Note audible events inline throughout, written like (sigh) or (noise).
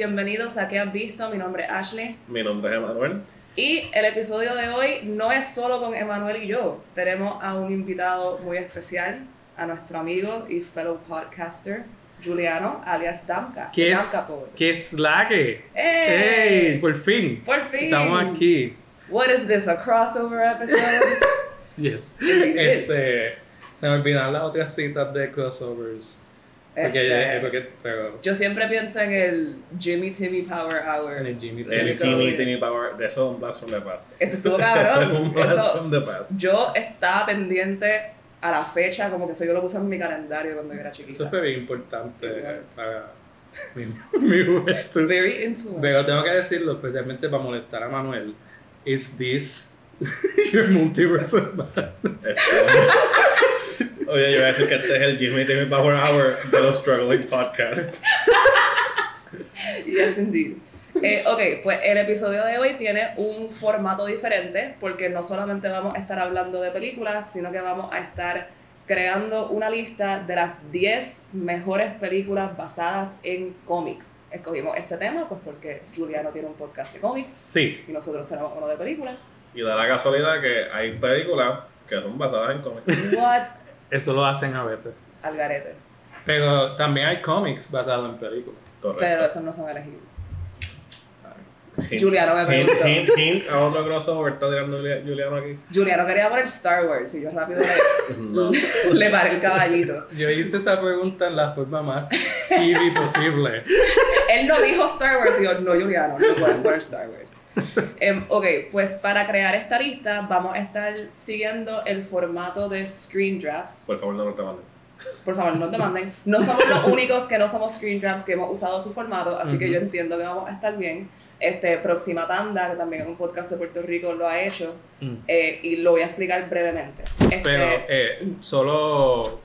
Bienvenidos a ¿Qué has visto? Mi nombre es Ashley. Mi nombre es Emanuel. Y el episodio de hoy no es solo con Emanuel y yo. Tenemos a un invitado muy especial, a nuestro amigo y fellow podcaster, Juliano, alias Damka. ¿Qué Damka es. ¿Qué es la que? ¡Ey! ¡Ey! Por fin. Por fin. Estamos aquí. What is this, a crossover episode? (laughs) Yes. Este, se me olvidaron las otras citas de crossovers. Porque, Este, porque, pero, Yo siempre pienso en el Jimmy Timmy Power Hour. en el Jimmy El Timmy. Jimmy Timmy Power. De eso es un blast from the past. Eso estuvo (laughs) Eso cabrón. es un blast Eso- from the past. yo estaba pendiente a la fecha, como que eso yo lo puse en mi calendario cuando yo era chiquita. Eso fue bien importante para mi, (laughs) mi juventud. Very influential. Pero tengo que decirlo, especialmente para molestar a Manuel. Is this (laughs) your multiverse of madness? Oye, yo voy a decir que este es el Jimmy Timmy Power Hour de los Struggling Podcasts. Yes, indeed. Eh, ok, pues el episodio de hoy tiene un formato diferente porque no solamente vamos a estar hablando de películas, sino que vamos a estar creando una lista de las 10 mejores películas basadas en cómics. Escogimos este tema pues porque Juliano tiene un podcast de cómics Sí, y nosotros tenemos uno de películas. Y da la casualidad que hay películas que son basadas en cómics. What? Eso lo hacen a veces. Al garete. Pero también hay cómics basados en películas. Correcto. Pero esos no son elegibles. Hint- Juliano me hint, preguntó. hint, hint a otro crossover. Está tirando Julia- Juliano aquí. Juliano quería poner Star Wars y yo rápido le, (laughs) No. (laughs) le paré el caballito. Yo hice esa pregunta en la forma más skeevy (laughs) posible. Él no dijo Star Wars y yo, no, Juliano, no puedes poner Star Wars. (laughs) Em, ok, pues para crear esta lista vamos a estar siguiendo el formato de screen drafts. Por favor, no nos te manden. Por favor, no te manden. No somos los únicos que no somos screen drafts que hemos usado su formato, así que Ujú. yo entiendo que vamos a estar bien. Este, Próxima Tanda, que también es un podcast de Puerto Rico, lo ha hecho Mm. eh, y lo voy a explicar brevemente. Este, Pero eh, solo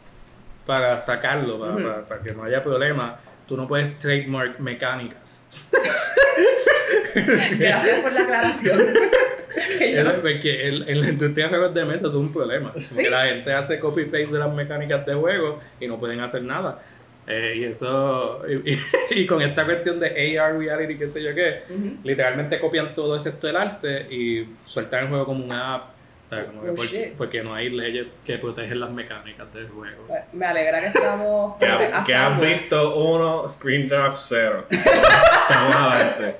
para sacarlo, para, Ujú. para- para que no haya problema, tú no puedes trademark mecánicas. (laughs) Gracias por la aclaración. (laughs) Es Porque en la industria de juegos de mesa es un problema. Porque la gente hace copy-paste de las mecánicas de juego y no pueden hacer nada. Eh, y eso, y, y- (laughs) y con esta cuestión de AR reality, qué sé yo qué, literalmente copian todo excepto el arte y sueltan el juego como una app. O sea, como que Oh, porque no hay leyes que protegen las mecánicas del juego. Me alegra que estamos Que, ha- han visto uno, Screen Draft cero. (laughs) Estamos adelante.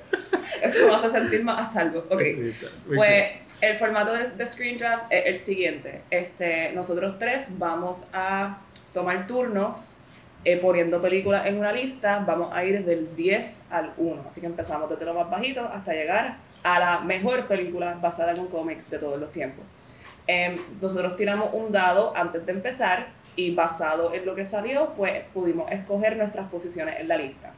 Eso me hace sentir más a salvo. Ok. Pues el formato de, de Screen Drafts es el siguiente. Este, nosotros tres vamos a tomar turnos eh, poniendo películas en una lista. Vamos a ir del 10 al 1. Así que empezamos desde lo más bajito hasta llegar a la mejor película basada en un cómic de todos los tiempos. Em, nosotros tiramos un dado antes de empezar y basado en lo que salió, pues pudimos escoger nuestras posiciones en la lista.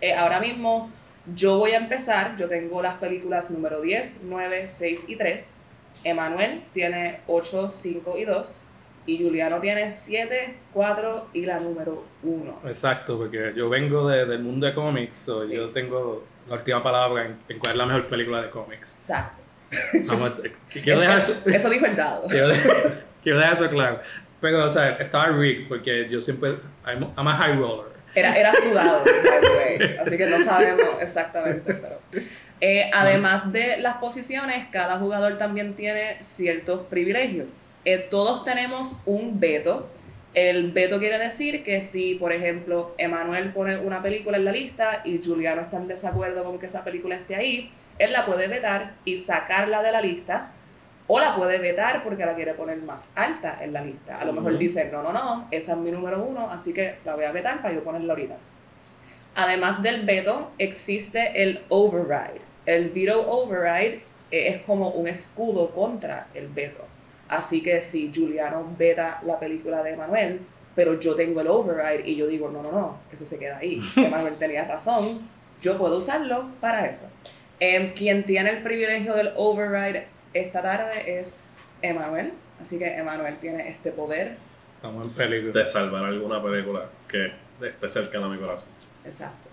Eh, ahora mismo yo voy a empezar, yo tengo las películas número 10, 9, 6 y 3. Emanuel tiene 8, 5 y 2. Y Juliano tiene 7, 4 y la número 1. Exacto, porque yo vengo de- del mundo de cómics, so Sí. yo tengo la última palabra en, en cuál es la mejor película de cómics. Exacto. Quiero, dejar eso, Eso dijo el dado. (laughs) quiero, dejar, quiero dejar eso claro. Pero, o sea, estaba rigged porque yo siempre. I'm, I'm a high roller. Era, era sudado, by the way. Así que no sabemos exactamente. Pero. Eh, además de las posiciones, cada jugador también tiene ciertos privilegios. Eh, todos tenemos un veto. El veto quiere decir que si, por ejemplo, Emanuel pone una película en la lista y Juliano está en desacuerdo con que esa película esté ahí, él la puede vetar y sacarla de la lista. O la puede vetar porque la quiere poner más alta en la lista. A lo mejor Ujú. dice, no, no, no, esa es mi número uno, así que la voy a vetar para yo ponerla ahorita. Además del veto, existe el override. El veto override eh, es como un escudo contra el veto. Así que si Juliano veta la película de Emanuel, pero yo tengo el override y yo digo, no, no, no, eso se queda ahí. (laughs) Emanuel tenía razón, yo puedo usarlo para eso. Em, quien tiene el privilegio del override esta tarde es Emanuel. Así que Emanuel tiene este poder. Estamos en peligro. De salvar alguna película que esté cercana a mi corazón. Exacto.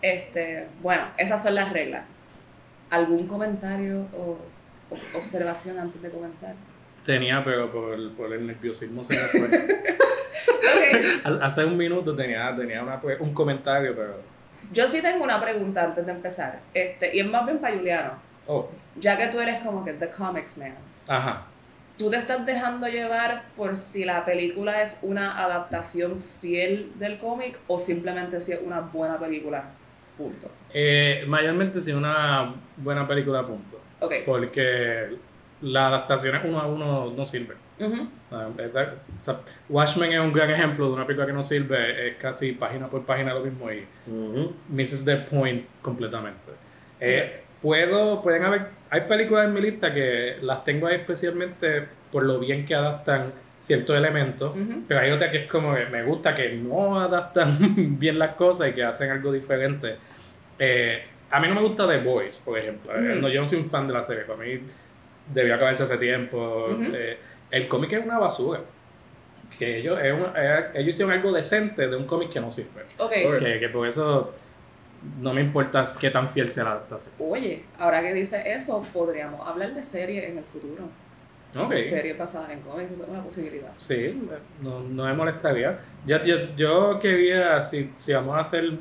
Este, bueno, esas son las reglas. ¿Algún comentario o, observación antes de comenzar? Tenía, pero por, por el nerviosismo se me (laughs) fue. Ok. Hace un minuto tenía, tenía una, pues, un comentario, pero Yo sí tengo una pregunta antes de empezar, este, y es más bien para Juliano. Oh, Ya que tú eres como que The Comics Man, ajá. ¿tú te estás dejando llevar por si la película es una adaptación fiel del cómic o simplemente si es una buena película? Punto. Eh, mayormente sí, una buena película, punto. Ok. Porque las adaptaciones uno a uno no sirven. Ah, esa- o sea, Watchmen es un gran ejemplo de una película que no sirve, es casi página por página lo mismo y misses the point completamente. Eh, puedo, pueden haber, hay películas en mi lista que las tengo ahí especialmente por lo bien que adaptan ciertos elementos, pero hay otras que es como que me gusta que no adaptan (laughs) bien las cosas y que hacen algo diferente. Eh, a mí no me gusta The Boys, por ejemplo. Eh, no, yo no soy un fan de la serie, para mí debió acabarse hace tiempo. Eh, el cómic es una basura. Que ellos, es una- es- ellos hicieron algo decente de un cómic que no sirve. Ok. Que, que por eso no me importa qué tan fiel sea la adaptación. Oye, ahora que dice eso, podríamos hablar de series en el futuro. Ok. Series basadas en cómics, eso es una posibilidad. Sí, no, no me molestaría. Yo, yo, yo quería, si, si vamos a hacer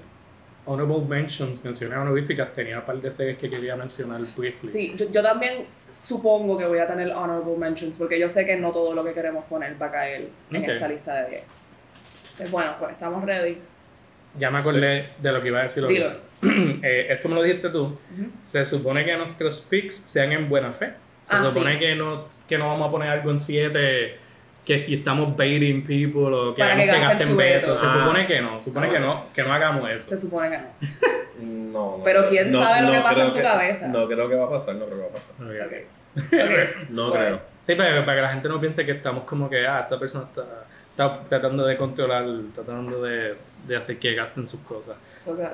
honorable mentions, menciones honoríficas, tenía un par de series que quería mencionar briefly. Sí, yo, yo también supongo que voy a tener honorable mentions porque yo sé que no todo lo que queremos poner va a caer en Ok. esta lista de 10. Entonces, bueno, pues estamos ready. Ya me acordé de lo que iba a decir. Dilo. (clears throat) Eh, esto me lo dijiste tú. Ujú. Se supone que nuestros picks sean en buena fe. Se Ah, supone sí. que, no, que no vamos a poner algo en 7 que y estamos baiting people o que, Para que queremos que gasten veto. Se Ah. supone que no. Se supone Ah. que no, que no hagamos eso. Se supone que no. No, no Pero quién no- sabe lo no que pasa en tu que- cabeza. No creo que va a pasar, no creo que va a pasar. Ok. Ok. (laughs) Ok. No creo. Sí, para, para que la gente no piense que estamos como que, ah, esta persona está, está tratando de controlar, tratando de, de hacer que gasten sus cosas.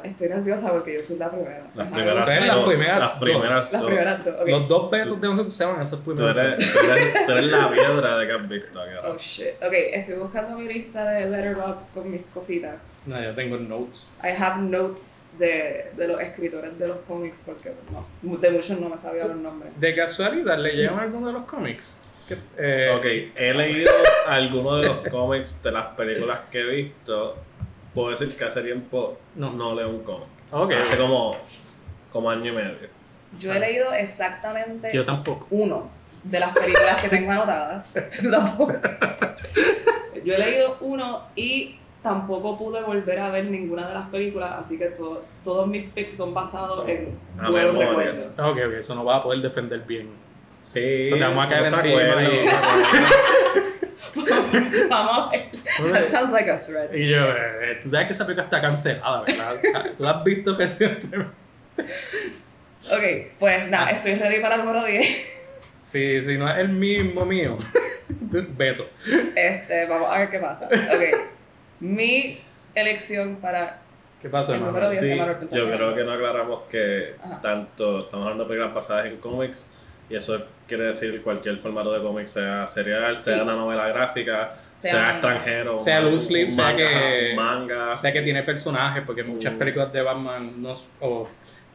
Estoy nerviosa porque yo soy la primera. Las Ajá. primeras Ustedes las dos. primeras las dos. primeras Las dos. primeras dos. ok. Los dos vetos de nosotros se van esos Tú primeros. eres, tú, eres, tú eres la piedra de que has visto. Oh shit. Ok, estoy buscando mi lista de letterboxd con mis cositas. No, yo tengo notes. I have notes de, de los escritores de los cómics porque no, de muchos no me sabía los nombres. De casualidad, ¿leyeron alguno de los cómics? Eh, Ok, he leído algunos de los (laughs) cómics de las películas que he visto. Puedo decir que hace tiempo No. no, leo un cómic. Ok. Hace como, como año y medio. Yo he leído exactamente Yo tampoco. uno de las películas que tengo anotadas. (laughs) Tú tampoco. Yo he leído uno y tampoco pude volver a ver ninguna de las películas, así que to- todos mis picks son basados en buenos recuerdos. Ok, ok, eso no va a poder defender bien. Sí. O sea, te vamos a caer encima y- Vamos a ver. That sounds like a threat. Y yo, eh, tú sabes que esa película está cancelada, ¿verdad? Tú la has visto (laughs) recientemente. Ok, pues nada, estoy ready para el número 10. Si, si no es el mismo mío, (laughs) veto. Este, vamos a ver qué pasa. Ok. Mi elección para. ¿Qué pasó, El hermano? número diez. Sí, yo creo que no aclaramos que Ajá. tanto estamos hablando de películas basadas en cómics y eso quiere decir cualquier formato de cómic, sea serial, Sí. sea una novela gráfica, Sea extranjero, Sea loose sleeve, un sea manga, que- manga. Sea que tiene personajes, porque muchas Mm. películas de Batman no, o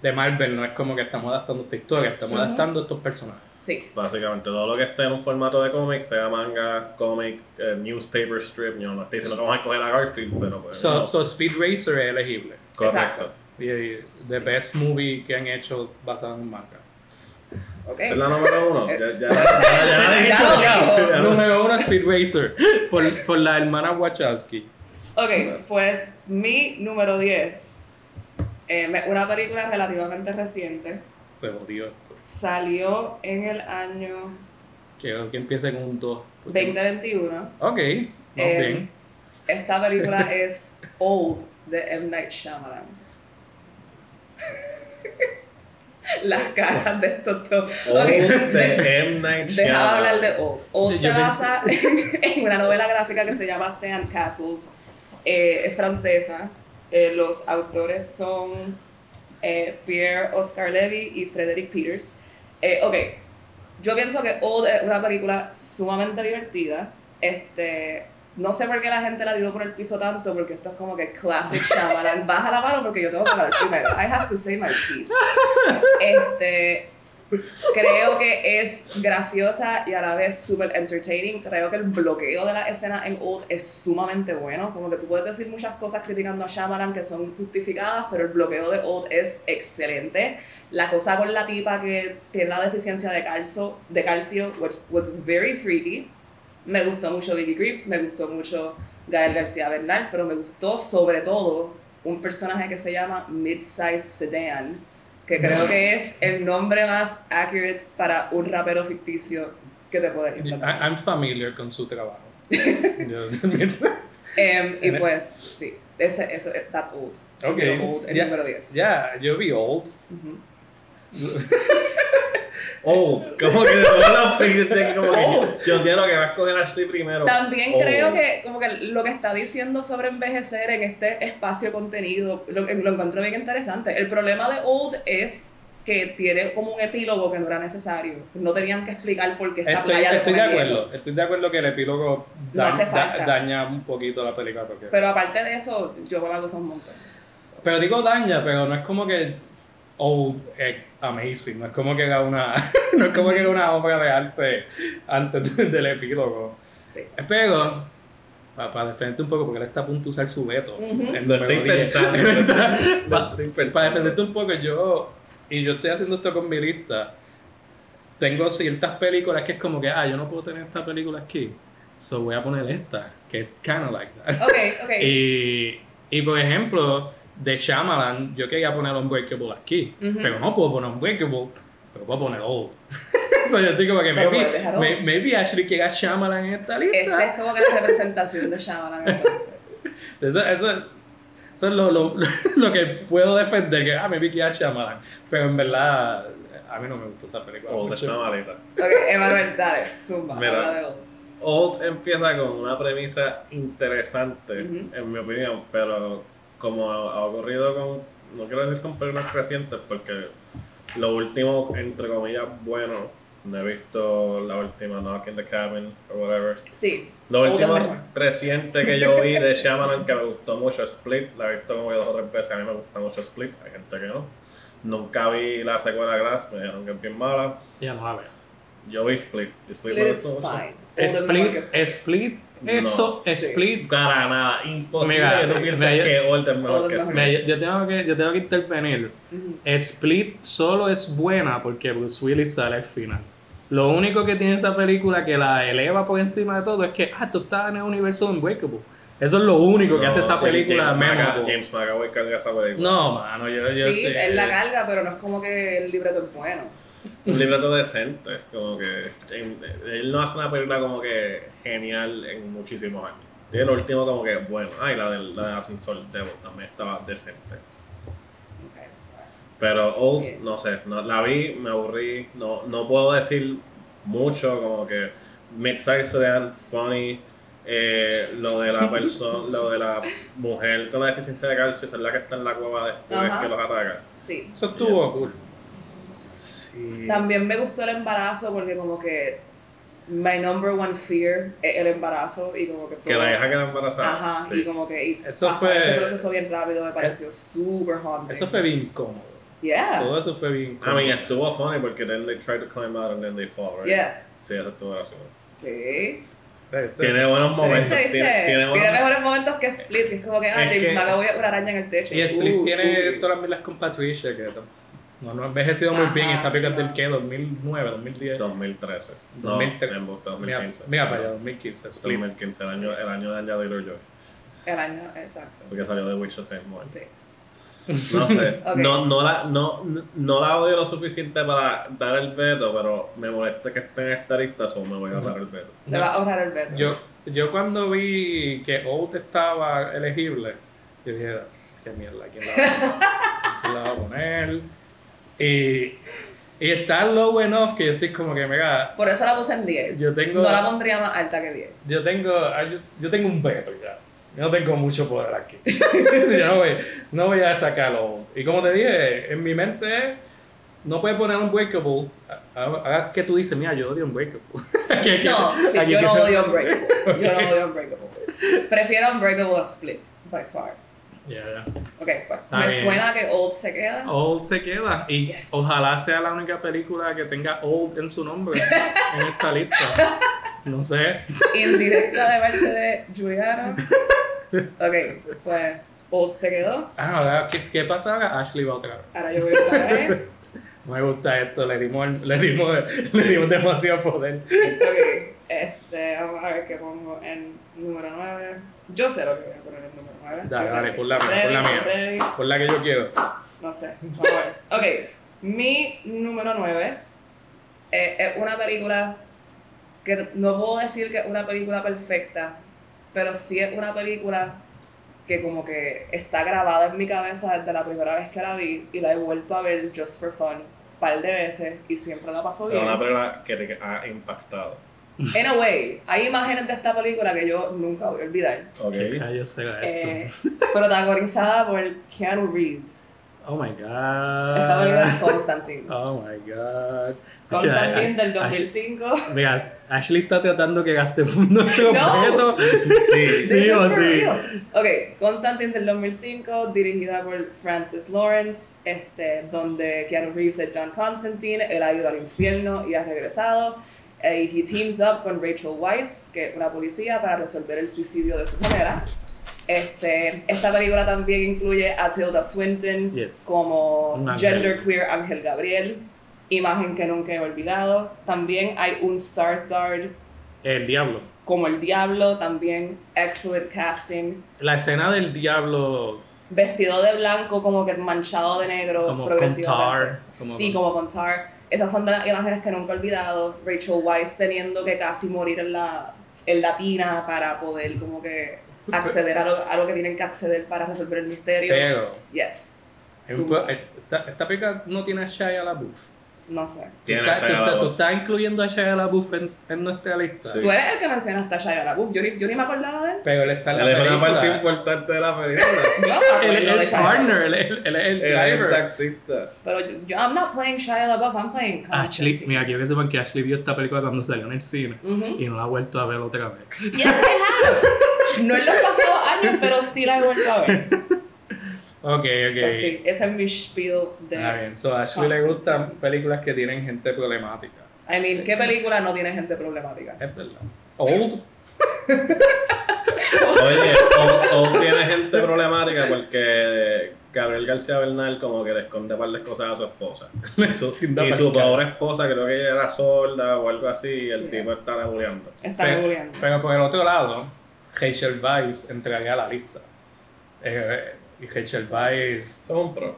de Marvel no es como que estamos adaptando esta historia, estamos Sí. adaptando estos personajes. Sí. Básicamente todo lo que esté en un formato de cómic, sea manga, cómic, eh, newspaper, strip, yo no estoy diciendo que vamos a escoger a Garfield, pero pues, So, no. so Speed Racer es elegible. correcto. Exacto. Y, y the best movie que han hecho basado en un manga. Es la número uno. (laughs) Ya, (laughs) ya, ya, ya, Número uno, Speed Racer, por, por la hermana Wachowski. Ok, pues mi número 10. eh, una película relativamente reciente. Se jodió esto. Salió en el año Quiero que empiece con un 2. 2021. Ok, Eh, bien. Esta película (laughs) es Old de M. Night Shyamalan. (laughs) Las caras de estos dos. Old Ok, de- de M. Night Deja de hablar de Old. Old se basa (laughs) en una novela gráfica que se llama Sand Castles. Eh, es francesa. Eh, los autores son eh, Pierre Oscar Levy y Frederick Peters. Eh, ok, yo pienso que Old es una película sumamente divertida. Este, no sé por qué la gente la tiró por el piso tanto, porque esto es como que classic Shyamalan. (laughs) Baja la mano porque yo tengo que hablar primero. I have to say my piece. Este, Creo que es graciosa y a la vez súper entertaining. Creo que el bloqueo de la escena en Old es sumamente bueno. Como que tú puedes decir muchas cosas criticando a Shyamalan que son justificadas, pero el bloqueo de Old es excelente. La cosa con la tipa que tiene la deficiencia de calcio, de calcio which was very freaky. Me gustó mucho Vicky Creeps, me gustó mucho Gael García Bernal, pero me gustó sobre todo un personaje que se llama Midsize Sedan que creo que es el nombre más accurate para un rapero ficticio que te puede inventar. I'm familiar con su trabajo. (laughs) um, y pues, sí, ese, eso, that's old. Okay. Old, el número 10. Ya, yo vi old. (laughs) Old, como que de como que yo quiero que vas a escoger Ashley primero. También creo que como que lo que está diciendo sobre envejecer en este espacio contenido lo, lo encuentro bien interesante. El problema de Old es que tiene como un epílogo que no era necesario. No tenían que explicar por qué esta estoy, playa Estoy de acuerdo, estoy de acuerdo que el epílogo daña un poquito la película. Porque... Pero aparte de eso, yo me la gozo un montón. Pero digo daña, pero no es como que old, eh, amazing. No es como que era una, (laughs) no es como que era una obra de arte antes del epílogo. Sí. Pero, para, para defenderte un poco, porque él está a punto de usar su veto. no estoy pensando. para, defenderte un poco, yo, y yo estoy haciendo esto con mi lista, tengo ciertas películas que es como que, ah, yo no puedo tener esta película aquí. So voy a poner esta, que es kind of like that. Okay, okay. (laughs) Y, y por ejemplo, de Shyamalan, yo quería poner Unbreakable aquí, pero no puedo poner Unbreakable, pero puedo poner Old. (laughs) so yo estoy como que maybe, maybe Ashley quiera Shyamalan en esta lista. Esta es como que la representación de Shyamalan entonces. (laughs) eso, eso, eso es lo, lo, lo, (laughs) que puedo defender, que ah, maybe quiera Shyamalan, pero en verdad a mí no me gustó esa película. Old es una maleta. Ok, Emanuel, dale, zumba, Mira, de Old. Old empieza con una premisa interesante, en mi opinión, pero como ha, ocurrido con, no quiero decir con películas recientes, porque lo último, entre comillas, bueno, no he visto la última Knock in the Cabin o whatever. Sí. Lo último reciente que yo vi de (laughs) Shyamalan que me gustó mucho Split, la he visto como dos o tres veces, a mí me gusta mucho Split, hay gente que no. Nunca vi la secuela Glass, me dijeron que es bien mala. Ya no la veo. Yo vi Split. Split, Split is fine. Split, Split eso, Split. Para nada, imposible Mira, que tú pienses que Old es mejor que Split. Yo, tengo que, yo tengo que intervenir. Split solo es buena porque Bruce Willis sale al final. Lo único que tiene esa película que la eleva por encima de todo es que, ah, tú estás en el universo de Unbreakable. Eso es lo único que hace esa película James, McAvoy carga esa película. No, mano, yo, yo Sí, él la carga, pero no es como que el libreto es bueno un libreto decente. Como que él no hace una película como que genial en muchísimos años. Y el último como que bueno. Ay, la de, la de Ascensor también estaba decente. Pero Old, no sé, no, la vi, me aburrí, no, no puedo decir mucho, como que Midsize Sedan, funny, eh, lo de la persona, lo de la mujer con la deficiencia de calcio, es la que está en la cueva después que los ataca. Sí. Eso estuvo cool. También me gustó el embarazo porque como que my number one fear es el embarazo y como que todo... Que la hija queda embarazada. Ajá, y como que y eso fue, ese proceso bien rápido me pareció súper haunting. Eso fue bien cómodo. Yeah. Todo eso fue bien cómodo. I mean, estuvo funny porque then they try to climb out and then they fall, right? Yeah. Sí, eso estuvo gracioso. Sí. Tiene buenos momentos. Tiene, tiene, tiene, mejores momentos que Split, que es como que, ah, James me voy a una araña en el techo. Y Split uh, tiene todas las milas con Patricia, que no, no ha envejecido muy bien. Esa película es del qué? 2009, 2010. 2013. No, 2013. me gusta 2015. Mira, para allá, 2015. 2015, el año, el año de Anya Taylor-Joy. El año, exacto. Porque salió de Witcher ese mismo Sí. No sé, (laughs) no, no, la, no, no la odio lo suficiente para dar el veto, pero me molesta que esté en esta lista, o me voy a ahorrar el veto. Te va a ahorrar el veto. Yo, yo cuando vi que Old estaba elegible, yo dije, qué mierda, ¿quién la va, ¿quién la va a poner? Y, y está low enough que yo estoy como que mega. Por eso la puse en 10. Yo tengo, no la pondría más alta que 10. Yo tengo, yo tengo un veto ya. Yo no tengo mucho poder aquí. (laughs) yo no voy, no voy a sacarlo. Y como te dije, en mi mente no puedes poner un breakable. Haga que tú dices, mira, yo odio un breakable. (laughs) no, yo no odio un breakable. Yo no (laughs) odio un breakable. Prefiero un breakable a split, by far. Ya, ya. Ok, pues me bien. suena que Old se queda. Old se queda. Y Yes. ojalá sea la única película que tenga Old en su nombre en esta lista. (laughs) No sé. Indirecta de parte de Juliana. Ok, pues Old se quedó. Ah, ahora, ¿qué, qué pasa ahora? Ashley va otra vez. Ahora yo voy a saber. (laughs) Me gusta esto, le dimos, le dimos, le dimos demasiado poder. Ok, este, vamos a ver qué pongo en número 9. Yo sé lo que voy a poner en número 9. Dale, dale, pon la mía, pon la mía. Ready, Por la que yo quiero. No sé, vamos a ver. Ok, mi número 9 es una película que no puedo decir que es una película perfecta, pero sí es una película que como que está grabada en mi cabeza desde la primera vez que la vi y la he vuelto a ver just for fun un par de veces y siempre la paso O sea, bien. una película que te ha impactado. In a way, hay imágenes de esta película que yo nunca voy a olvidar. Ok. ¿Qué rayos será Eh, protagonizada por Keanu Reeves. Oh my Esta película es god. Constantine. (laughs) Oh my god. Constantine Ash- del Ash- 2005. Mira, Ashley está tratando que gaste fondos completo. No. (laughs) Sí, Sí, o sí. Ok, Constantine del 2005, dirigida por Francis Lawrence, este, donde Keanu Reeves es John Constantine, él ha ido al infierno y ha regresado. Eh, y he teams up con Rachel Weisz, que es una policía, para resolver el suicidio de su manera. Este, esta película también incluye a Tilda Swinton Yes. como genderqueer Ángel Gabriel, imagen que nunca he olvidado. También hay un Sarsgaard El diablo. como el diablo, también excellent casting. La escena del diablo Vestido de blanco, como que manchado de negro, como con tar. Como sí, como con tar. Esas son las imágenes que nunca he olvidado. Rachel Weisz teniendo que casi morir en la, en la tina para poder como que acceder a lo, a lo que tienen que acceder para resolver el misterio. Pero, yes. es un Su- po- esta, esta película no tiene a Shia LaBeouf. No sé. ¿Tú a tú estás- ¿Tú estás incluyendo a Shia LaBeouf en, en nuestra lista? Sí. Tú eres el que mencionaste a Shia LaBeouf. Yo ni, yo ni me acordaba de él. Pero él está en la Él es una película. parte importante de la película. (laughs) No Él es el partner, él es el, él es el el taxista. Pero yo, yo- I'm not playing Shia LaBeouf, I'm playing Ashley, mira, quiero que sepan que Ashley vio esta película cuando salió en el cine Ujú. y no la ha vuelto a ver otra vez. Yes, I have. No en los pasados años, pero sí la he vuelto a ver. (laughs) Ok, ok. Pues sí, ese es mi spiel de... Está bien, so a Ashley le gustan películas que tienen gente problemática. I mean, ¿qué película no tiene gente problemática? Es verdad. Old. (laughs) Oye, o, o tiene gente problemática porque Gabriel García Bernal como que le esconde un par de cosas a su esposa. Y su, (laughs) y pobre esposa creo que ella era sorda o algo así y el tipo está nebuleando. Está Pero, googleando. pero por el otro lado, Rachel Weisz entraría a la lista. Eh, y Rachel Weisz. Es un pro.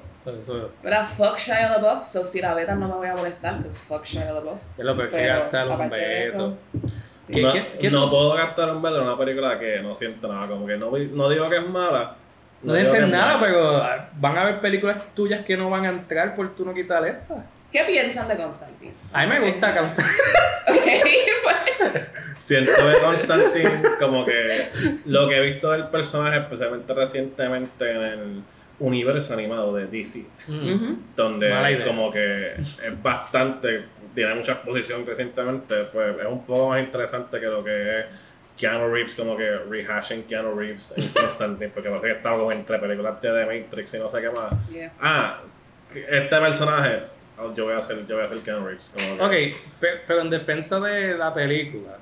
Mira, fuck Shia LaBeouf, so si la vetan no me voy a molestar, because fuck Shia LaBeouf. es lo peor que Pero, gasta los aparte de eso, betos. sí. ¿Qué- no qué- qué no tú- puedo gastar un velo en una película que no siento nada. Como que no, no digo que es mala. No es nada, mala. pero ah, van a haber películas tuyas que no van a entrar por tú no quitar esta. ¿Qué piensan de Constantine? A mí me gusta Constantine. (laughs) Ok, pues. Siento que Constantine, como que lo que he visto del personaje, especialmente recientemente en el universo animado de DC, Mm. Donde como que es bastante, tiene mucha exposición recientemente, pues es un poco más interesante que lo que es Keanu Reeves, como que rehashing Keanu Reeves en (laughs) Constantine, porque parece que está como entre películas de The Matrix y no sé qué más. Yeah. Ah, este personaje, yo voy a hacer, yo voy a hacer Keanu Reeves. Como Ok, pe- pero en defensa de la película,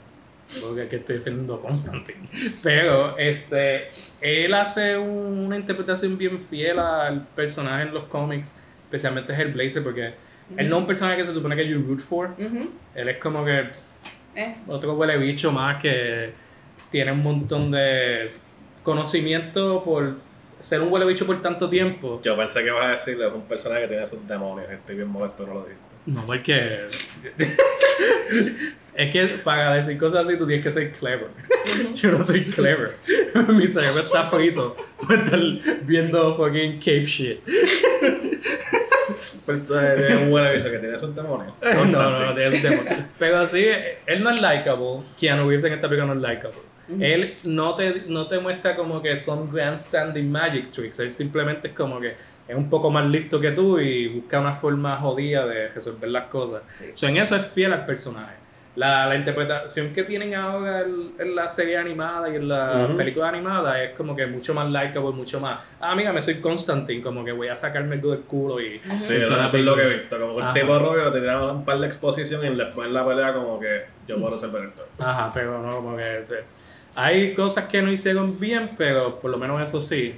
porque aquí estoy defendiendo a Constantine, (laughs) pero este, él hace un- una interpretación bien fiel al personaje en los cómics, especialmente Hellblazer, porque él no es un personaje que se supone que you root for, él es como que Eh, otro huele bicho más que tiene un montón de conocimiento por ser un huele por tanto tiempo. Yo pensé que ibas a decir, es un personaje que tiene sus demonios, estoy bien molesto, no lo dijiste. No, porque. (laughs) es que para decir cosas así tú tienes que ser clever. Yo no soy clever. (laughs) Mi cerebro está frito por estar viendo fucking cape shit. Personaje de un buen aviso que tiene sus demonios. (laughs) No, no, no, Constantine. de ese tema. Pero sí, él no es likable. Keanu Reeves en esta película no es likable. Él no te, no te muestra como que son grandstanding magic tricks. Él simplemente es como que es un poco más listo que tú y busca una forma jodida de resolver las cosas. Sí. So, en eso es fiel al personaje. la, la, interpretación que tienen ahora en, la serie animada y en la película animada es como que mucho más likeable, mucho más. Ah, mira, me soy Constantine, como que voy a sacarme el del culo y. Sí, eso es lo que he visto. Como que el tipo rubio te tira un par de exposición y después en la pelea, como que yo puedo ser director. Ajá, pero no, como que. Sí. Hay cosas que no hicieron bien, pero por lo menos eso sí.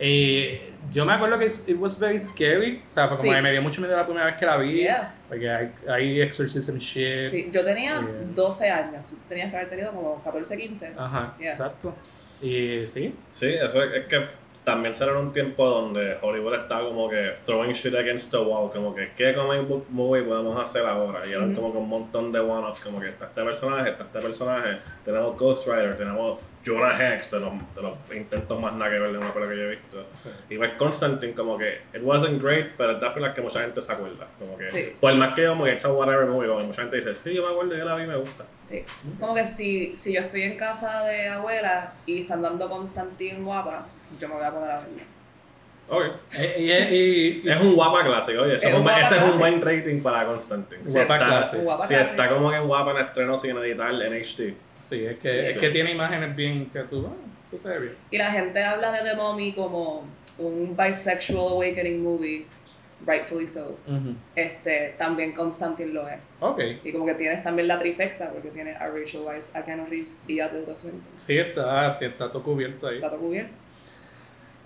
Y yo me acuerdo que it was very scary. O sea, como me dio mucho miedo la primera vez que la vi. Porque hay, hay exorcism shit. Sí, yo tenía 12 años. Tú tenías que haber tenido como 14, 15. Ajá, exacto. Y sí. Sí, eso es, que también será un tiempo donde Hollywood estaba como que throwing shit against the wall, como que qué comic book movie podemos hacer ahora. Y eran como que un montón de one-offs, como que está este personaje, está este personaje, tenemos Ghost Rider, tenemos Jonah Hex, de los, de los intentos más nada que ver de una película que yo he visto. Y ves Constantine como que it wasn't great, pero es de las que mucha gente se acuerda. Como que, sí. Por más que yo como que a whatever movie, como mucha gente dice, sí, yo me acuerdo, yo la vi, me gusta. Sí, como que si, si yo estoy en casa de abuela y están dando Constantine guapa, yo me voy a poner a verla. Okay. Eh, y, es un guapa clásico, oye. Ese es, un, ese es un buen rating para Constantine. Si guapa está, clásico. Si está como que guapa en estreno sin editar en HD. Sí, es que, es que tiene imágenes bien que tú, ah, tú sabes bien. Y la gente habla de The Mummy como un bisexual awakening movie, rightfully so. este, también Constantine lo es. Okay. Y como que tienes también la trifecta, porque tiene a Rachel Weisz, a Keanu Reeves y a Tilda Swinton. Sí, está, está todo cubierto ahí. Está todo cubierto.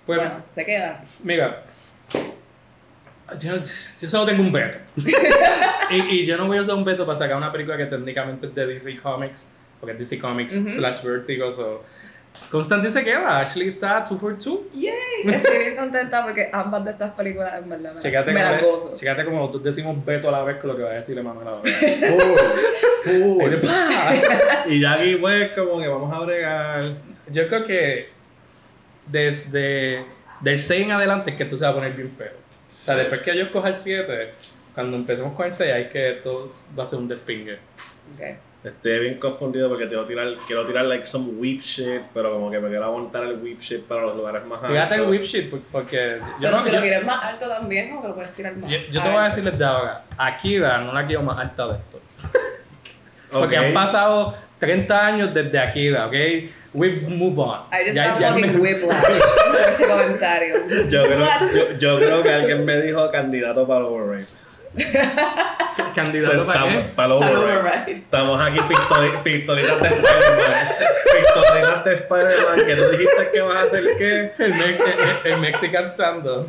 Pues, bueno, se queda. Mira, yo, yo solo tengo un veto. (laughs) y, y, yo no voy a usar un veto para sacar una película que técnicamente es de DC Comics porque es DC Comics slash Vertigo. So. Constantine se queda, Ashley está 2 for 2. ¡Yay! Estoy bien contenta porque ambas de estas películas en verdad me, me las gozo. Chécate como nosotros decimos Beto a la vez con lo que va a decir Emanuel ahora. Full, y ya aquí pues como que vamos a bregar. Yo creo que desde del 6 en adelante es que esto se va a poner bien feo. O sea, después que yo coja el 7, cuando empecemos con el 6 hay que todo va a ser un despingue. Okay. Estoy bien confundido porque quiero tirar, quiero tirar like some whip shit, pero como que me quiero aguantar el whip shit para los lugares más altos. Fíjate el whip shit porque... Yo pero no, si lo quieres más alto también, ¿no? Que lo puedes tirar más Yo, yo te voy a decirles de ahora, Akira no la quiero más alta de esto. (laughs) porque han pasado 30 años desde Akira, ¿ok? We move on. I just ya, ya fucking me... whiplash (laughs) por ese comentario. Yo creo, yo, yo creo que alguien me dijo candidato para Overrated. (laughs) ¿Candidato para qué? Para override. Estamos aquí pistolitas de Spider-Man. pistolitas de Spider-Man. Que tú dijiste que vas a hacer qué? El, el, Mexican stand-up.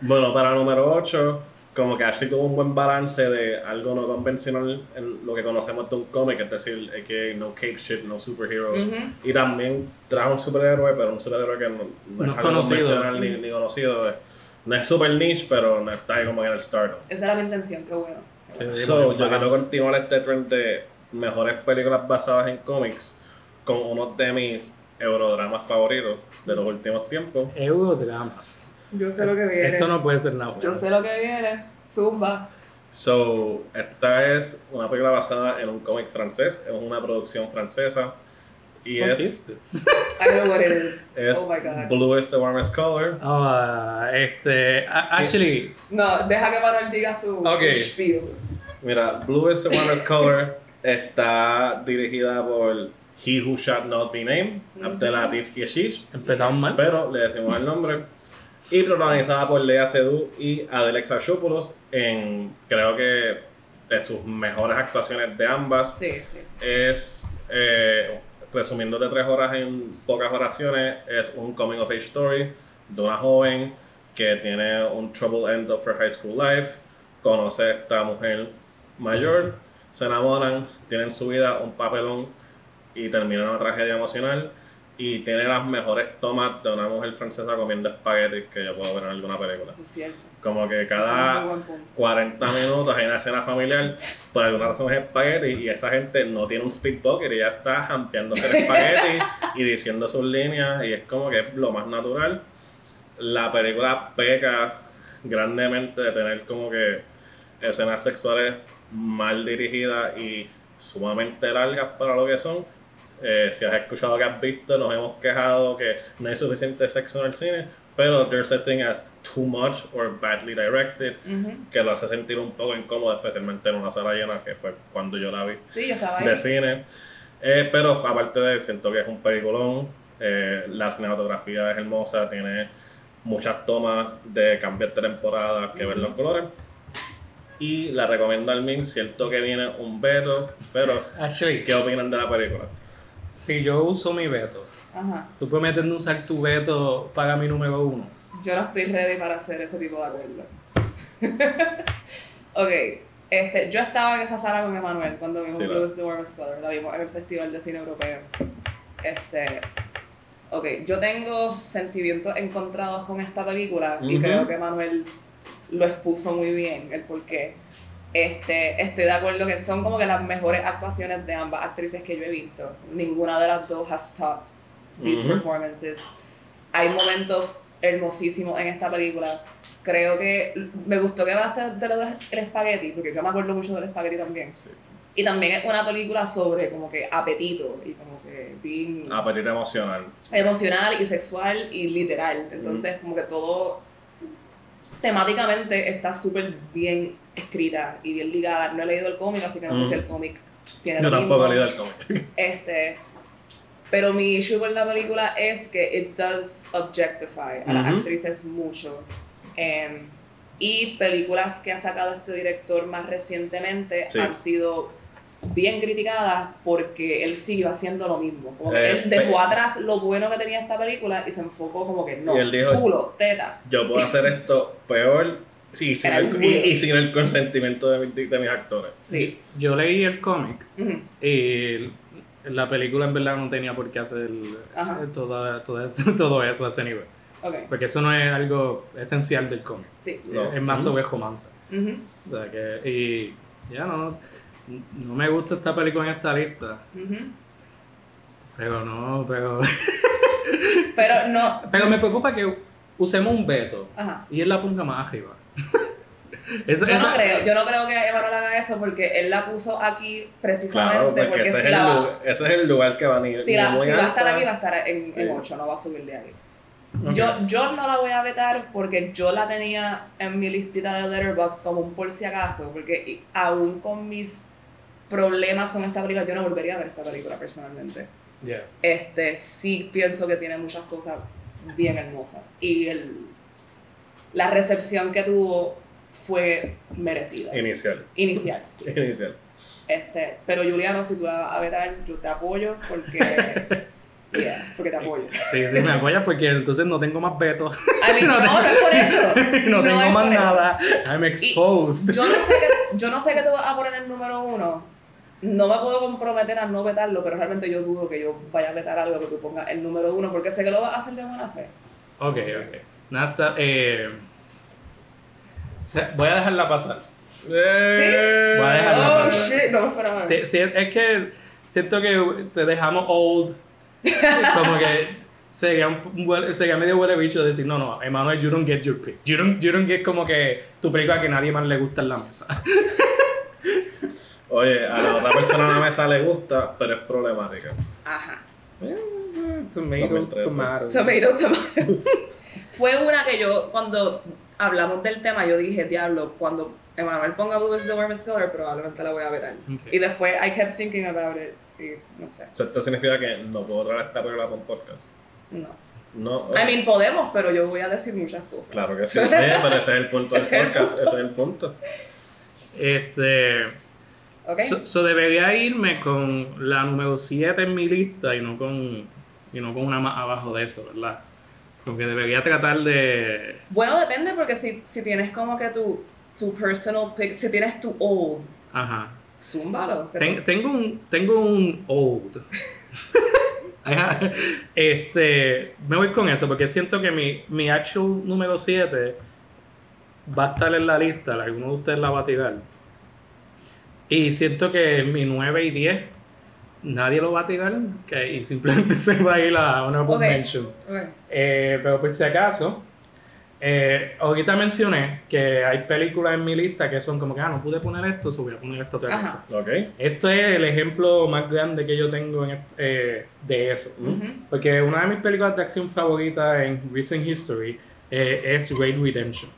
Bueno, para el número 8, como que Ashley tuvo un buen balance de algo no convencional en lo que conocemos de un cómic, es decir, que no cape shit, no superheroes. Y también trajo un superhéroe, pero un superhéroe que no, es algo convencional ni, ni conocido no es super niche, pero no está ahí como en el start. Esa era mi intención, qué bueno. so, yo quiero continuar este trend de mejores películas basadas en cómics con uno de mis eurodramas favoritos de los últimos tiempos. Eurodramas. Yo sé lo que viene. Esto no puede ser nada. Yo sé lo que viene. Zumba. So, esta es una película basada en un cómic francés, es una producción francesa y es. I know what it is. (laughs) Es oh my god. Blue is the warmest color. Oh, este. Actually. No, deja que Manuel diga su, okay. su spiel. Mira, Blue is the warmest color está dirigida por He Who Shall Not Be Named, mm -hmm. Abdelatif. Empezamos mal. Pero le decimos el nombre. Y protagonizada por Lea Seydoux y Adele Exarchopoulos en, creo que, de sus mejores actuaciones de ambas. Sí, sí. Es. Eh, resumiendo de tres horas en pocas oraciones, es un coming of age story de una joven que tiene un trouble end of her high school life, conoce a esta mujer mayor, se enamoran, tienen su vida un papelón y terminan una tragedia emocional y tiene las mejores tomas de una mujer francesa comiendo espaguetis que yo puedo ver en alguna película. Eso es cierto. Como que cada 40 minutos hay una escena familiar, por alguna razón es espagueti y esa gente no tiene un speed y ya está jampeándose el espagueti (laughs) y diciendo sus líneas y es como que es lo más natural. La película peca grandemente de tener como que escenas sexuales mal dirigidas y sumamente largas para lo que son, Eh, si has escuchado que has visto, nos hemos quejado que no hay suficiente sexo en el cine, pero there's a thing as too much or badly directed que lo hace sentir un poco incómodo, especialmente en una sala llena, que fue cuando yo la vi sí, yo estaba ahí. de cine. Eh, pero aparte de eso, siento que es un peliculón, eh, la cinematografía es hermosa, tiene muchas tomas de cambios de temporada que ver los colores. Y la recomiendo al Min, cierto que viene un veto, pero Ashley, ¿qué opinan de la película? Si yo uso mi veto, Ajá. ¿tú prometes no usar tu veto para mi número uno? Yo no estoy ready para hacer ese tipo de acuerdo. (laughs) ok, este, yo estaba en esa sala con Emanuel cuando vimos Sí, la- Blues the Warmest Color, la vimos en el Festival de Cine Europeo. Este, ok, yo tengo sentimientos encontrados con esta película y creo que Emanuel lo expuso muy bien, el por qué. Este, estoy de acuerdo que son como que las mejores actuaciones de ambas actrices que yo he visto. Ninguna de las dos has topped these Ujú. performances. Hay momentos hermosísimos en esta película. Creo que me gustó que hablaste de lo del espagueti, porque yo me acuerdo mucho del espagueti también. Sí. Y también es una película sobre como que apetito y como que bien Apetir emocional. emocional y sexual y literal. Entonces, como que todo temáticamente está súper bien escrita y bien ligada. No he leído el cómic, así que no sé si el cómic tiene Yo lo tampoco he leído el cómic. (laughs) Este, pero mi issue con la película es que it does objectify a las Ujú. actrices mucho. Em, y películas que ha sacado este director más recientemente Sí. han sido bien criticadas porque él siguió haciendo lo mismo. Como que Eh, él dejó pe- atrás lo bueno que tenía esta película y se enfocó como que no, Y él dijo- culo, teta. Yo puedo hacer esto peor sí, sin el, y, y sin el consentimiento de, mi- de mis actores. Sí. Yo leí el cómic Ujú. y la película en verdad no tenía por qué hacer todo, todo, eso, todo eso a ese nivel. Ok, Porque eso no es algo esencial del cómic. sí. No. Es más sobre romance. Ujú, O sea que, y ya no, no me gusta esta película en esta lista. Pero no, pero. (laughs) Pero no. Pero me preocupa que usemos un veto Ajá. y él la ponga más arriba. (laughs) Esa- Yo no esa- creo, yo no creo que Emanuel haga eso porque él la puso aquí precisamente Claro, porque, porque ese, si es la el va, lugar, ese es el lugar que va ni, si ni la- si va a estar aquí va a estar en, en Sí. 8, no va a subir de. Ok. Yo, yo no la voy a vetar porque yo la tenía en mi listita de Letterboxd como un por si acaso, porque aún con mis problemas con esta película, yo no volvería a ver esta película personalmente. Yeah. Este, sí pienso que tiene muchas cosas bien hermosas y el, la recepción que tuvo fue merecida. Inicial. Inicial, (laughs) sí. Inicial. Este, pero Juliano, si tú la vas a vetar, yo te apoyo porque. (laughs) Yeah, porque te apoyo. Sí, sí, me apoyas porque entonces no tengo más vetos. I mean, no, no es por eso. (laughs) no, tengo es más nada. I'm exposed. Yo no sé que, yo no sé que tú vas a poner el número uno. No me puedo comprometer a no vetarlo, pero realmente yo dudo que yo vaya a vetar algo que tú pongas el número uno, porque sé que lo vas a hacer de buena fe. Ok, ok. Está- eh, voy a dejarla pasar. Eh, Voy a dejarla Oh pasar. shit, no me esperaba. Sí, sí, es que siento que te dejamos old. (laughs) Como que sería, un, sería medio huele bicho decir, no, no, Emmanuel, you don't get your pick. You don't, you don't get como que tu película que nadie más le gusta en la mesa. (laughs) Oye, a la otra persona en la mesa le gusta, pero es problemática. Ajá. Tomato, 2013. tomato. Tomato, tomato. (laughs) Fue una que yo, cuando hablamos del tema, yo dije, diablo, cuando Emanuel ponga Blue is the warmest color, probablemente la voy a vetar. Ok. Y después, I kept thinking about it, y no sé, O sea, esto significa que no puedo traer esta película con podcast. no. No. I mean, podemos, pero yo voy a decir muchas cosas. Claro que sí. (laughs) Pero ese es el punto del Ese es el podcast. punto. Ese es el punto. Este. So, so debería irme con la número 7 en mi lista y no con y no con una más abajo de eso, ¿verdad? Porque debería tratar de... Bueno, depende, porque si, si tienes como que tu, tu personal pick, si tienes tu old, Ajá. zúmbalo. Ten- tengo un tengo un old. (laughs) Este, me voy con eso porque siento que mi, mi actual número 7 va a estar en la lista, alguno de ustedes la va a tirar. Y siento que mi 9 y 10 nadie lo va a tirar que, y simplemente (laughs) se va a ir a honorable Ok. mention. Eh, pero por si acaso, Eh, ahorita mencioné que hay películas en mi lista que son como que, ah, no pude poner esto, so voy a poner esta otra cosa. Ok. Esto es el ejemplo más grande que yo tengo en eh, de eso. Porque una de mis películas de acción favoritas en recent history eh, es Raid Redemption.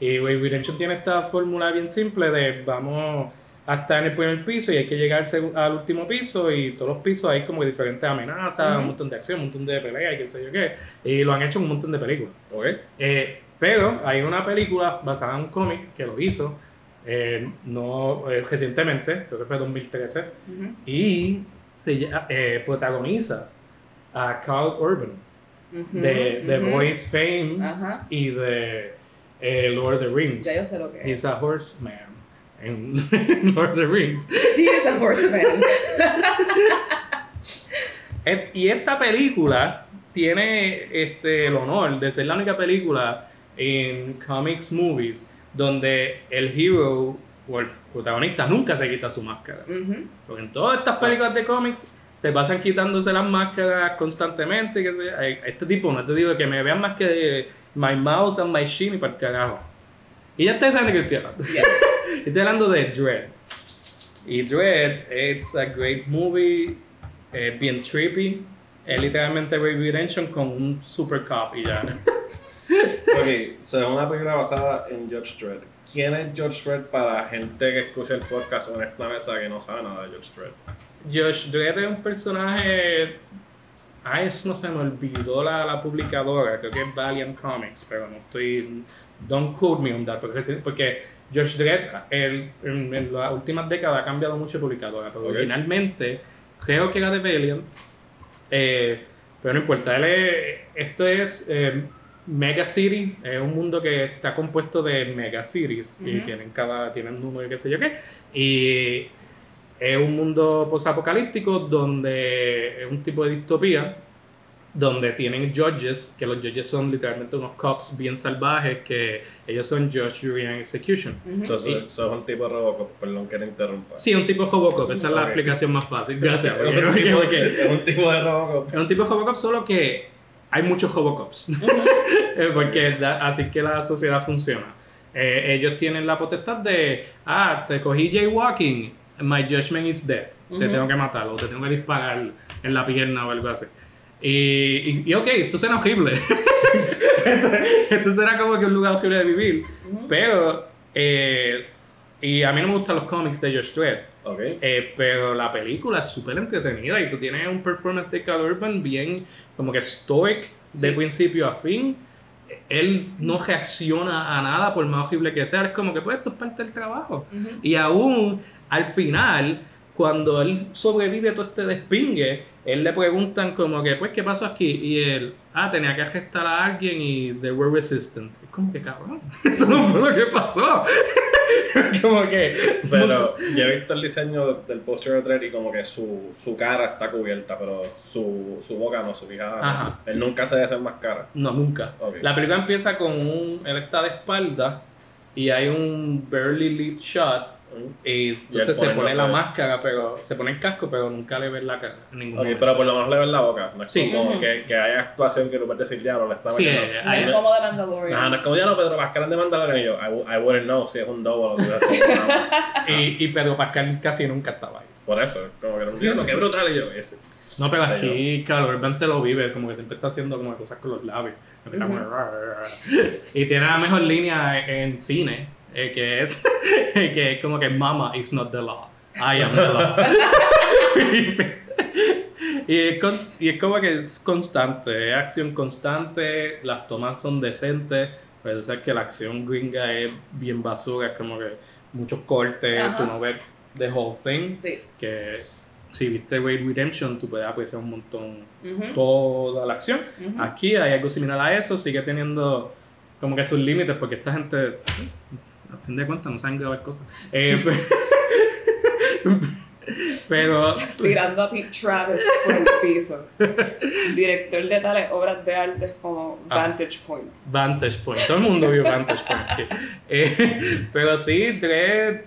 Y Raid Redemption tiene esta fórmula bien simple de vamos a estar en el primer piso y hay que llegar al último piso y todos los pisos hay como diferentes amenazas, Ujú. un montón de acción, un montón de pelea y qué sé yo qué. Y lo han hecho en un montón de películas. Ok. Eh, pero hay una película basada en un cómic que lo hizo eh, no, eh, recientemente, creo que fue 2013, Ujú. y se eh, protagoniza a Carl Urban Ujú. de The Ujú. Voice Fame y de eh, Lord of the Rings. Ya yo sé lo que es. He's a horseman en (laughs) Lord of the Rings. He is a horseman. Y esta película tiene este, el honor de ser la única película en comics movies donde el hero o el protagonista nunca se quita su máscara. Ujú. Porque en todas estas películas de cómics se pasan quitándose las máscaras constantemente. Que se, este tipo no te digo que me vean más que my mouth and my chin y para el carajo. Y ya ustedes saben de qué estoy hablando. Yes. (laughs) Estoy hablando de Dread. Y Dread, it's a great movie, eh, bien trippy. Es literalmente Ray Redemption con un super cop y ya. (laughs) Ok, so, es una película basada en Judge Dredd. ¿Quién es Judge Dredd para gente que escucha el podcast en esta mesa que no sabe nada de Judge Dredd? Josh Dredd es un personaje. Ay, no se me olvidó la, la publicadora, creo que es Valiant Comics, pero no estoy. Don't quote me on that, porque, porque Josh Dredd el- en, en las últimas décadas ha cambiado mucho de publicadora, pero Ok. originalmente creo que era de Valiant, eh, pero no importa. Él es- esto es eh, Mega City, es un mundo que está compuesto de mega cities y tienen cada tienen número y qué sé yo qué. Y es un mundo posapocalíptico donde es un tipo de distopía donde tienen judges, que los judges son literalmente unos cops bien salvajes, que ellos son judge, jury and execution. Entonces, Y- sos un tipo de Robocop, perdón que te interrumpa. Sí, un tipo de Robocop, esa es la explicación más fácil. (laughs) Gracias. Es un, tipo, es un tipo de Robocop. es un tipo de Robocop, solo que hay muchos Robocops. (laughs) Eh, porque da- así que la sociedad funciona. Eh, ellos tienen la potestad de, ah, te cogí jaywalking, my judgment is death. Te Ujú. tengo que matar o te tengo que disparar en la pierna o algo así. Y, y, y ok, esto será horrible. (laughs) esto, esto será como que un lugar horrible de vivir. Ujú. Pero, eh, y a mí no me gustan los cómics de Josh Dredd. Ok. Eh, pero la película es súper entretenida y tú tienes un performance de Cal Urban bien como que stoic de Sí. principio a fin. Él no reacciona a nada por más horrible que sea. Es como que pues esto es parte del trabajo. Ujú. Y aún al final, cuando él sobrevive todo este despingue, él le preguntan como que, pues, ¿qué pasó aquí? Y él, ah, tenía que arrestar a alguien y they were resistant. Es como que, cabrón, (laughs) eso no fue lo que pasó. (laughs) como que... Pero yo he visto el diseño del póster de Dredd y como que su, su cara está cubierta, pero su, su boca no, su fijada. Él nunca se desenmascara. No, nunca. La película empieza con un. Él está de espalda y hay un barely lit shot. Y entonces se pone- no la máscara, pero se pone el casco, pero nunca le ves la cara en ningún Ok, momento. pero por lo menos le ven la boca. No es Sí. como Ujú. que, que haya actuación que tú puedes decir, ya no le está Sí, metiendo". eh, No hay- es como de Mandalorian. Ajá, no es como ya no, Pedro Pascal de Mandalorian y yo, I, w- I wouldn't know si es un double o si es un (laughs) no. y, y Pedro Pascal casi nunca estaba ahí. Por eso, como que no entiendo, qué brutal y yo, ese. No, pero aquí Carl Urban se lo vive, como que siempre está haciendo como cosas con los labios. Está como- Y tiene la mejor línea en cine, eh, que es (laughs) que es como que Mama is not the law, I am the law. (laughs) y, es con- y es como que es constante, es acción constante, las tomas son decentes, pero sabes que la acción gringa es bien basura, es como que muchos cortes, Ajá. tú no ves the whole thing Sí. que si viste Raid Redemption tú puedes apreciar un montón Ujú. toda la acción. Ujú. Aquí hay algo similar a eso, sigue teniendo como que sus límites porque esta gente, a fin de cuentas, no saben grabar cosas. Eh, pe- (laughs) pero Tirando a Pete Travis por el piso. Director de tales obras de arte como Ah. Vantage Point. Vantage Point, todo el mundo vio Vantage Point. Eh, pero sí, tres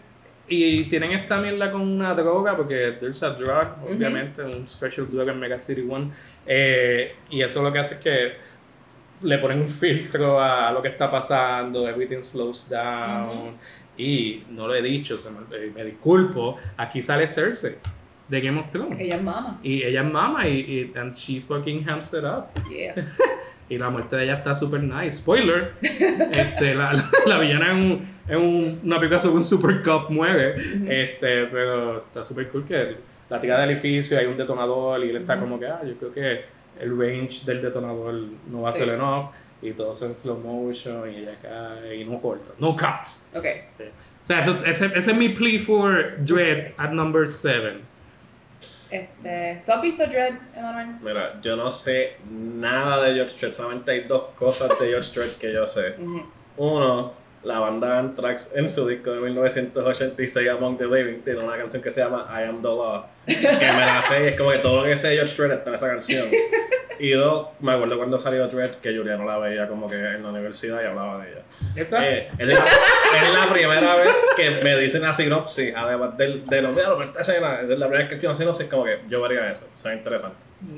y tienen esta mierda con una droga, porque there's a drug, obviamente, un special drug en Mega City One. eh, y eso lo que hace es que le ponen un filtro a lo que está pasando, everything slows down. Y no lo he dicho, se me, eh, me, disculpo. Aquí sale Cersei de Game of Thrones. Ella es mama. Y ella es mama y, y and she fucking hams it up. Yeah. (laughs) y la muerte de ella está super nice. Spoiler: (laughs) este, la, la, villana es, un, una película sobre un super cop muere. este, pero está super cool que la tira del edificio, hay un detonador y él está como que, ah, yo creo que el range del detonador no va a ser enough y todo es en slow motion y ella cae y no corta. No cuts. Ok. O sea, eso, ese, ese, es mi plea for Dread at number 7. Este, ¿Tú has visto Dread, Emanuel? Mira, yo no sé nada de George Strait, solamente hay dos cosas de George Strait que yo sé. Uno, la banda Anthrax en su disco de 1986 Among the Living tiene una canción que se llama I Am the Law que me la sé y es como que todo lo que sé de George Strait está en esa canción. Y dos, me acuerdo cuando salió Dread que Julia no la veía como que en la universidad y hablaba de ella. Eh, es, la, primera vez que me dicen la sinopsis además del, de los videos es la primera vez que escucho una sinopsis como que yo vería eso, o sea, interesante.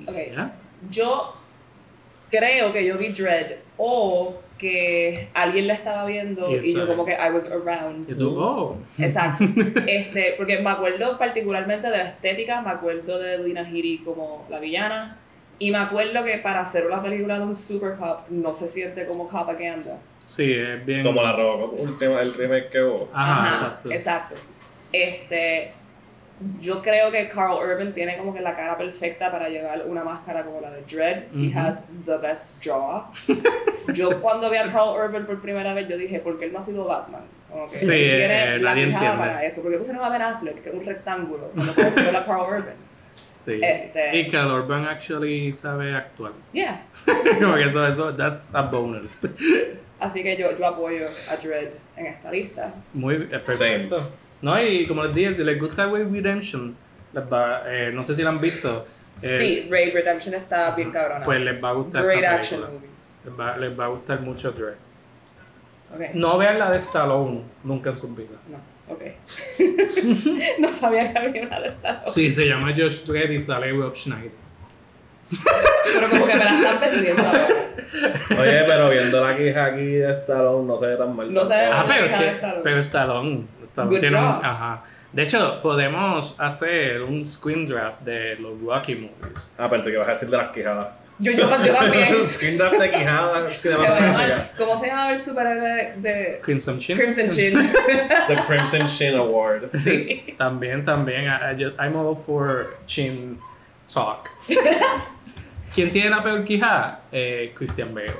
Ok, yo creo que yo vi Dread o que alguien la estaba viendo y, yo como que I was around. Y tú, oh. Exacto. (laughs) este, porque me acuerdo particularmente de la estética, me acuerdo de Lina Headey como la villana y me acuerdo que para hacer una película de un super cop no se siente como capa que anda. Sí, es bien. Como la Robocop, el remake que hubo. Ajá, exacto. exacto. Este, yo creo que Carl Urban tiene como que la cara perfecta para llevar una máscara como la de Dread. He has the best jaw. (laughs) yo cuando vi a Carl Urban por primera vez, yo dije, ¿por qué él no ha sido Batman? Como que sí, tiene eh, la fijada para eso. Porque pusieron a Ben Affleck, que es un rectángulo, cuando puedo a Carl Urban. Sí. Este... Y Carl Urban actually sabe actuar. Yeah. (laughs) como que eso, eso, that's a bonus. Así que yo, yo apoyo a Dread en esta lista. Muy perfecto. No, y como les dije, si les gusta Raid Redemption, les va, eh, no sé si la han visto. Eh, sí, Raid Redemption está bien cabrona. Pues les va a gustar. Great action movies. Les va, les va a gustar mucho Dread. Okay. No vean la de Stallone nunca en sus vidas. No, ok. (laughs) no sabía que había una de Stallone. Sí, se llama Josh Dredd y sale Rob Schneider. pero como que me la están vendiendo Oye, pero viendo la quija aquí de Stallone no se ve tan mal. No se ve ah, pero, de Stallone. pero Stallone ajá. De hecho, podemos hacer un screen draft de los Rocky movies. Ah, pensé que ibas a decir de las quijadas. Yo, yo, yo también. (laughs) screen draft de quijadas. ¿Cómo se llama el superhéroe de, Crimson Chin? Crimson Chin. The Crimson Chin Award. (laughs) Sí. También, también. I'm all for chin talk. (laughs) ¿Quién tiene la peor quijada? Eh, Christian Bale.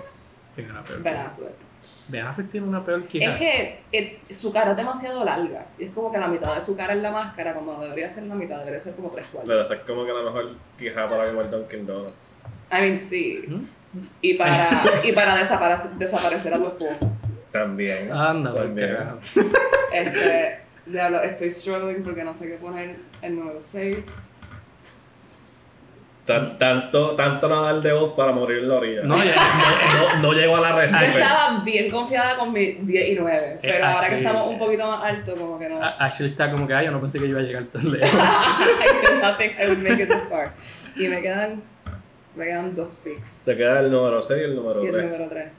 Tiene la peor. Ben Affleck. Ben Affleck tiene una peor quijada. Es que it's, su cara es demasiado larga. Y es como que la mitad de su cara es la máscara, como no debería ser la mitad, debería ser como tres cuartos. Pero esa es como que la mejor quijada para comer Dunkin' Donuts. I mean, sí. ¿Mm? Y para, y para desaparecer a tu esposa. También. Anda, también. Este, diablo, estoy struggling porque no sé qué poner el número 6 tanto, tanto nadar de voz para morir en la orilla. No, no, no, llego a la. Yo estaba bien confiada con mi 10 y 9, eh, pero ahora que estamos un poquito más alto, como que no. Ashley está como que, ay, yo no pensé que iba a llegar tan lejos. I did not think I would make it this far. Y me quedan, me quedan dos picks. Te queda el número 6 y el número 3. Y el número 3.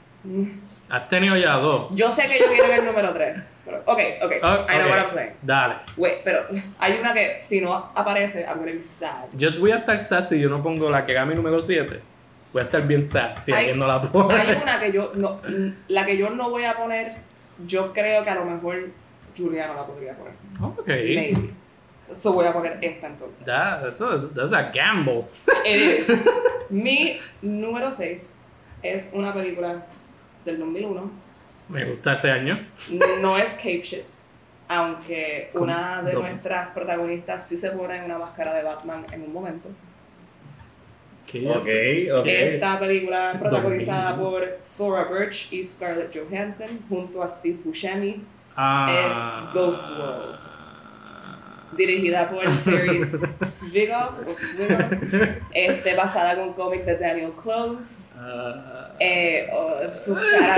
Has tenido ya dos. Yo sé que yo quiero el número 3. Pero, ok, ok. Oh, I know what I'm playing. Dale. Wait, pero (laughs) hay una que si no aparece, I'm gonna be sad. Yo voy a estar sad si yo no pongo la que mi número 7. Voy a estar bien sad si alguien no la pone. Hay (laughs) una que yo no, la que yo no voy a poner, yo creo que a lo mejor Julia no la podría poner. Ok. Maybe. So voy a poner esta entonces. That, eso es that's a gamble. (laughs) It is. Mi número 6 es una película del 2001 me gusta ese año. No es Cape Shit. Aunque una de nuestras protagonistas sí se pone en una máscara de Batman en un momento. Okay, okay. Esta película protagonizada por Thora Birch y Scarlett Johansson junto a Steve Buscemi ah, es Ghost World. Dirigida por (laughs) Terry Zwigoff, o Zwigoff, este, basada en un cómic de Daniel Close. Ah. Eh, oh, su cara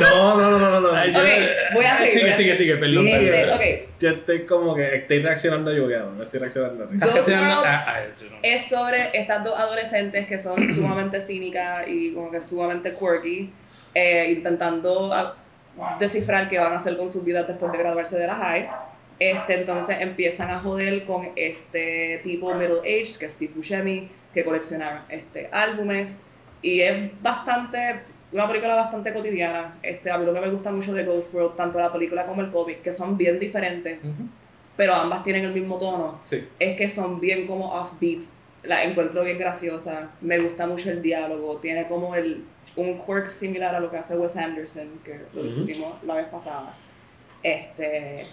No, no, no, no, no. Yo- Ok, voy a seguir, voy Sigue, sigue, sigue, perdón. Este, perdón. ok, Yo estoy como que estoy reaccionando a Juliano, no estoy reaccionando a ti. Ah, Ghost sí, World ah, ah, es sobre estas dos adolescentes que son sumamente cínicas y como que sumamente quirky, eh, intentando ah, descifrar qué van a hacer con sus vidas después de graduarse de la high. Este, entonces empiezan a joder con este tipo middle aged, que es Steve Buscemi, que colecciona este, álbumes. Y es bastante, una película bastante cotidiana. Este, a mí lo que me gusta mucho de Ghost World, tanto la película como el cómic, que son bien diferentes, Ujú. pero ambas tienen el mismo tono Sí. es que son bien como offbeat. La encuentro bien graciosa. Me gusta mucho el diálogo. Tiene como el, un quirk similar a lo que hace Wes Anderson, que lo Ujú. discutimos la vez pasada. Este.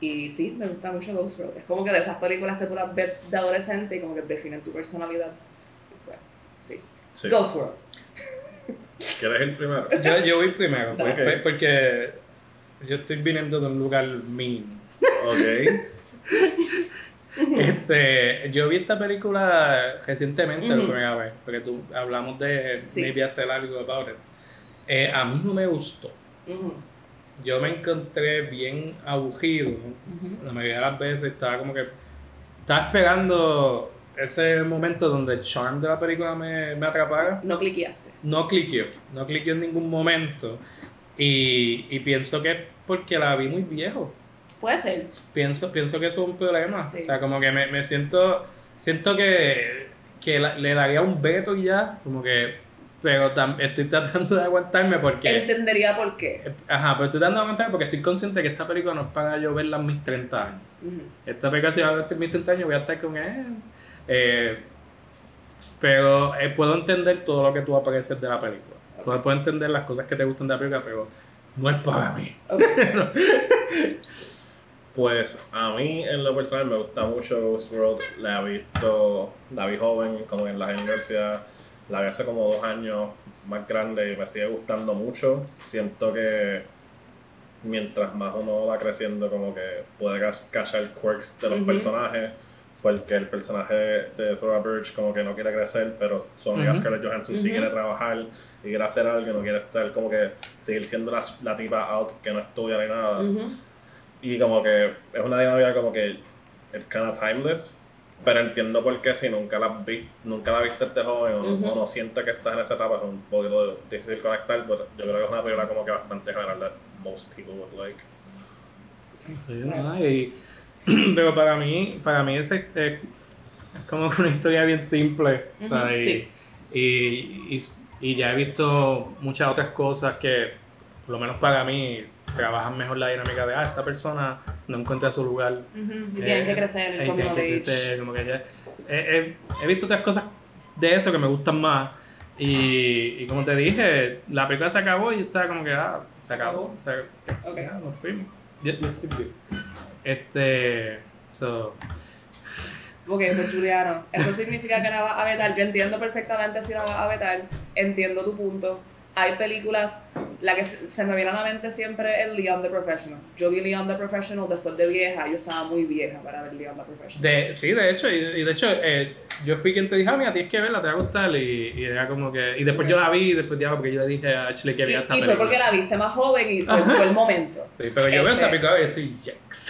Y sí, me gusta mucho Ghost World. Es como que de esas películas que tú las ves de adolescente y como que definen tu personalidad. Pues, sí. Sí. Ghost World. (laughs) ¿Quieres el primero? Yo, yo voy primero, Ok. pues, porque yo estoy viniendo de un lugar mean. Ok. (laughs) Este, yo vi esta película recientemente la primera vez, porque tú hablamos de Sí. maybe hacer algo about it. Eh, a mí no me gustó. Yo me encontré bien aburrido. ujú. La mayoría de las veces estaba como que estaba esperando ese momento donde el charm de la película me, me atrapara. No cliqueaste. No cliqueó, no cliqueó en ningún momento. Y, y pienso que es porque la vi muy viejo. Puede ser. Pienso, pienso que eso es un problema. Sí. O sea, como que me, me siento, siento que, que la- le daría un veto y ya, como que, pero tam- estoy tratando de aguantarme porque, Entendería por qué. ajá, pero estoy tratando de aguantarme porque estoy consciente que esta película no es para yo verla en mis 30 años. Esta película si va a ver en mis 30 años voy a estar con él. Eh, pero eh, puedo entender todo lo que tú aprecias de la película. Puedo, puedo entender las cosas que te gustan de la película, pero no es para mí. (laughs) Pues a mí en lo personal me gusta mucho Ghost World. La he visto, la vi joven, como en la universidad. La vi hace como dos años más grande y me sigue gustando mucho. Siento que mientras más uno va creciendo, como que puede cachar quirks de los Ujú. personajes. Porque el personaje de Thora Birch como que no quiere crecer, pero su amiga Ujú. Scarlett Johansson sí Ujú. quiere trabajar y quiere hacer algo, no quiere estar como que seguir siendo la, la tipa out que no estudia ni nada. Y como que es una dinámica como que it's kind of timeless. Pero entiendo por qué si nunca la, vi, nunca la viste este joven o, no- no sientes que estás en esa etapa es un poquito difícil conectar, pero yo creo que es una película como que bastante general that most people would like. Sí, no, y- (clears throat) pero para mí, para mí es, es como que una historia bien simple. o sea, Ujú, y, sí. y, y- y ya he visto muchas otras cosas que, por lo menos para mí, trabajan mejor la dinámica de, ah, esta persona no encuentra su lugar. Ujú. Y tienen Eh, que crecer en el eh, que- of que crecer, como que ya- eh, eh, he visto otras cosas de eso que me gustan más. Y, y como te dije, la película se acabó y yo estaba como que, ah, se acabó. se- Ok. ya, nos fuimos. Yo, yo estoy bien. Este. So, Ok, pues Juliano, eso significa que la vas a vetar. Yo entiendo perfectamente si la vas a vetar, entiendo tu punto. Hay películas, la que se se me viene a la mente siempre es Leon the Professional. Yo vi Leon the Professional después de vieja, yo estaba muy vieja para ver Leon the Professional. de, sí, de hecho, y, y de hecho, eh, yo fui quien te dije, ah, mira, tienes que verla, te va a gustar. Y, y era como que. Y después yo la vi, y después ya, porque yo le dije a Ashley que Y, había esta y fue película. porque la viste más joven y fue, fue el momento. (laughs) Sí, pero yo veo esa Este- película y estoy.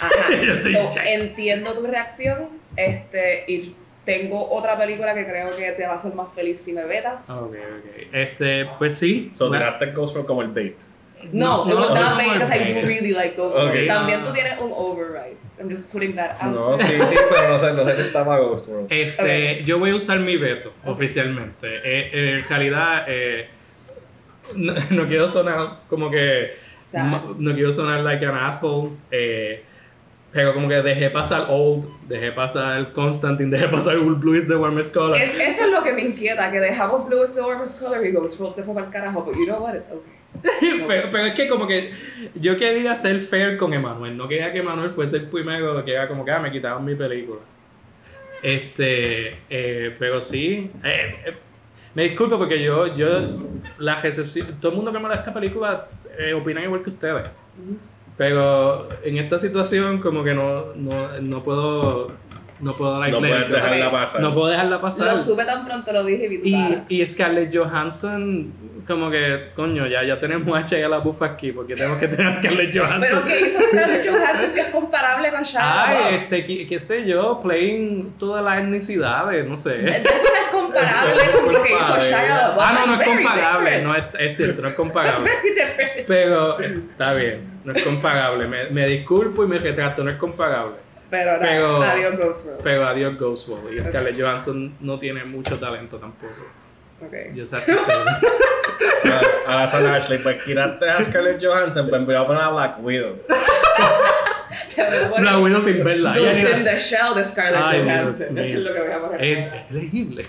Ajá. (laughs) yo estoy So, yikes. entiendo tu reacción este, y tengo otra película que creo que te va a hacer más feliz si me vetas. Ok, ok. Este, pues sí. So, tiraste Ghost World como el date. No, No, it was no, not made because I no. do really like Ghost Okay. También tú tienes un override. I'm just putting that out. No, sí, sí, pero no sé, no sé si está para Ghost World. Este, yo voy a usar mi veto oficialmente. Eh, eh, en realidad, eh, no, (laughs) no quiero sonar como que. Sad. No, no quiero sonar like an asshole. eh, pero como que dejé pasar Old, dejé pasar Constantine, (laughs) dejé pasar Blue is the Warmest Color. Es- eso es lo que me inquieta, que dejamos Blue is the warmest color y Ghost World se fue para el carajo, but you know what, it's okay. (laughs) pero, pero es que como que yo quería ser fair con Emanuel, no quería que Emanuel fuese el primero que era como que ah, me quitaron mi película. Este, eh, pero sí, eh, eh, me disculpo porque yo, yo, la recepción, todo el mundo que me da esta película eh, opinan igual que ustedes. Pero en esta situación como que no, no, no puedo no puedo No puedes dejarla pasar. No puedo dejarla pasar. Lo supe tan pronto, lo dije y Y, Scarlett Johansson, como que, coño, ya, ya tenemos a Shia la bufa aquí, porque tenemos que tener a Scarlett Johansson. Pero ¿qué hizo Scarlett (laughs) Johansson que es comparable con Shia Ay, LaBeouf? este, qué, qué sé yo, playing todas las etnicidades, no sé. Eso no es comparable con lo que hizo Shia LaBeouf. Ah, no, no es comparable, no es, es cierto, no es comparable. Pero está bien, no es comparable. Me, me disculpo y me retrato, no es comparable. Pero, Pero- nada, adiós Ghost World. Pero adiós Ghost World. Y Scarlett Johansson no tiene mucho talento tampoco. Okay. Yo sé. (laughs) Ahora son Ashley, pues quitarte a Scarlett Johansson, pues me voy a poner a Black Widow. (laughs) La Widow sin verla. Ghost Ella in the Shell de Scarlett Ay, Dios Johansson. mío. Eso es lo que voy a poner. es elegible.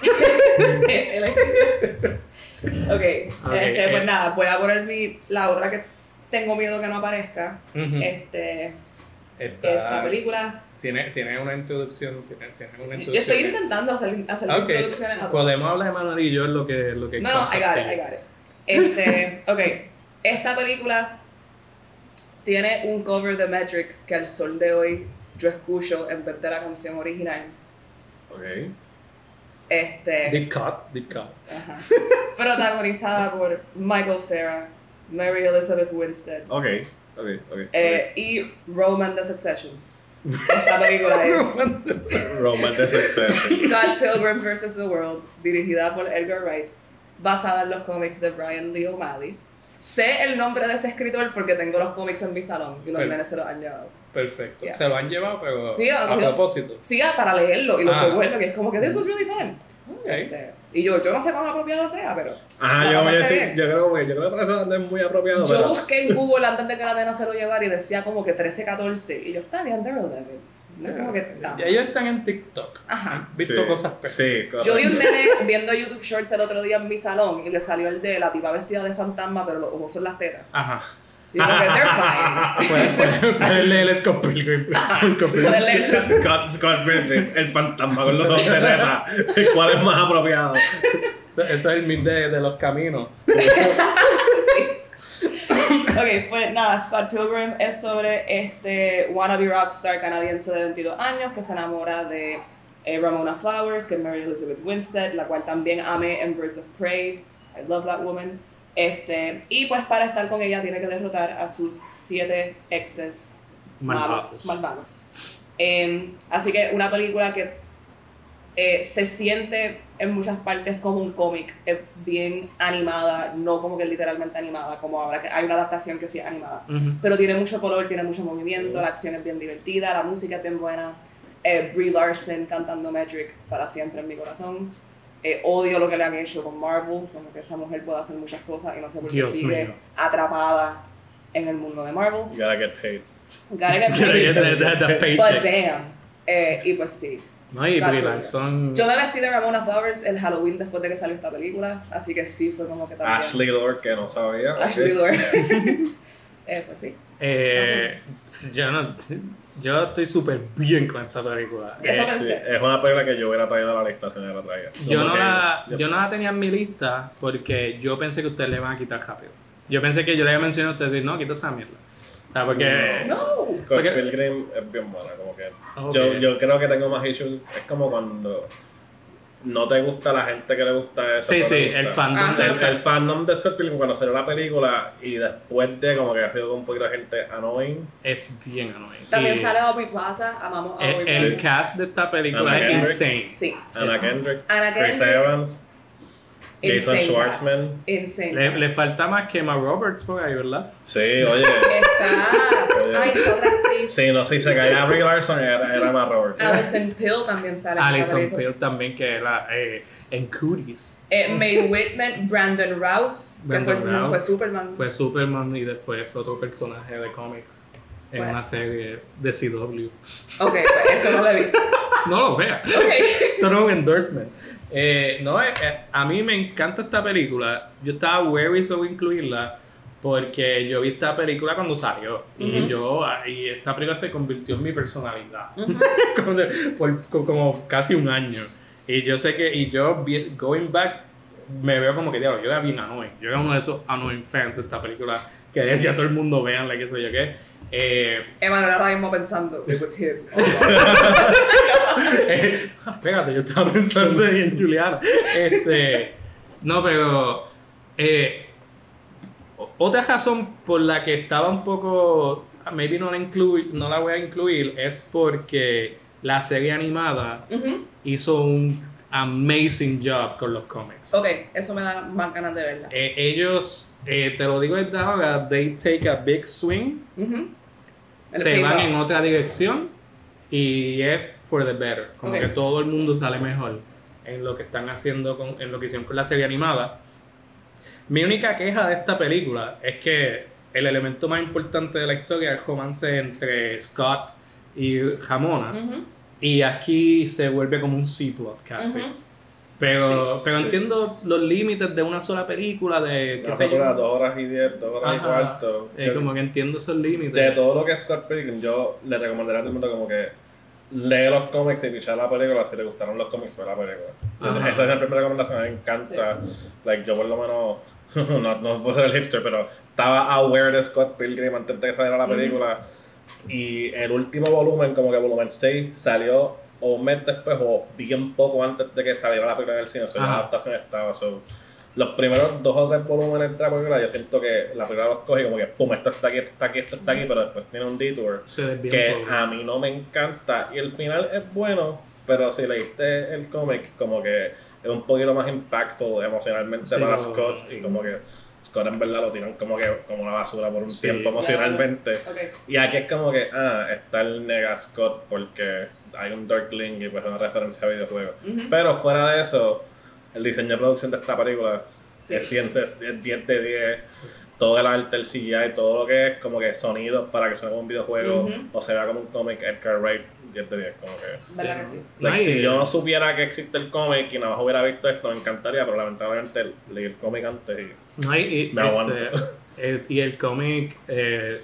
Es elegible. (laughs) ok, este, pues eh. nada, voy a poner mi, la otra que tengo miedo que no aparezca. Ujú. Este, Esta- esta película. Tiene, tiene una introducción. Tiene, tiene una Yo introducción. estoy intentando hacer, hacer Ok, introducciones a podemos hablar de Manuel y yo en lo que, lo que No, no, I got it, I got it. Este, (laughs) ok, esta película tiene un cover de Metric que al sol de hoy yo escucho en vez de la canción original. Ok. Este, Deep cut, deep cut. ajá, (laughs) protagonizada por Michael Cera, Mary Elizabeth Winstead Ok. Ok. Ok. eh, y Roman the Succession. Esta película es Roman de (laughs) Success. Scott Pilgrim vs. The World, dirigida por Edgar Wright, basada en los cómics de Brian Lee O'Malley. Sé el nombre de ese escritor porque tengo los cómics en mi salón y los Perfecto. nenes se los han llevado. Perfecto. Yeah. Se lo han llevado, pero Sí, a a propósito. Sí, ah, para leerlo y lo Ah. que bueno, que es como que this was really fun. Este, y yo, yo no sé cuán apropiado sea, pero. Ajá, la yo voy a decir, yo creo que yo creo que para es muy apropiado, Yo pero busqué en Google antes de que la nena se lo llevara y decía como que 13, 14. Y yo, está bien, they're 11. No es como que. está Y ellos están en TikTok. Ajá. Han visto sí, cosas peores. Sí, Yo vi un nene viendo YouTube Shorts el otro día en mi salón y le salió el de la tipa vestida de fantasma, pero los ojos son las tetas. Ajá. They're fine. Puedes (laughs) leer el Scott Pilgrim. Scott Pilgrim. Pueden leerse. Scott, Scott Pilgrim, el fantasma con los ojos de. ¿Cuál es más apropiado? Eso eso es el mid de, de los caminos. Ok, pues nada, Scott Pilgrim es sobre este wannabe rockstar canadiense de 22 años que se enamora de eh, Ramona Flowers, que es Mary Elizabeth Winstead, la cual también amé en Birds of Prey. I love that woman. Este, y pues para estar con ella tiene que derrotar a sus siete exes. Malvados. malvados. Em, así que una película que eh, se siente en muchas partes como un cómic, es bien animada, no como que literalmente animada, como ahora que hay una adaptación que sí es animada. Ujú. Pero tiene mucho color, tiene mucho movimiento, la acción es bien divertida, la música es bien buena. Eh, Brie Larson cantando Metric para siempre en mi corazón. Eh, odio lo que le han hecho con Marvel, como que esa mujer puede hacer muchas cosas y no sé por qué Dios sigue mío. atrapada en el mundo de Marvel. You gotta get paid. Gotta get (laughs) paid, the- the- the but paycheck. damn. Eh, y pues sí. No, y. Larson. Yo me vestí de Ramona Flowers el Halloween después de que salió esta película, así que sí fue como que también. Ashley Lord, que no sabía. Ashley Lord. (laughs) eh, pues sí. Eh, yo, no, yo estoy súper bien con esta película. Sí, es una película que yo hubiera traído a la lista si no la traía. Yo no, la, yo- yo no la tenía en mi lista porque yo pensé que ustedes le iban a quitar rápido. Yo pensé que yo le iba a mencionar a ustedes y decir, no, quita esa mierda. O sea, porque. No. Scott Porque- Pilgrim es bien buena, como que Ok. yo, yo creo que tengo más issues, es como cuando no te gusta la gente que le gusta eso. Sí, sí, el fandom. El, el fandom de Scott Pilgrim cuando salió la película y después de como que ha sido un poquito de gente annoying. Es bien annoying. También Y sale Aubrey Plaza, amamos a el, Aubrey el Plaza. cast de esta película Anna es Kendrick. insane. Sí. Anna Kendrick, Anna Chris Kendrick. Evans, Jason Insane Schwartzman. Insane. Le, falta más que Emma Roberts por ahí, ¿verdad? Sí, oye. Está. Ay, otra actriz. Sí, no, si se caía Brie Larson era, era más Roberts. Alison Pill también sale. en la Alison. Pill también, que era eh, en Cooties. Eh, Mae Whitman, Brandon Routh, que Brandon fue, Routh. fue Superman. Fue Superman y después fue otro personaje de cómics en Bueno. una serie de CW. Ok, pues eso no lo vi. (laughs) No lo veas. Ok. Esto no es un endorsement. Eh, no, eh, eh, a mí me encanta esta película. Yo estaba wary sobre incluirla porque yo vi esta película cuando salió. Y Ujú. yo, ah, y esta película se convirtió en mi personalidad. (laughs) Como, de- por, como casi un año. Y yo sé que, y yo, going back, me veo como que, diablo, yo era bien annoying. Yo era uno de esos annoying fans de esta película que decía todo el mundo, veanla, qué sé yo qué. Eh, Emanuel ahora mismo pensando, it was him. eh, espérate, yo estaba pensando en Juliana. Este, no, pero eh, otra razón por la que estaba un poco, maybe no la, inclui- no la voy a incluir, es porque la serie animada hizo un amazing job con los cómics. Ok, eso me da más ganas de verla. Eh, ellos, eh, te lo digo desde ahora, they take a big swing. El se van face-off. en otra dirección y es for the better. Como que todo el mundo sale mejor en lo que están haciendo, con, en lo que hicieron con la serie animada. Mi única queja de esta película es que el elemento más importante de la historia es el romance entre Scott y Ramona. Ujú. Y aquí se vuelve como un C-plot casi. Pero, Sí, pero sí. entiendo los límites de una sola película, de qué Una sé yo. película de dos horas y diez, dos horas y cuarto. Eh, Yo- como que entiendo esos límites. de todo lo que es Scott Pilgrim, yo le recomendaría a todo el mundo como que lee los cómics y pichar la película si te gustaron los cómics, ve la película. Esa, es la primera recomendación, me encanta. Like, yo por lo menos, (laughs) no, no puedo ser el hipster, pero estaba aware de Scott Pilgrim antes de que saliera la película. Y el último volumen, como que volumen 6, salió o un mes después o bien poco antes de que saliera la película en el cine. O sea, la adaptación estaba. so, los primeros dos o tres volúmenes de la película, yo siento que la película los coge como que, pum, esto está aquí, esto está aquí, esto está aquí, pero después tiene un detour Se que a mí no me encanta. Y el final es bueno, pero si leíste el cómic, como que es un poquito más impactful emocionalmente Sí, para no. Scott y como que Scott en verdad lo tiran como que como una basura por un Sí. tiempo emocionalmente. Ok. Y aquí es como que, ah, está el nega Scott porque hay un Darkling y pues una referencia a videojuegos. Ujú. Pero fuera de eso, el diseño de producción de esta película Sí. es 100 de- es 10 de 10. Todo el arte, el CGI, todo lo que es como que sonidos para que suene como un videojuego Ujú. o se vea como un cómic, Edgar Wright 10 de 10. Como que, ¿Verdad que sí? like, si yo no supiera que existe el cómic y nada más hubiera visto esto, me encantaría, pero lamentablemente leí el cómic antes y No hay, y, Me este, aguanto. eh, y el cómic, eh,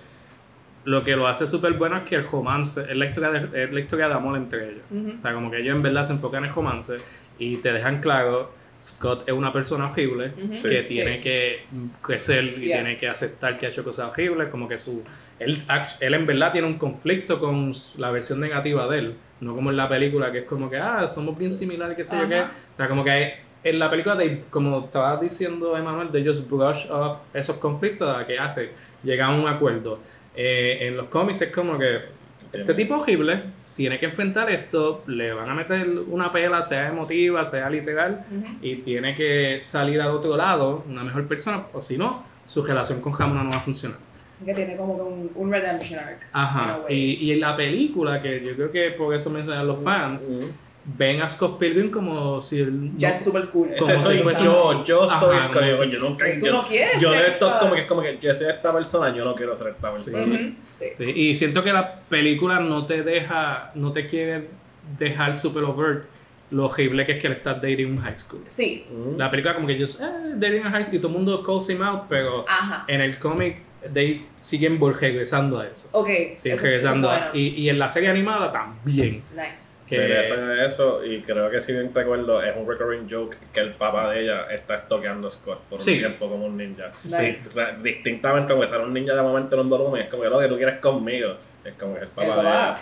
lo que lo hace súper bueno es que el romance es la, historia de, es la historia de amor entre ellos. O sea, como que ellos en verdad se enfocan en el romance y te dejan claro, Scott es una persona horrible que tiene que crecer y Yeah. tiene que aceptar que ha hecho cosas horribles, como que su él, él en verdad tiene un conflicto con la versión negativa de él, no como en la película que es como que, ah, somos bien similares, qué sé yo qué. O sea, como que en la película, de, como estaba diciendo Emanuel, de ellos brush off esos conflictos a que hace, llegan a un acuerdo. Eh, en los cómics es como que este tipo horrible tiene que enfrentar esto, le van a meter una pela, sea emotiva, sea literal, Ujú. y tiene que salir al otro lado, una mejor persona, o si no, su relación con Hamuna no va a funcionar. Que tiene como que un, un redemption arc. Ajá. Y, y en la película, que yo creo que por eso mencionan los fans, Mm. Ven a Scott Pilgrim como si él Ya no- es súper cool. Ese soy yo, yo Ajá, soy Scott, yo, sí. yo nunca Tú yo, no quieres yo de ser esto como que como que yo soy esta persona, yo no quiero ser esta persona. Sí. Sí, y siento que la película no te deja, no te quiere dejar super overt lo horrible que es que él está dating un high school. Sí. La película como que just, eh, dating a high school y todo el mundo calls him out, pero Ajá. en el cómic they siguen regresando a eso. Ok. Siguen eso- regresando es a, y, y en la serie animada también. Nice. Que, Regresan a eso y creo que si bien recuerdo es un recurring joke que el papá de ella está estoqueando a Scott por un Sí. tiempo como un ninja. Nice. Sí, distintamente como que sale un ninja de momento en un volumen, es como que lo que tú quieres conmigo. Es como que es el papá de ella.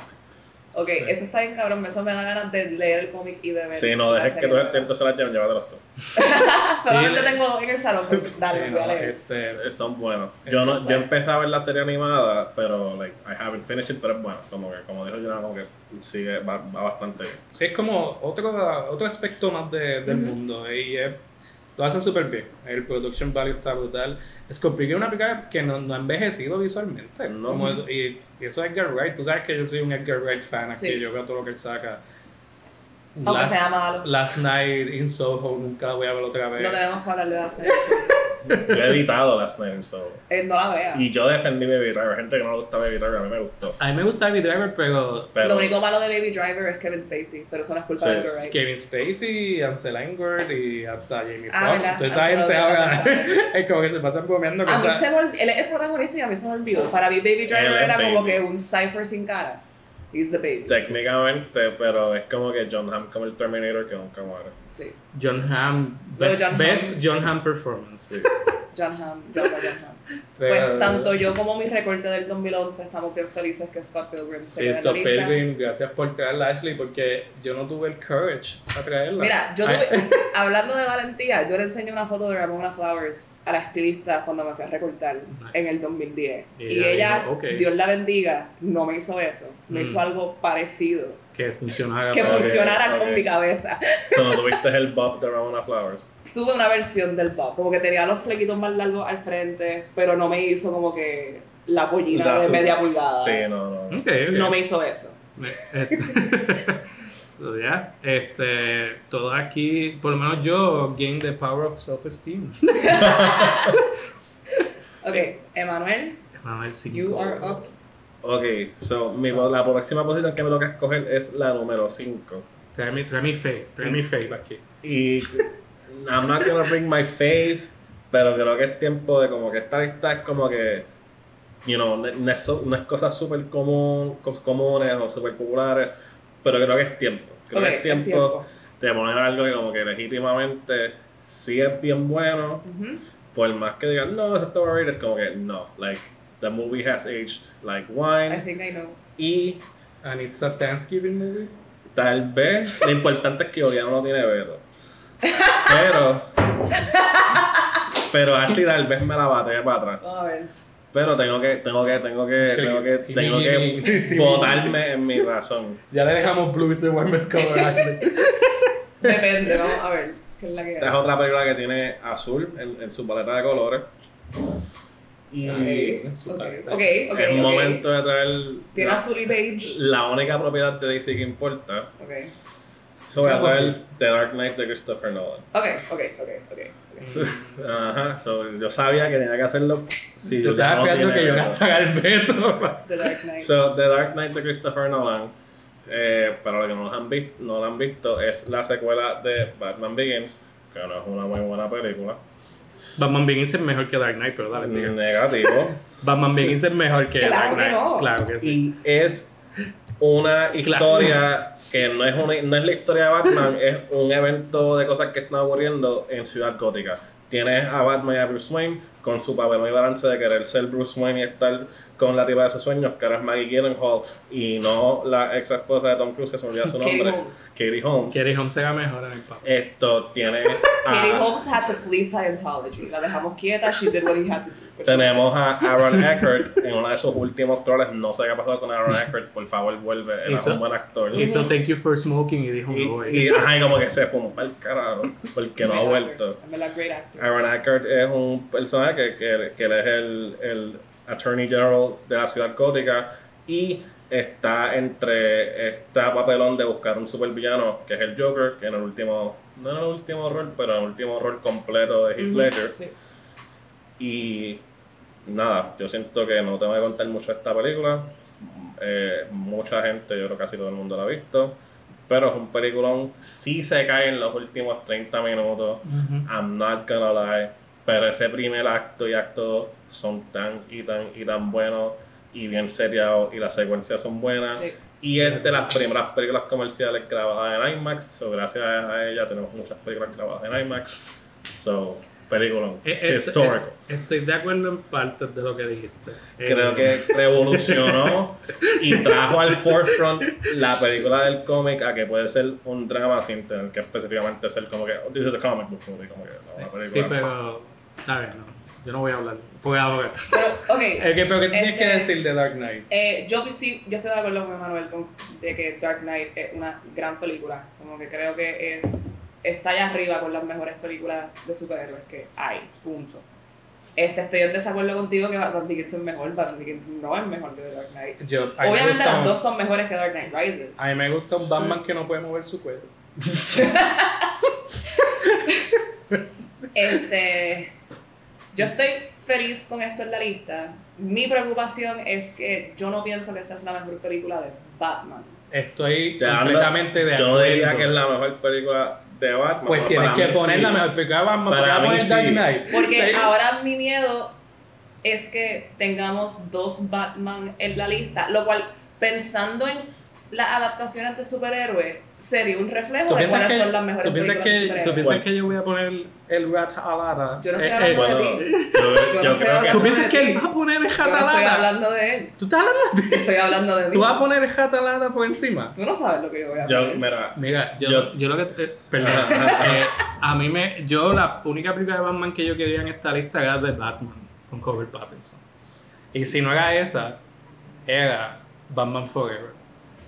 Ok, Sí. eso está bien cabrón. Eso me da ganas de leer el cómic y de ver. Sí, no la dejes que tus estudiantes se las lleven, llévatelos tú. (laughs) Solamente Sí. tengo dos en el salón. pues, (laughs) Dale, sí, no, este, Eh, Son buenos. Yo no, yo Bueno. empecé a ver la serie animada, pero like, I haven't finished it, pero es bueno. Como que, como dijo Jonah, como que sigue, va, va bastante bien. Sí, es como otro, otro aspecto más de- del mundo y es- lo hacen súper bien. El production value está brutal. Pilgrim es una película que no, no ha envejecido visualmente. No. Como- y, y eso es Edgar Wright. Tú sabes que yo soy un Edgar Wright fan, aquí Sí. yo veo todo lo que él saca. Aunque Last, sea malo. Last Night in Soho, nunca la voy a ver otra vez. No tenemos que hablar de las Yo he evitado Last Night in Soho. eh, No la vea. Y yo defendí Baby Driver. Gente que no le gusta Baby Driver, a mí me gustó. A mí me gusta Baby Driver, pero Pero, Lo único malo de Baby Driver es Kevin Spacey, pero eso no es culpa Sí. de Edgar Wright. Kevin Spacey, Ansel Elgort y hasta Jamie Ah, Foxx. ¿verdad? Toda esa gente ahora (laughs) es como que se pasan bromeando con A mí se me olvidó, él es el protagonista y a mí se me olvidó. Para mí Baby Driver Él era como Baby. que un cipher sin cara. He's the baby. Técnicamente, pero es como que John Hamm como el Terminator que nunca muere. Sí. John Hamm, best John, best Hamm. John Hamm performance. Sí. (laughs) John Hamm, John, John Hamm. Pues tanto yo como mi recorte del 2011 estamos bien felices que Scott Pilgrim se sí, Scott Pilgrim, gracias por traerla Ashley porque yo no tuve el courage para traerla. Mira, yo tuve, (laughs) hablando de valentía, yo le enseñé una foto de Ramona Flowers a la estilista cuando me fui a recortar en el 2010. Y, ella, Dios la bendiga, no me hizo eso, me hizo mm. algo parecido. Que funcionara. Que funcionara con mi cabeza. Solo tuviste el bob de Ramona Flowers tuve una versión del bob, como que tenía los flequitos más largos al frente, pero no me hizo como que la pollina de media pulgada. Sí, no, no. No me hizo eso. Este, (laughs) so, yeah, este, todo aquí, por lo menos yo, gain the power of self-esteem. (laughs) ok, Emanuel. Emanuel, You are up. Ok, so mi, la próxima posición que me toca escoger es la número 5. Trae mi, trae mi fe, trae mi fe aquí. Y I'm not gonna bring my faith, pero creo que es tiempo de como que esta lista es como que, you know, no, es, no es cosas súper común, comunes o súper populares, pero creo que es tiempo. Creo que es tiempo, de poner algo que como que legítimamente sí es bien bueno, por más que digan, no, eso está overrated, como que no, like, the movie has aged like wine. I think I know. Y... And it's a Thanksgiving movie. Tal vez, lo importante es que Oriana no tiene veto. Pero. pero así tal vez me la bate para atrás. A ver. Pero tengo que, tengo que, tengo que, tengo que, tengo que votarme en mi razón. Ya le dejamos Blue is the warmest color Depende, vamos a ver. ¿Qué es la que es otra película que tiene azul en, en su paleta de colores. Y okay. Okay, okay, es momento de traer. Tiene azul y beige. La única propiedad de DC que importa. Okay. So voy a traer The Dark Knight de Christopher Nolan. Ok, ok, ok, ok. (laughs) Ajá, so, yo sabía que tenía que hacerlo. Si Tú estabas esperando que yo gastara el veto. The Dark Knight. So, The Dark Knight de Christopher Nolan, eh, para los que no lo, han visto, no lo han visto, es la secuela de Batman Begins, que no es una muy buena película. Batman Begins es mejor que Dark Knight, pero dale, sigue. Negativo. Batman Begins es mejor que Dark Knight. Claro que sí. Y es una historia que no es, una, no es la historia de Batman, es un evento de cosas que están ocurriendo en Ciudad Gótica. Tienes a Batman y a Bruce Wayne con su papel y balance de querer ser Bruce Wayne y estar con la tipa de sus sueños, que era Maggie Gyllenhaal, y no la ex esposa de Tom Cruise, que se me olvidó su nombre, Katie Holmes. Katie Holmes se va mejor en el papel. Esto tiene. (laughs) Katie Holmes had to flee Scientology. La dejamos quieta, she did what he had to do. Tenemos a Aaron Eckhart en uno de sus últimos troles. No sé qué ha pasado con Aaron Eckhart. Por favor, vuelve. Era un buen actor. Hizo Thank You for Smoking y dijo no Y, y ajá, como que se fumó para el carajo. Porque no ha vuelto. Aaron Eckhart es un personaje que, que, que él es el, el Attorney General de la ciudad gótica y está entre esta papelón de buscar un supervillano que es el Joker, que en el último, no en el último rol, pero en el último rol completo de Heath Ledger. Y nada, yo siento que no tengo que contar mucho de esta película. Eh, mucha gente, yo creo que casi todo el mundo la ha visto. Pero es un peliculón, sí se cae en los últimos 30 minutos. I'm not gonna lie pero ese primer acto y acto son tan y tan y tan buenos y bien seriados y las secuencias son buenas. Y es de las primeras películas comerciales grabadas en IMAX. So, gracias a ella tenemos muchas películas grabadas en IMAX. So, película eh, eh, histórico. Eh, estoy de acuerdo en parte de lo que dijiste. Creo que revolucionó y trajo al forefront la película del cómic a que puede ser un drama sin tener que específicamente ser como que oh, this is a comic book movie, como que no, película. Sí, pero a ver, no. Yo no voy a hablar. Voy a hablar. Pero, okay, (laughs) pero ¿qué tienes que este, decir de Dark Knight? Eh, yo sí, yo estoy de acuerdo con Manuel de que Dark Knight es una gran película. Como que creo que es está allá arriba con las mejores películas de superhéroes que hay. Punto. Este, estoy en desacuerdo contigo que Batman Begins es mejor. Batman Begins no es mejor que Dark Knight. Obviamente las dos son mejores que Dark Knight Rises. A mí me gusta un Batman que no puede mover su cuello. (laughs) este yo estoy feliz con esto en la lista. Mi preocupación es que yo no pienso que esta es la mejor película de Batman. Estoy completamente de acuerdo. Yo diría que es la mejor película de Batman. Pues tienes que poner la mejor película de Batman para, para poner Dark Knight. Porque ahora mi miedo es que tengamos dos Batman en la lista, lo cual pensando en las adaptaciones de superhéroes sería un reflejo de cuáles son las mejores ¿tú piensas películas que, ¿Tú piensas que yo voy a poner el Rat Alada? Yo no estoy Eh, hablando eh, de ti. yo, Yo yo no creo que hablando ¿Tú piensas de que ti. él va a poner el Yo no estoy hablando de él. ¿Tú estás hablando de Estoy hablando de mí. ¿Tú vas a poner el Jatalada por encima? Tú no sabes lo que yo voy a yo, poner. mira, Mira, yo, Yo- yo, lo que. eh, perdón. (laughs) eh, a mí me. Yo, la única película de Batman que yo quería en esta lista era The Batman, con Robert Pattinson. Y si no era esa, era Batman Forever.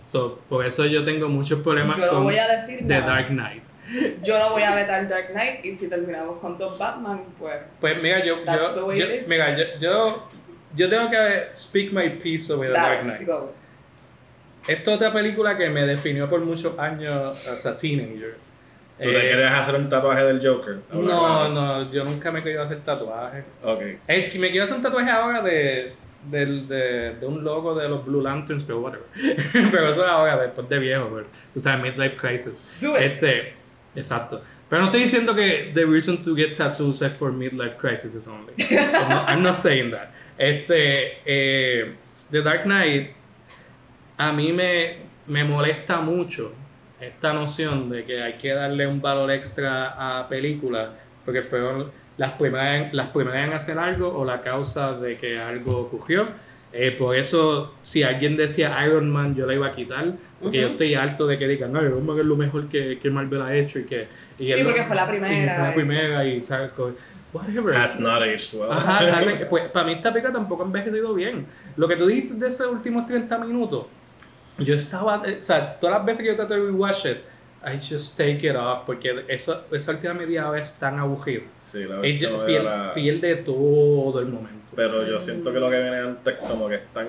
So, por eso yo tengo muchos problemas Yo no con voy a decir The nada. Dark Knight. Yo no voy a vetar Dark Knight y si terminamos con dos Batman, pues. Pues mira, yo. That's the yo, way yo- it is. mira, yo, yo, yo tengo que speak my piece sobre The Dark Knight. go. Esta es otra película que me definió por muchos años as a teenager. ¿tú te Eh, querías hacer un tatuaje del Joker? No, no, yo nunca me he querido hacer tatuajes. Ok. Es que me quiero hacer un tatuaje ahora de, del- de, de un logo de los Blue Lanterns, pero whatever. (laughs) pero eso es ahora, después de viejo, pero, tú sabes, Midlife Crisis. Do it. Este, exacto. Pero no estoy diciendo que the reason to get tattoos is for Midlife Crisis is only. I'm not, I'm not saying that. Este, eh, The Dark Knight, a mí me, me molesta mucho esta noción de que hay que darle un valor extra a películas porque fueron las primeras, en- las primeras en hacer algo o la causa de que algo ocurrió. Eh, por eso, si alguien decía Iron Man, yo la iba a quitar, porque yo Ujú. estoy harto de que digan, no, Iron Man es lo mejor que, que Marvel ha hecho y que... Y Sí, porque fue la primera, y fue la eh. primera y, ¿sabes? Whatever. Has not aged well. Ajá, dale, (laughs) pues para mí esta película tampoco ha envejecido bien. Lo que tú dijiste de esos últimos 30 minutos, yo estaba, eh, o sea, todas las veces que yo trato de rewatch it, I just take it off, porque eso, esa última media hora es tan aburrida. Sí, la verdad pier- era- pierde todo el momento. Pero yo siento que lo que viene antes como que es tan,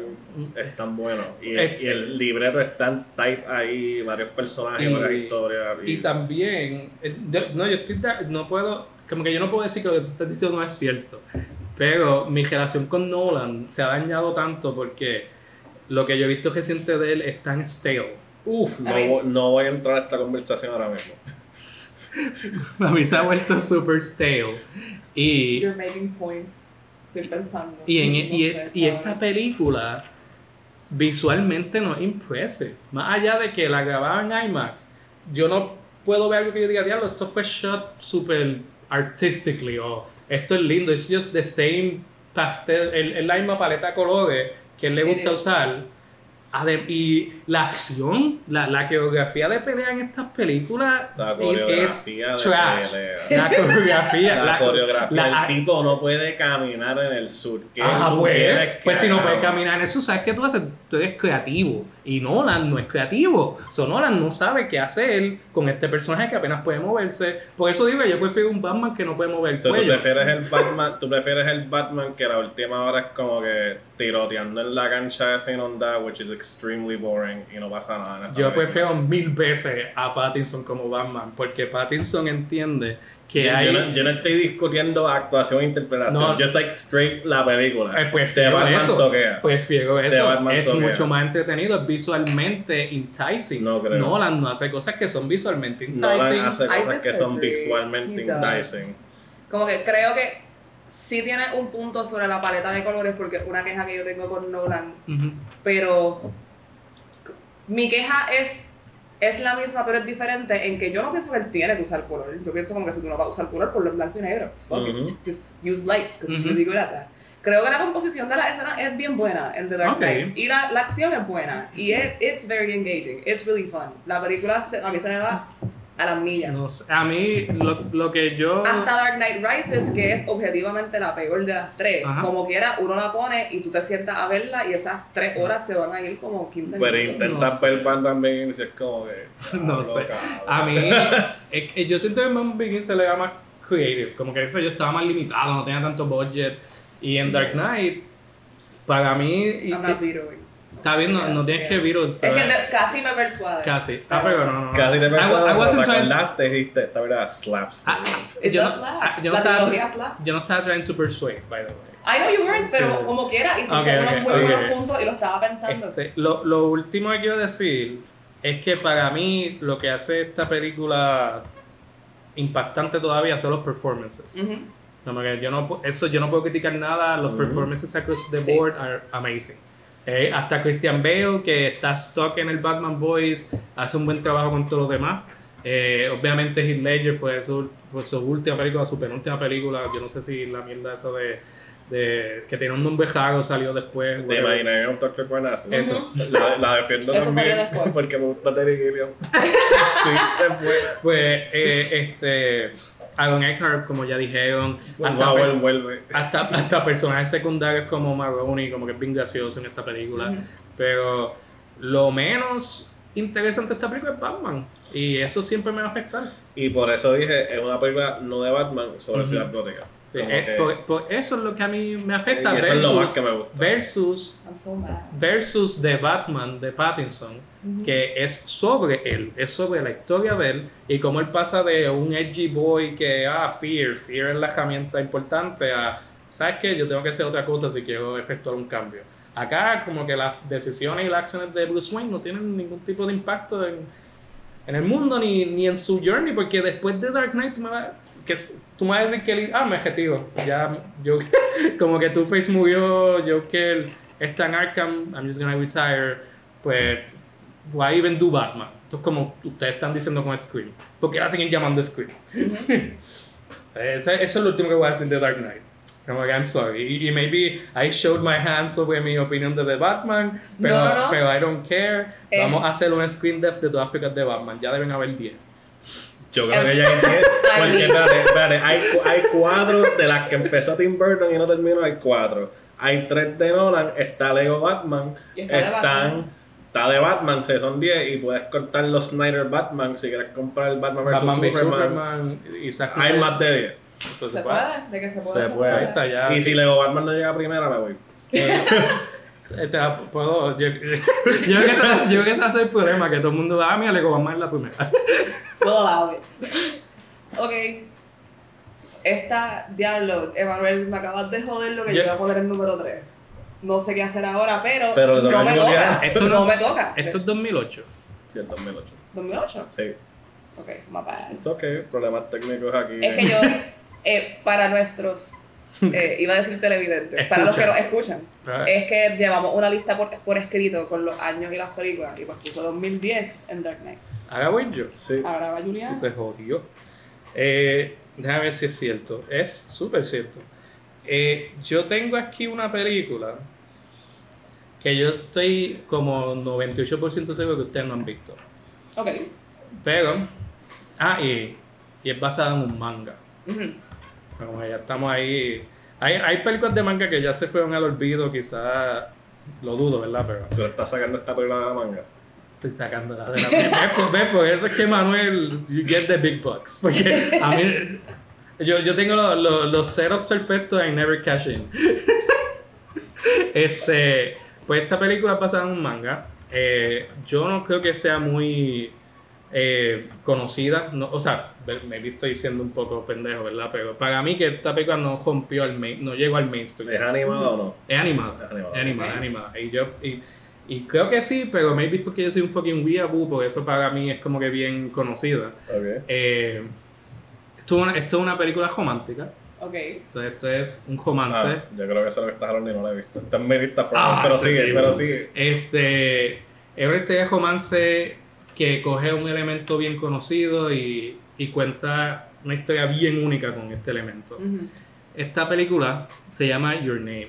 es tan bueno. Y, Es- y el libreto es tan tight ahí, varios personajes, Y- varias historias. Y también, eh, no, yo estoy, no puedo, como que yo no puedo decir que lo que tú estás diciendo no es cierto, pero mi relación con Nolan se ha dañado tanto porque lo que yo he visto reciente de él es tan stale. Uf, no, no voy a entrar a esta conversación ahora mismo. (laughs) A mí se ha vuelto super stale. Y, You're making points. Estoy pensando. y, en, No y, sé, y esta película visualmente no es impressive. Más allá de que la grababan en IMAX, yo no puedo ver algo que yo diga, diablo, esto fue shot super artistically o esto es lindo. It's just the same pastel, el, el la misma paleta de colores que él le gusta is. usar. Y la acción, la, la coreografía de pelea en estas películas, La coreografía de trash. pelea. La (laughs) coreografía, La, co- coreografía. la- el tipo no puede caminar en el sur. ¿Qué Ajá, pues, pues si no hagamos? caminar en eso, ¿sabes qué tú haces? Tú eres creativo. Y Nolan no es creativo. So Nolan no sabe qué hacer con este personaje que apenas puede moverse. Por eso digo, yo prefiero un Batman que no puede mover el ¿tú, cuello. prefieres el (laughs) Batman, tú prefieres el Batman que la última hora es como que tiroteando en la cancha esa inundada, which is extremely boring y no pasa nada en esa Yo película. prefiero mil veces a Pattinson como Batman. Porque Pattinson entiende que yo, hay. yo no, yo no estoy discutiendo actuación e interpretación, No. just like straight la película. Eh, de prefiero Batman eso. soquea. Prefiero eso. Batman es soquea. mucho más entretenido, es visualmente enticing. No creo. Nolan no hace cosas que son visualmente enticing. Nolan hace cosas que son visualmente enticing. Como que creo que sí tiene un punto sobre la paleta de colores, porque es una queja que yo tengo con Nolan, pero mi queja es, es la misma, pero es diferente en que yo no pienso que él tiene que usar color. Yo pienso como que si tú no vas a usar color, ponlo en blanco y negro. Fuck it. Ujú. Just use lights, because it's Ujú. really good at that. Creo que la composición de la escena es bien buena en The Dark. Knight. Y la, la acción es buena. Y it, it's very engaging. It's really fun. La película se- a mí se me va a las millas. No sé, a mí lo, lo que yo... Hasta Dark Knight Rises, que es objetivamente la peor de las tres. Ajá. Como quiera, uno la pone y tú te sientas a verla y esas tres horas se van a ir como 15 Pero minutos. intentas No sé. ver Batman Begins y es como que. (laughs) No ah, sé. loca, A mí, es que yo siento que Man Begins se le da más creative, como que eso yo estaba más limitado, no tenía tanto budget. Y en Dark Knight, para mí, y- I'm not vetoing. Está bien, no, no tienes que virus, Es que de- casi me persuade. casi. Ah, pero no, no, no. Casi te I I pensaba, wasn't pero te trying- acordaste, dijiste, esta verdad slaps. Ah, ah, It yo, does no, slap. ah, yo no La estaba, trilogía slaps. yo no estaba trying to persuade, by the way. I know you weren't, pero Sí. como quiera, hiciste Ok, unos ok, muy sí. buenos puntos y lo estaba pensando. Este, lo, lo último que quiero decir es que para mí lo que hace esta película impactante todavía son los performances. Ujú. Como que yo no, pu- eso yo no puedo criticar nada, los Ujú. performances across the Sí. board are amazing. Eh, hasta Christian Bale, que está stuck en el Batman Voice, hace un buen trabajo con todos los demás. Eh, obviamente Heath Ledger fue su, su última película, su penúltima película. Yo no sé si la mierda esa de, de que tiene un nombre raro salió después. Te imaginas un Doctor Buenas. Eso. La, la defiendo Eso también después. porque me gusta Terry Gilliam. (laughs) sí, es buena. Pues eh, este Aaron Eckhart, como ya dijeron, hasta, Wow, per- él vuelve. hasta, hasta personajes secundarios como Maroni, como que es bien gracioso en esta película. Pero lo menos interesante de esta película es Batman. Y eso siempre me va a afectar. Y por eso dije, es una película no de Batman sobre. Ciudad Gótica. Sí, Como que- por, por eso es lo que a mí me afecta. y eso es lo versus- más que me gusta. versus so versus The Batman de Pattinson, que es sobre él, es sobre la historia de él y cómo él pasa de un edgy boy que, ah, fear, fear es la herramienta importante, a, ¿sabes qué? Yo tengo que hacer otra cosa si quiero efectuar un cambio. Acá, como que las decisiones y las acciones de Bruce Wayne no tienen ningún tipo de impacto en, en el mundo ni, ni en su journey, porque después de Dark Knight tú me vas, que, tú me vas a decir que él, ah, me retiro, ya, yo, (laughs) como que Two-Face murió, Joker está en Arkham, I'm just gonna retire, pues, why even do Batman? Esto es como ustedes están diciendo con Scream, porque la siguen llamando Scream. (laughs) Eso es lo último que voy a decir de Dark Knight. Como que I'm sorry. Y, y maybe I showed my hand sobre mi opinión de The Batman, pero, No, no, no. pero I don't care. Eh. Vamos a hacer un screen depth de todas las películas de Batman. Ya deben haber 10. Yo creo que ya hay 10. (laughs) Porque, espérate, espérate, hay, hay cuatro de las que empezó Tim Burton y no terminó, hay cuatro. Hay tres de Nolan, está Lego Batman, Y está de están, Batman. Está de Batman, se son 10 y puedes cortar los Snyder Batman si quieres comprar el Batman vs Superman. Superman y Zack Hay más de 10. Entonces, ¿Se pues, puede? ¿De que se puede? Se puede. Ahí está ya. Y si Lego Batman no llega a primera, me voy. (laughs) Este, puedo, yo, (laughs) yo, creo que yo creo que ese va a ser el problema, que todo el mundo va a mí, le Batman es la primera. (laughs) Puedo allow it. Ok. Esta, diablo, Emanuel, me acabas de joder lo que yo Yo- voy a poner en número 3. No sé qué hacer ahora, pero, Pero no me toca. Esto no, no- me toca. Esto es 2008. Sí, el 2008. 2008. Sí. Ok, my bad. It's okay. Problemas técnicos aquí. Es que yo, eh, para nuestros, eh, iba a decir televidentes, para los que nos escuchan, Ah. es que llevamos una lista por, por escrito con los años y las películas, y pues puso 2010 en Dark Knight. Ahora voy yo. Sí. Ahora va Julián. Se jodió. Eh, déjame ver si es cierto. Es súper cierto. Eh, yo tengo aquí una película que yo estoy como 98% seguro que ustedes no han visto. Ok. Pero, ah, y, y es basada en un manga. Ujú. Como ya estamos ahí. Hay, hay películas de manga que ya se fueron al olvido, quizás lo dudo, ¿verdad? Pero Tú estás sacando esta película de la manga. estoy sacándola de la ¿Ves por, ves por eso es que Manuel, you get the big bucks. Porque a mí, yo, yo tengo los, los, los setups perfectos and never cash in. Este, pues esta película pasa en un manga. Eh, yo no creo que sea muy eh, conocida. No, o sea, me estoy diciendo un poco pendejo, ¿verdad? Pero para mí que esta película no rompió al main, no llegó al mainstream. ¿Es animada o no? Es animada. Es animada. Es animada, es animada. Y yo, y, y creo que sí, pero maybe porque yo soy un fucking weeaboo, por eso para mí es como que bien conocida. Ok. Eh, esto, es una, esto es una película romántica. Ok. Entonces, esto es un romance. Ah, yo creo que eso es lo que estás hablando y no lo he visto. Está en mi lista, Ah, pero sigue, pero sigue. Este, es una historia de romance que coge un elemento bien conocido y, y cuenta una historia bien única con este elemento. Esta película se llama Your Name.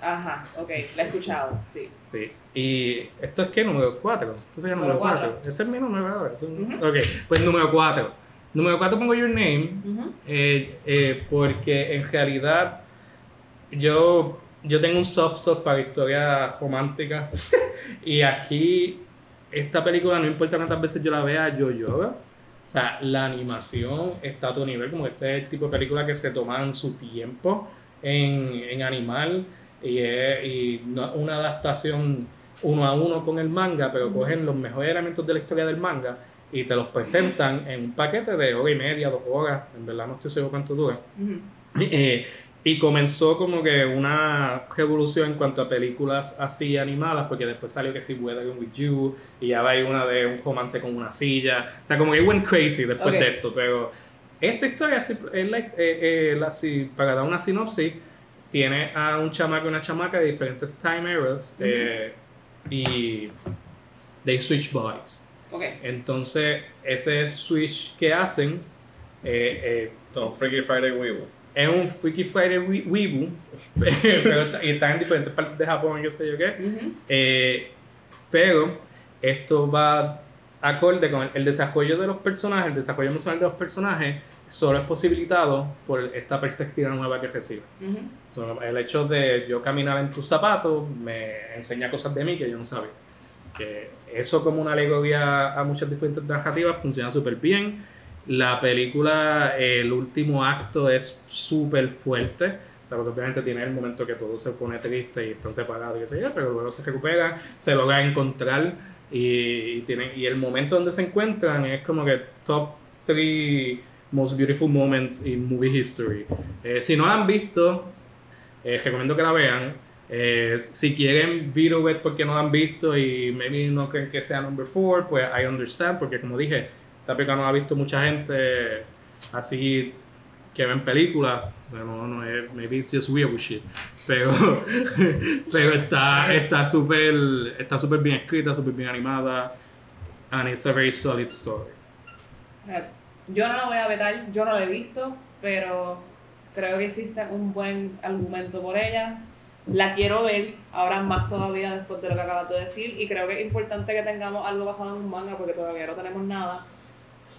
Ajá, ok. La he escuchado, sí. Sí. Y esto es que número 4. Esto sería número Número 4. cuatro. Ese es mi número ahora. es mi- Ujú. Ok, pues número 4. Número 4 pongo Your Name Ujú. eh, eh, porque en realidad yo, yo tengo un soft spot para historias románticas (laughs) y aquí esta película no importa cuántas veces yo la vea, yo lloro. O sea, la animación está a otro nivel, como este es el tipo de película que se toman su tiempo en, en animar y es y no- una adaptación uno a uno con el manga, pero cogen los mejores elementos de la historia del manga y te los presentan en un paquete de hora y media, dos horas, en verdad no estoy seguro cuánto dura. Ujú. Eh, y comenzó como que una revolución en cuanto a películas así animadas, porque después salió que si Weathering with You, y ya va ahí una de un romance con una silla. O sea, como que went crazy después Ok. de esto, pero esta historia, es la- eh, eh, la- sí, para dar una sinopsis, tiene a un chamaco y una chamaca de diferentes time eras eh, y they switch bodies. Okay. Entonces, ese switch que hacen eh, eh, Freaky Friday. Es un Freaky Friday Weeble, (laughs) pero y están en diferentes partes de Japón qué sé yo qué. eh, pero esto va acorde con el desarrollo de los personajes, el desarrollo emocional de los personajes, solo es posibilitado por esta perspectiva nueva que recibe. el hecho de yo caminar en tus zapatos me enseña cosas de mí que yo no sabía. Eso como una alegoría a muchas diferentes narrativas funciona súper bien. La película, el último acto es súper fuerte, pero obviamente tiene el momento que todo se pone triste y están separados y qué pero luego se recupera, se logra encontrar y, tienen, y el momento donde se encuentran es como que top 3 most beautiful moments in movie history. Eh, si no la han visto, eh, recomiendo que la vean. Eh, si quieren it porque no han visto y maybe no creen que sea number 4, pues I understand, porque como dije, esta película no ha visto mucha gente así que ven películas, no, no es, maybe it's just weird shit, pero, (laughs) pero está está súper está super bien escrita, súper bien animada, and it's a very solid story. Yo no la voy a vetar, yo no la he visto, pero creo que existe un buen argumento por ella. La quiero ver, ahora más todavía después de lo que acabas de decir, y creo que es importante que tengamos algo basado en un manga porque todavía no tenemos nada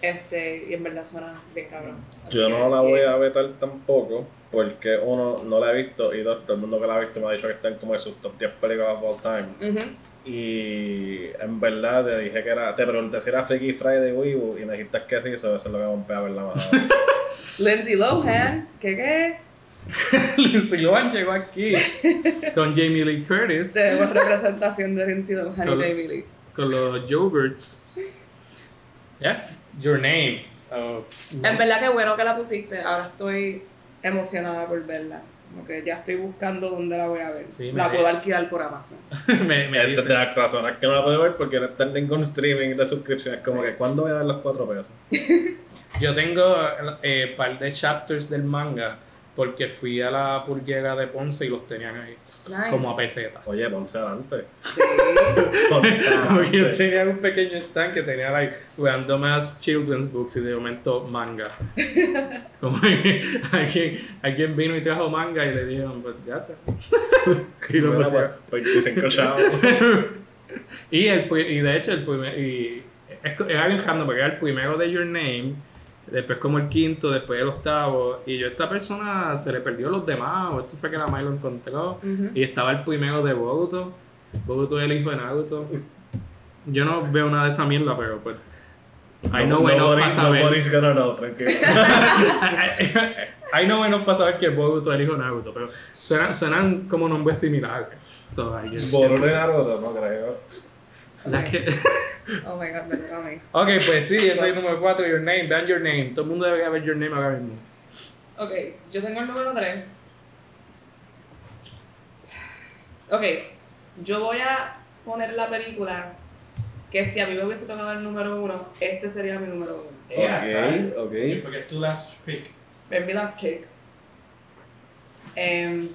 este, y en verdad suena bien cabrón. Yo no la voy a vetar tampoco, porque uno, no la he visto, y dos, todo el mundo que la ha visto me ha dicho que están como en sus top 10 películas of all time. Y en verdad te dije que era, te pregunté si era Freaky Friday Weibo y me dijiste que sí, eso, es lo que vamos a ver la mano. (laughs) Lindsay Lohan, ¿qué qué? (laughs) Lindsay Lohan llegó aquí con Jamie Lee Curtis. Tenemos representación de Lindsay Lohan y Jamie Lee. Con los Yogurts. ¿Ya? Your Name. Oh, en verdad que bueno que la pusiste. Ahora estoy emocionada por verla. Porque ya estoy buscando dónde la voy a ver. la puedo alquilar por Amazon. (laughs) me, me Esa es de las razones que no la puedo ver porque no está en ningún streaming de suscripción. Es como que, ¿cuándo voy a dar los cuatro pesos? (laughs) Yo tengo un eh, par de chapters del manga porque fui a la purguera de Ponce y los tenían ahí. Como a peseta. Oye, Ponce adelante. Sí. (laughs) Ponce (laughs) adelante. yo tenía un pequeño stand que tenía like más children's books y de momento manga. (laughs) Como alguien, alguien vino y trajo manga y le dijeron, pues ya sé. y lo bueno, pues, pues, y, el, y de hecho, el primer, y, era bien random porque era el primero de Your Name después como el quinto, después el octavo, y yo a esta persona se le perdió los demás, o esto fue que la Mai lo encontró, y estaba el primero de Boruto, Boruto es el hijo de Naruto. Yo no veo nada de esa mierda, pero pues... I know enough para saber... Gonna know, tranquilo. (laughs) I know enough para saber que Boruto es el hijo de Naruto, pero suenan, suenan como nombres similares. So, Boruto y Naruto, no creo. Oh my god, perdóname. Ok, pues sí, yo soy el número 4, Your Name, dan Your Name. Todo el mundo debe ver Your Name ahora mismo. Ok, yo tengo el número 3. Ok, yo voy a poner la película que si a mí me hubiese tocado el número 1, este sería mi número 1. ok, ok. Porque es tu last pick. Es mi last pick. Um,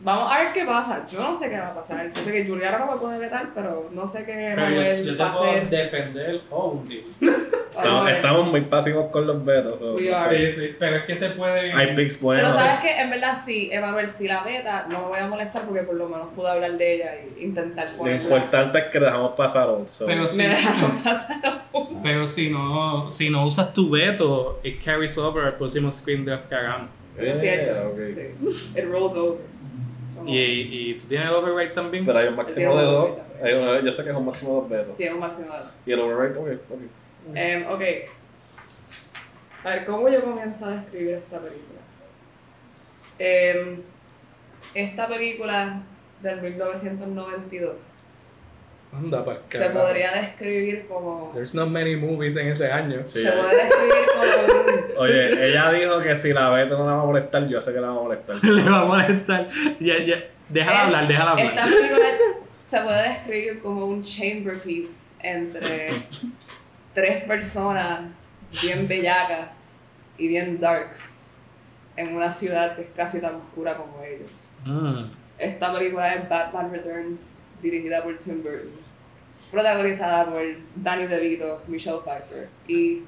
Vamos a ver qué pasa. Yo no sé qué va a pasar. Yo sé que Juliana no me puede vetar, pero no sé qué Manuel va a hacer. defender o (laughs) estamos, estamos, muy pasivos con los vetos. Sí, sí, pero es que se puede. Hay picks buenos. Pero sabes que en verdad sí, Emanuel, si la veta, no me voy a molestar porque por lo menos pude hablar de ella e intentar ponerla. Lo importante es que dejamos pasar also. Pero si, me dejamos pasar Pero si no, si no usas tu veto, it carries over al próximo screen draft que hagamos. es cierto. Eh, sí. It rolls over. ¿Y, ¿Y tú tienes el override también? Pero hay un máximo de dos. yo sé que es un máximo de dos vetos. Sí, es un máximo de dos. ¿Y el override? Ok, ok. Um, ok. A ver, ¿cómo yo comienzo a describir esta película? Um, esta película del 1992 Anda, se podría describir como. There's not many movies en ese año. se puede describir como. Oye, ella dijo que si la Beto no la va a molestar, yo sé que la va a molestar. (laughs) Le va a molestar. Ya, ya. Déjala hablar, déjala hablar. Esta película se puede describir como un chamber piece entre tres personas bien bellacas y bien darks en una ciudad que es casi tan oscura como ellos. Mm. Esta película es Batman Returns, dirigida por Tim Burton, protagonizada por Danny DeVito, Michelle Pfeiffer y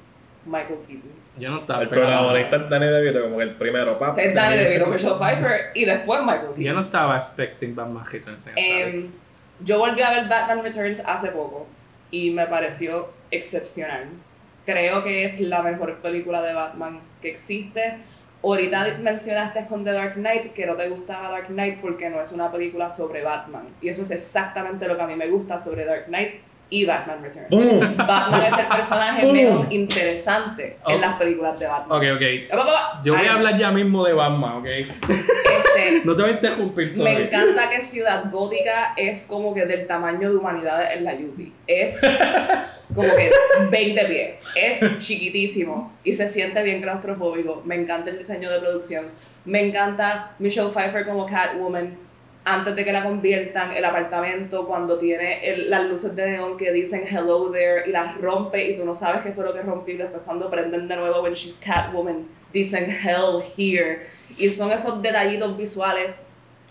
Michael Keaton. Yo no estaba El protagonista es Danny DeVito, como que el primero, papá. Es Danny DeVito, Michelle Pfeiffer y después Michael Keaton. Yo no estaba expecting Batman Returns en. Em, yo volví a ver Batman Returns hace poco y me pareció excepcional. Creo que es la mejor película de Batman que existe. Ahorita mencionaste con The Dark Knight que no te gustaba Dark Knight porque no es una película sobre Batman. Y eso es exactamente lo que a mí me gusta sobre Dark Knight y Batman Returns. ¡Bum! Batman es el personaje ¡Boom! menos interesante Oh. en las películas de Batman. Ok, ok. Eh. Yo voy a hablar ya mismo de Batman, ok. Este, (laughs) No te voy a interrumpir, Me sorry. encanta que Ciudad Gótica es como que del tamaño de humanidades en la Yupi. Es como que 20 pies. Es chiquitísimo y se siente bien claustrofóbico. Me encanta el diseño de producción. Me encanta Michelle Pfeiffer como Catwoman. Antes de que la conviertan, el apartamento, cuando tiene el- las luces de neón que dicen hello there y las rompe y tú no sabes qué fue lo que rompió. Y después, cuando prenden de nuevo, when she's Catwoman, dicen hell here. Y son esos detallitos visuales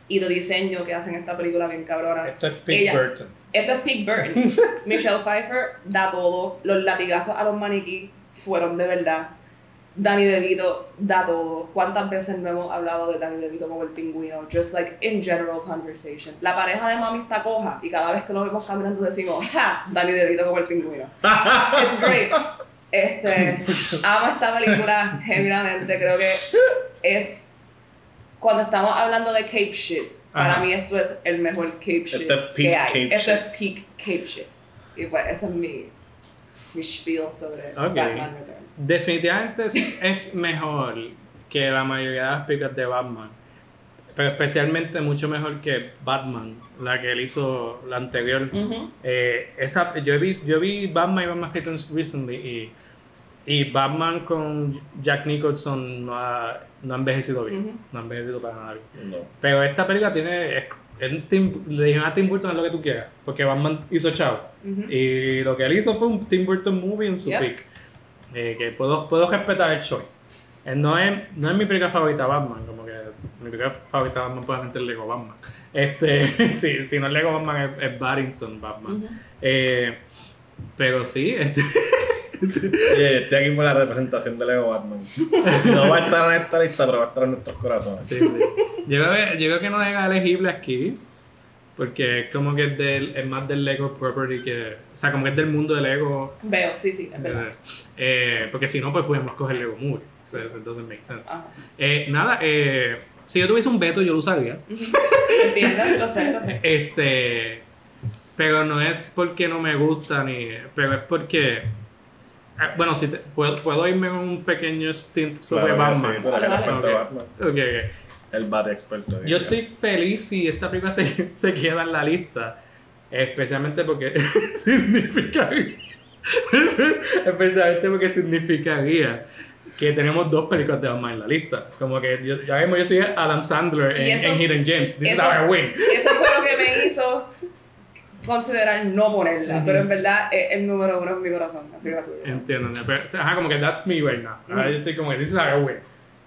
y de diseño que hacen esta película bien cabrona. Esto es Pete Ella- Burton. Esto es Pete Burton. (laughs) Michelle Pfeiffer da todo. Los latigazos a los maniquí fueron de verdad. Danny DeVito da todo. ¿Cuántas veces no hemos hablado de Danny DeVito como el pingüino? Just like in general conversation. La pareja de mami está coja y cada vez que nos vemos caminando decimos, ¡ja! Danny DeVito como el pingüino. (laughs) It's great. Este, amo esta película genuinamente. Creo que es cuando estamos hablando de Cape Shit. Para Ajá. mí esto es el mejor Cape Shit Este es peak que hay. Cape shit. es peak Cape Shit. Y pues ese es mi, mi spiel sobre Ok. Batman Returns. Definitivamente es, es mejor que la mayoría de las películas de Batman. Pero especialmente mucho mejor que Batman, la que él hizo la anterior. Ujú. Eh, esa, yo, vi, yo vi Batman y Batman Returns recently y, y Batman con Jack Nicholson no ha, no ha envejecido bien. Ujú. No ha envejecido para nada bien. No. Pero esta película tiene. Es, es un Tim- le dijeron a Tim Burton haz lo que tú quieras. Porque Batman hizo chavo. Ujú. Y lo que él hizo fue un Tim Burton movie en su Yep. peak. Eh, que puedo, puedo respetar el choice. Eh, no, es, no es mi película favorita Batman, como que mi película favorita Batman probablemente es Lego Batman. Este, (laughs) sí, si no es Lego Batman es, es Battinson Batman. Eh, pero sí, este, (laughs) Oye, (laughs) estoy aquí por la representación de Lego Batman. No va a estar en esta lista, pero va a estar en nuestros corazones. sí, sí. Yo, creo que, yo creo que no es elegible aquí. Porque es como que es, del, es más del Lego property que. O sea, como que es del mundo de Lego. Veo, sí, sí, es verdad. Eh, porque si no, pues podemos coger Lego Movie. Eso doesn't make sense. Eh, nada, eh, si yo tuviese un veto, yo lo usaría. (laughs) ¿Entiendes? Lo sé, lo sé. Este, pero no es porque no me gusta, ni, pero es porque. Ah, Bueno, si te- puedo, puedo irme con un pequeño stint sobre Claro sí, Batman. Dale, de dale. Batman. Ok, ok. El Bat experto. Yo estoy feliz si esta película se, (laughs) se queda en la lista, especialmente porque (laughs) significaría, (laughs) especialmente porque significaría que tenemos dos películas de Batman en la lista. Como que yo, ya mismo yo soy Adam Sandler en, eso- en Hidden Gems. This is eso- how I win. Eso fue lo que me hizo considerar no ponerla, pero en verdad es el número uno en mi corazón, así gratuito. Entiendo, pero, o sea, ajá, como que that's me right now. Ahora yo estoy como que this is how I win.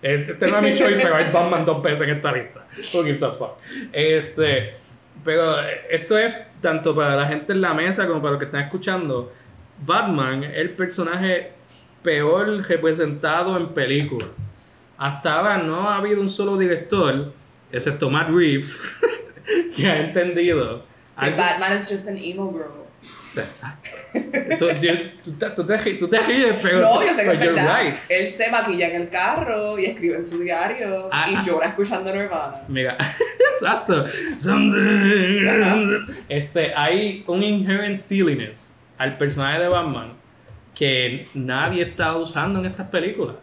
Este no es mi choice, pero hay Batman dos veces en esta lista. Who gives a fuck? Este, pero eh, esto es tanto para la gente en la mesa como para los que están escuchando. Batman es el personaje peor representado en películas. Hasta ahora no ha habido un solo director, excepto Matt Reeves, (laughs) que ha entendido. Algo- Batman is just an emo girl. Exacto. Tú, yo- tú te- tú te tú te ríes, pero no, yo sé que but es you're verdad. right. Él se maquilla en el carro y escribe en su diario Ah, y ah. llora escuchando Nirvana. Mira, (laughs) exacto. Este, hay un inherent silliness al personaje de Batman que nadie está usando en estas películas.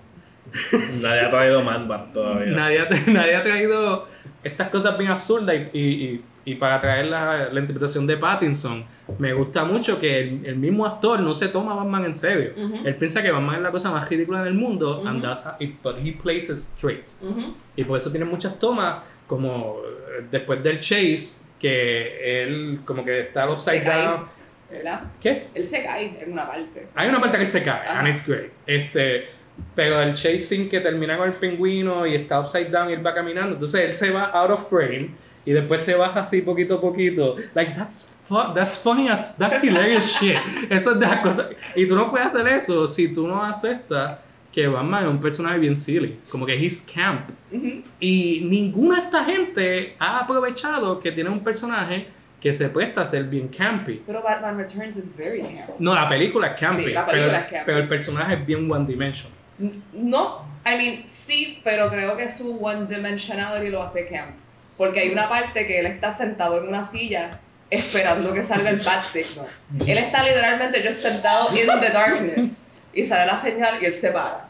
Nadie ha traído Man todavía. Nadie ha, (laughs) nadie ha traído estas cosas bien absurdas y, y- y- y para traer la, la interpretación de Pattinson, me gusta mucho que el, el mismo actor no se toma a Batman en serio. Ujú. Él piensa que Batman es la cosa más ridícula del mundo, and Ujú. that's how- it- but he plays it straight. Ujú. Y por eso tiene muchas tomas, como eh, después del chase, que él como que está upside down. ¿Verdad? ¿Qué? Él se cae en una parte. Hay una parte que se cae, Ajá. and it's great. Este, pero el chasing que termina con el pingüino y está upside down y él va caminando, entonces él se va out of frame y después se baja así poquito a poquito. Like, that's, fu that's funny as, that's hilarious shit. Eso es de las cosas. Y tú no puedes hacer eso si tú no aceptas que Batman es un personaje bien silly, como que he's camp. Y ninguna de esta gente ha aprovechado que tiene un personaje que se presta a ser bien campy. Pero Batman Returns es very camp. No, la película es campy, Sí, la película pero, es campy. pero el personaje es bien one dimension. No, I mean, sí, pero creo que su one dimensionality lo hace camp. Porque hay una parte que él está sentado en una silla esperando que salga el bat signal. Él está literalmente just sentado in the darkness y sale la señal y él se para. (laughs)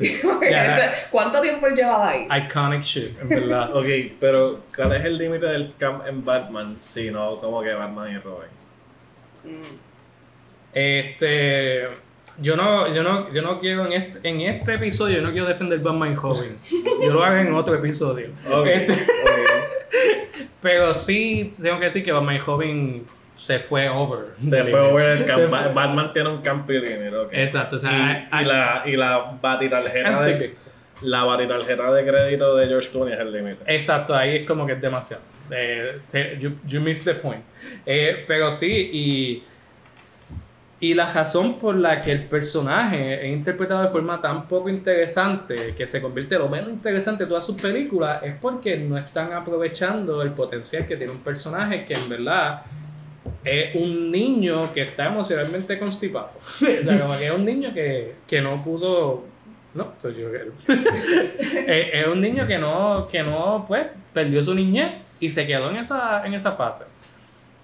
Ya. Ese- ¿Cuánto tiempo él llevaba ahí? Iconic shit, en (laughs) verdad. Ok, pero ¿cuál es el límite del camp en Batman si no como que Batman y Robin? Mm. Este, yo no, yo no, yo no quiero en este, en este episodio, yo no quiero defender Batman Robin. Yo lo hago en otro episodio. (laughs) Ok, Este, ok. (laughs) pero sí tengo que decir que Batman Robin se fue over. Se fue over el camp. Se Ba- fue- Batman tiene un camp límite, ok. Exacto, o sea, y, hay- y la, y la batitarjeta de, la batitarjeta de crédito de George Clooney es el límite. Exacto, ahí es como que es demasiado. Eh, you, you missed the point. Eh, pero sí, y, y la razón por la que el personaje es interpretado de forma tan poco interesante, que se convierte en lo menos interesante de todas sus películas, es porque no están aprovechando el potencial que tiene un personaje que en verdad es un niño que está emocionalmente constipado. (laughs) o sea, que es un niño que, que no pudo. No, soy yo que. (laughs) es un niño que no, que no, pues, perdió su niñez y se quedó en esa, en esa fase.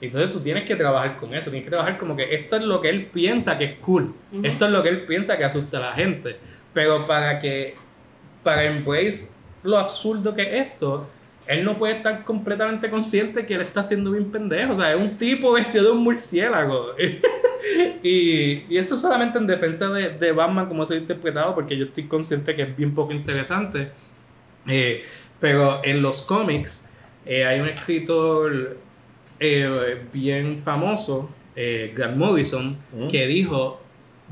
Entonces tú tienes que trabajar con eso, tienes que trabajar como que esto es lo que él piensa que es cool, Ujú. esto es lo que él piensa que asusta a la gente, pero para que, para embrace lo absurdo que es esto, él no puede estar completamente consciente que él está siendo bien pendejo, o sea, es un tipo vestido de un murciélago. (laughs) y, y eso solamente en defensa de, de Batman como se ha interpretado, porque yo estoy consciente que es bien poco interesante. Eh, pero en los cómics eh, hay un escritor eh, bien famoso, eh, Grant Morrison, Mm. que dijo,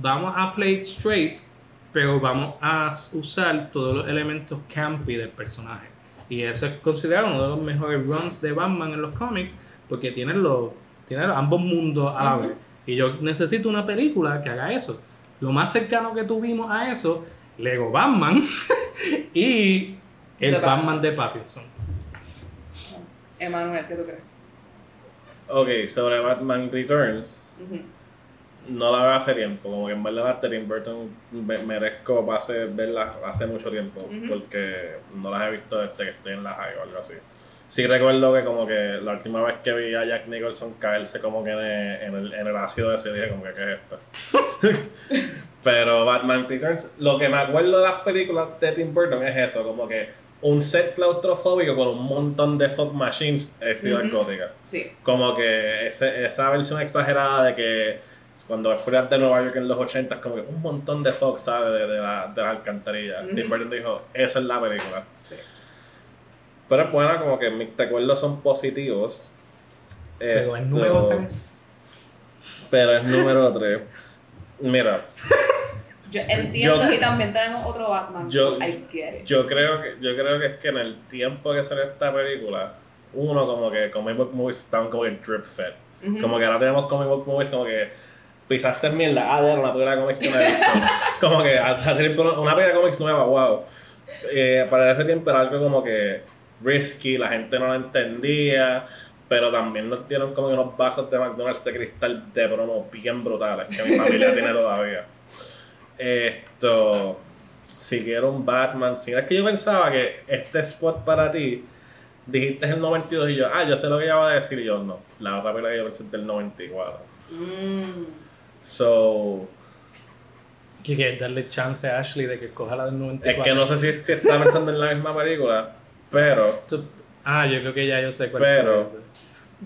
vamos a play it straight, pero vamos a usar todos los elementos campy del personaje. Y eso es considerado uno de los mejores runs de Batman en los cómics, porque tiene, los, tiene los- ambos mundos a la vez. Y yo necesito una película que haga eso. Lo más cercano que tuvimos a eso, Lego Batman (laughs) y el Batman. Batman de Pattinson. Emanuel, ¿qué tú crees? Ok, sobre Batman Returns, no la veo hace tiempo. Como que en verdad de Tim Burton me- merezco pase, verlas hace mucho tiempo. Porque no las he visto desde que estoy en la high o algo así. Sí recuerdo que como que la última vez que vi a Jack Nicholson caerse como que en el, en el, en el ácido ese dije como que ¿qué es esto? (laughs) Pero Batman Returns, lo que me acuerdo de las películas de Tim Burton es eso, como que un set claustrofóbico con un montón de fog machines en Ciudad Ujú. Gótica Sí. como que ese- esa versión exagerada de que cuando exploras de Nueva York en los 80 es como que un montón de Fox sabe de, de, la, de las alcantarillas. Tim Burton dijo, eso es la película. Sí. Pero es buena, como que mis recuerdos son positivos. Pero es número 3. Pero es número 3. Mira, Yo entiendo Yo- y también tenemos otro Batman. Yo- so I get it. yo creo que yo creo que es que en el tiempo que salió esta película, uno como que comic book movies estaban como que drip fed. Ujú. Como que ahora tenemos comic book movies como que pisaste mierda, ah, de una película de cómics que no he visto. (laughs) como que hacer una película de cómics nueva, wow. Eh, para ese tiempo era algo como que risky, la gente no lo entendía, pero también nos dieron como unos vasos de McDonald's de cristal de promo bien brutales, que mi familia tiene (laughs) todavía. Esto, si quiero un Batman, si es que yo pensaba que este spot para ti dijiste el 92 y yo, ah, yo sé lo que ella va a decir y yo no. La otra película que yo pensé es del 94. Mm. So, Que quieres darle chance a Ashley de que coja la del 94. es que no sé si, si está pensando en la misma película, pero Tú- Ah, yo creo que ya yo sé cuál Pero- tú dices.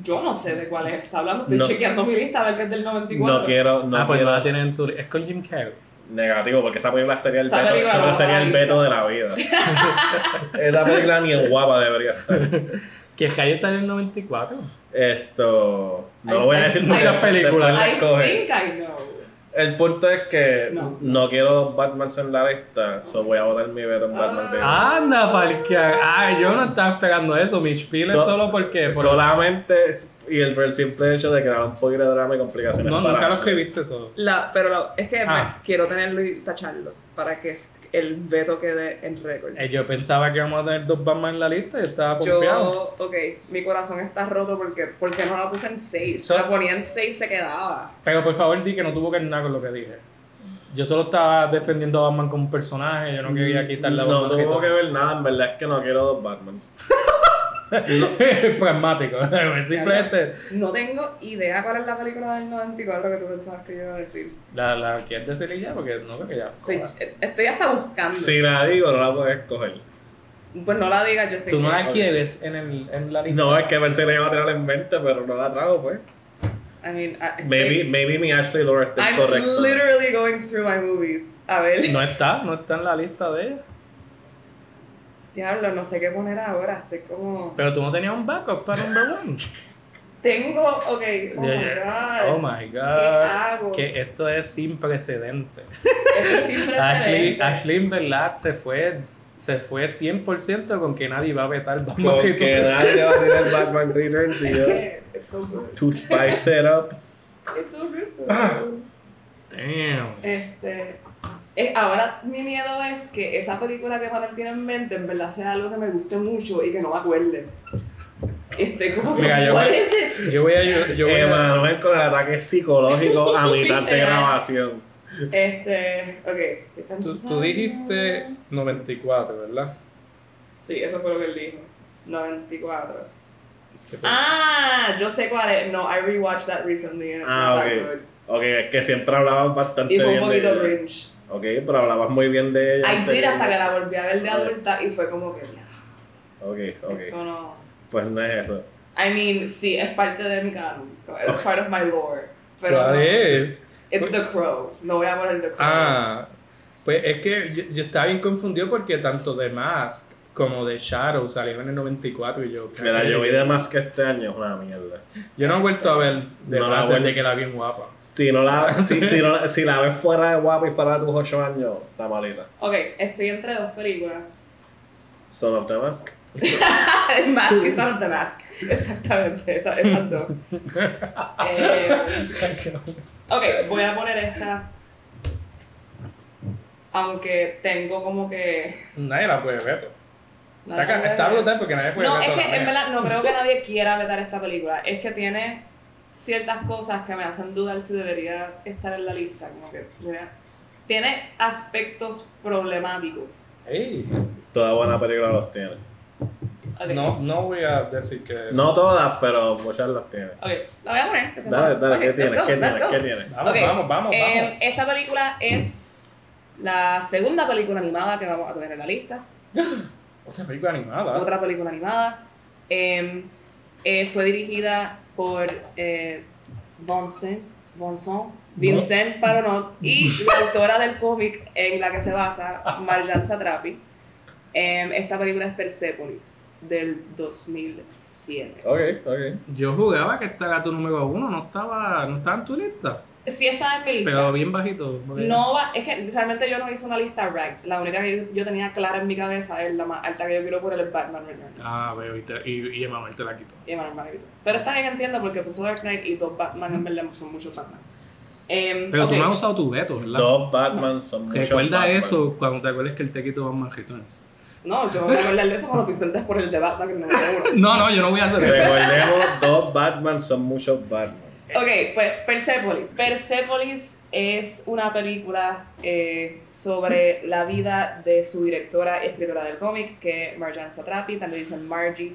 Yo no sé de cuál es está hablando. Estoy No. chequeando mi lista a ver qué es del 94. no quiero, no ah, pues quiero no la tienen en tu... Es con Jim Carrey. Negativo, porque esa película sería el Esa veto, película sería el veto de la vida. (laughs) esa película ni en guapa debería estar. Que Calle salió en el 94. Esto, no voy a decir porque muchas películas. I think I know. El punto es que no, quiero dos Batmans en la lista, so voy a votar mi veto en Batman ah. Anda, que Ay, yo no estaba esperando eso. Mi spiel es solo porque. Solamente. Y el, el, simple hecho de crear un poquito de drama y complicaciones. No, nunca lo escribiste eso. La, pero es que ah. quiero tenerlo y tacharlo para que el veto quede en récord. Eh, yo pensaba que íbamos a tener dos Batman en la lista y estaba confiado. Yo, ok, mi corazón está roto porque, porque no la puse en 6. Si la ponía en 6 se quedaba. Pero por favor di que no tuvo que ver nada con lo que dije. Yo solo estaba defendiendo a Batman como un personaje, yo no quería quitarle a Batman. No tuvo que ver nada, en verdad es que no quiero dos Batmans. (laughs) (laughs) Pragmático. (laughs) Simplemente. No tengo idea cuál es la película del 94 que tú pensabas que yo iba a decir. La, la quieres decir ya, porque no creo que ya. Estoy, estoy, hasta buscando. Si la digo, no la puedes escoger. Pues no la digas, yo sé Tú no la quieres en, el, en la lista. No, es que Mercedes iba a tener en mente, pero no la trago, pues. I mean, maybe, maybe mi Ashley Laura está correcto. I'm literally going through my movies. A ver. No está, no está en la lista de ella. Diablo, no sé qué poner ahora, estoy como... Pero tú no tenías un backup para number one. (laughs) Tengo, ok, oh my god. Oh my god. ¿Qué hago? Que esto es sin precedente. (laughs) es sin precedente. Ashley, Ashley en verdad se fue, se fue 100% con que nadie va a vetar Batman Con que nadie va a tirar Batman Returns y yo. It's so good. To spice it up. It's so good. Ah. Damn. Este. Eh, ahora mi miedo es que esa película que Manuel tiene en mente en verdad sea algo que me guste mucho y que no me acuerde. Estoy como que, Mira, yo, voy, yo voy a... Yo, voy Manuel con el ataque psicológico a (laughs) mitad de grabación. Este, ok, tú, tú dijiste 94, ¿verdad? Sí, eso fue lo que él dijo. 94. Ah, yo sé cuál es. No, I rewatched that recently and it's ah, not okay. that good. Ok, es que siempre hablaban bastante bien. Y fue un poquito cringe. Ok, pero hablabas muy bien de ella. Ay, did hasta que la volví a ver de adulta y fue como que ya. Ok, ok. Esto no. Pues no es eso. I mean, sí, es parte de mi canon. Es part of my lore. Pero ¿Cuál es? It's The Crow. No voy a poner The Crow. Ah, pues es que yo, yo estaba bien confundido porque tanto The Mask como de Shadow salió en el 94 y yo... Mira, yo vi de más que este año es una mierda. Yo no he vuelto a ver de no más desde que la vi en guapa. Si, no la, (laughs) si, si, no, si la ves fuera de guapa y fuera de tus 8 años, está malita. Ok, estoy entre dos películas. Son of the Mask. (laughs) Mask y Son of the Mask. Exactamente, esas, esas dos. (laughs) eh, ok, voy a poner esta aunque tengo como que. Nadie la puede ver. Está, está brutal porque nadie puede No, es que en verdad no creo que (laughs) nadie quiera vetar esta película. Es que tiene ciertas cosas que me hacen dudar si debería estar en la lista. Como que tiene aspectos problemáticos. Hey. Toda buena película los tiene. No, no voy a decir que. No todas, pero muchas las tiene. Ok, la voy a poner. dale, dale, ¿qué tiene? ¿Qué tiene? ¿Qué tiene? Vamos, vamos, vamos, eh, Esta película es la segunda película animada que vamos a tener en la lista. (laughs) Otra película animada. Otra película animada. Em, eh, fue dirigida por eh, Vincent, Vincent, Vincent Paronot y (laughs) la autora del cómic en la que se basa, Marjan Satrapi. Em, esta película es Persepolis del 2007. Ok, ok. Yo jugaba que esta gato número uno no estaba, no estaba en tu lista. Sí está en mi lista. Pero bien bajito. No va, es que realmente yo no hice una lista ranked. La única que yo tenía clara en mi cabeza es la más alta que yo quiero poner el Batman Returns. Ah, veo, y, y, y Emanuel te la quitó. Y Emanuel me la quitó. Pero está bien, entiendo, porque puso Dark Knight y dos Batman en verdad son muchos Batman. Eh, Pero tú no has usado tu veto, ¿verdad? Dos Batman son muchos Recuerda eso cuando te acuerdes que él te quitó Batman Returns. No, yo no voy a hablar de eso cuando tú intentes por el de Batman que no (laughs) No, no, yo no voy a hacer eso. Recordemos, dos Batman son muchos Batman. Ok, pues Persepolis. Persepolis es una película eh, sobre la vida de su directora y escritora del cómic, que es Marjan Satrapi, también dicen Margie,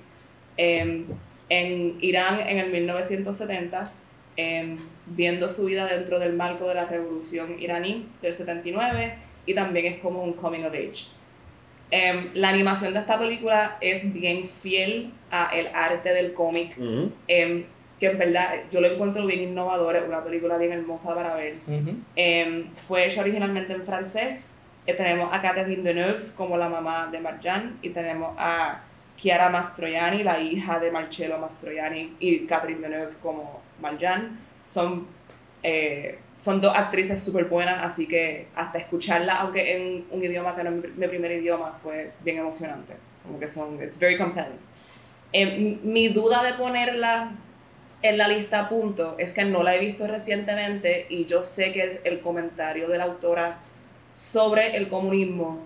em, en Irán en el 1970, em, viendo su vida dentro del marco de la revolución iraní del 79 y también es como un coming of age. Em, la animación de esta película es bien fiel a el arte del cómic que en verdad yo lo encuentro bien innovador, es una película bien hermosa para ver. Em, fue hecha originalmente en francés. Eh, tenemos a Catherine Deneuve como la mamá de Marjan y tenemos a Chiara Mastroianni, la hija de Marcello Mastroianni y Catherine Deneuve como Marjan. Son Eh, son dos actrices súper buenas, así que hasta escucharla, aunque en un idioma que no es mi primer idioma, fue bien emocionante. Como que son, it's very compelling. Eh, mi duda de ponerla en la lista a punto es que no la he visto recientemente y yo sé que es el comentario de la autora sobre el comunismo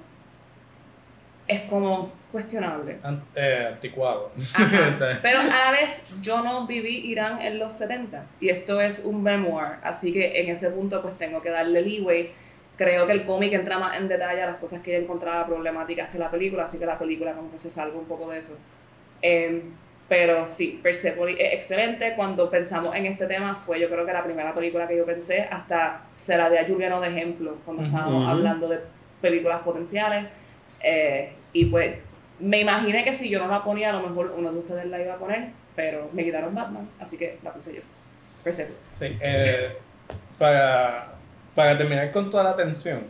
es como cuestionable. Eh, anticuado. (laughs) Pero a la vez yo no viví Irán en los 70 y esto es un memoir, así que en ese punto pues tengo que darle leeway. Creo que el cómic entra más en detalle a las cosas que yo encontraba problemáticas que la película, así que la película como que se salva un poco de eso. Em, pero sí, Persepolis es excelente. Cuando pensamos en este tema fue yo creo que la primera película que yo pensé, hasta se la di a Juliano de ejemplo cuando estábamos hablando de películas potenciales. Eh, y pues me imaginé que si yo no la ponía, a lo mejor uno de ustedes la iba a poner, pero me quitaron Batman, así que la puse yo. Persepolis. Sí, eh, para, para terminar con toda la atención,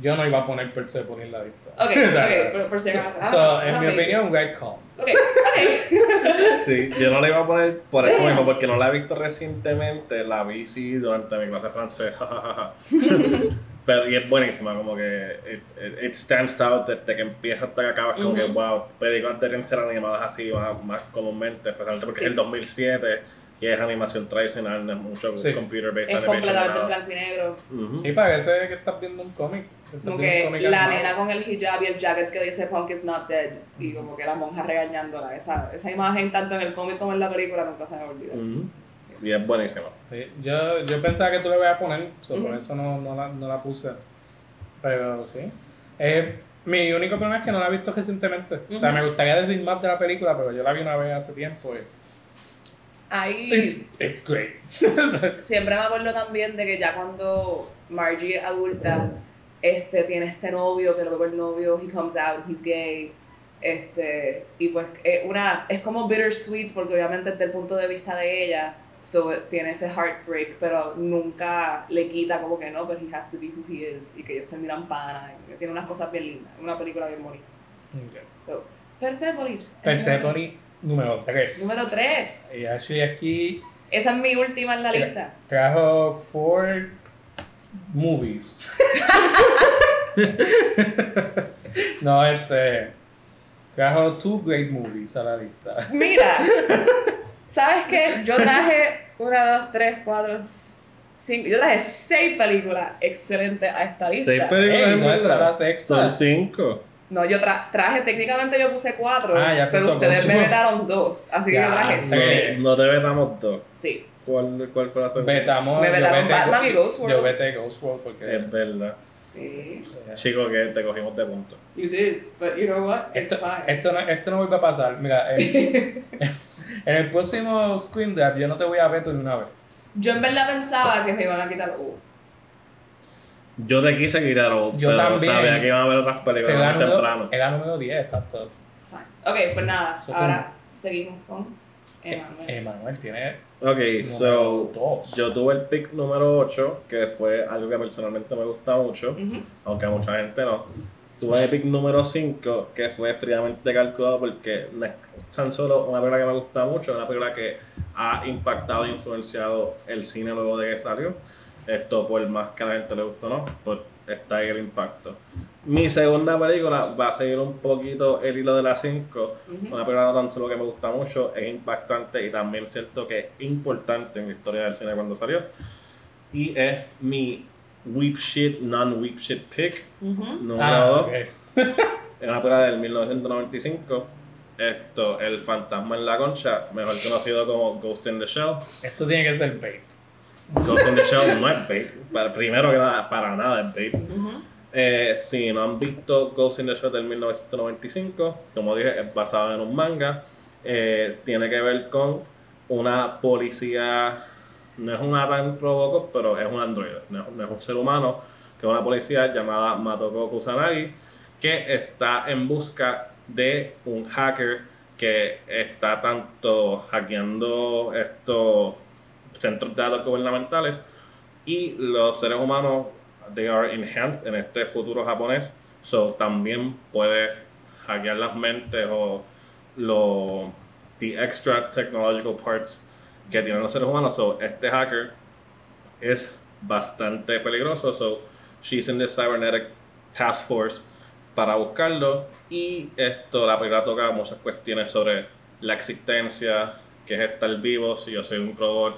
yo no iba a poner Persepolis en la lista. Ok, (laughs) ok, pero por si acaso. So, en mi opinión, great call. Ok, ok. (laughs) sí, yo no la iba a poner por eso mismo, porque no la he visto recientemente, la vi sí durante mi clase de francés, (laughs) Pero, y es buenísima, como que it, it, stands out desde que empieza hasta que acaba, como que wow, películas deben ser animadas así más, más comúnmente, especialmente porque es el 2007 y es animación tradicional, no es mucho computer based es completamente en blanco y negro. Sí, parece que estás viendo un cómic. Como que la nena con el hijab y el jacket que dice Punk is not dead y como que la monja regañándola. Esa, esa imagen tanto en el cómic como en la película nunca se me olvida. Y es buenísima. Sí, yo, yo pensaba que tú le ibas a poner, por eso no, no, la, no la puse. Pero sí. Eh, mi único problema es que no la he visto recientemente. O sea, me gustaría decir más de la película, pero yo la vi una vez hace tiempo. Y Ahí. It's, great. (laughs) siempre me acuerdo también de que ya cuando Margie adulta este, tiene este novio, que luego el novio, he comes out, he's gay. Este, y pues es, una, es como bittersweet porque obviamente desde el punto de vista de ella, so, tiene ese heartbreak, pero nunca le quita como que no, pero he has to be who he is y que ellos terminan pana. tiene unas cosas bien lindas, una película bien bonita. Okay. So, Persepolis. Persepolis Número 3. Número 3. Y Ashley aquí. Esa es mi última en la lista. Trajo four movies. (laughs) no, este. Trajo two great movies a la lista. Mira, (laughs) ¿sabes qué? Yo traje una, dos, tres, cuatro, cinco. Yo traje seis películas excelentes a esta lista. Seis películas, hey, Son cinco. No, yo traje, técnicamente yo puse cuatro, ah, pero ustedes me vetaron dos, así que yo traje seis. No, te vetamos dos. Sí. ¿Cuál, cuál fue la segunda? Vetamos, me vetaron Batman y Ghost World. Yo vete Ghost World porque... Es verdad. Sí. Chico, que te cogimos de punto. You did, but you know what? It's esto, fine. Esto no, esto no vuelve a pasar. Mira, en, (laughs) en el próximo Screen Draft yo no te voy a veto ni una vez. Yo en verdad pensaba que me iban a quitar uno. Yo te quise quitar Old, Yo pero también. sabía que iban a haber otras películas más temprano. Era número 10, exacto. Ok, pues nada, ahora seguimos con Emanuel. Emanuel tiene. Ok, so. Yo tuve el pick número 8, que fue algo que personalmente me gusta mucho, aunque a mucha gente no. Tuve el pick número 5, que fue fríamente calculado porque no es tan solo una película que me gusta mucho, es una película que ha impactado e influenciado el cine luego de que salió esto por más que a la gente le guste no, pues está ahí el impacto. Mi segunda película va a seguir un poquito el hilo de las 5, una película no tan solo que me gusta mucho, es impactante y también cierto que es importante en la historia del cine cuando salió. Y es mi Weep Shit, Non-Weep Shit Pick, número 2. Ah, (laughs) es una película del 1995 esto, El fantasma en la concha, mejor conocido como Ghost in the Shell. Esto tiene que ser bait. Ghost in the Shell no es bait. Para, primero que nada, para nada es bait. Eh, si no han visto Ghost in the Shell del 1995, como dije, es basado en un manga. Eh, tiene que ver con una policía, no es una tan Robocop, pero es un androide, no es, un ser humano, que es una policía llamada Matoko Kusanagi, que está en busca de un hacker que está tanto hackeando esto centros de datos gubernamentales y los seres humanos they are enhanced en este futuro japonés so también puede hackear las mentes o los the extra technological parts que tienen los seres humanos so este hacker es bastante peligroso. So, she's in the cybernetic task force para buscarlo. Y esto, la película toca muchas cuestiones sobre la existencia, que es estar vivo, si yo soy un robot,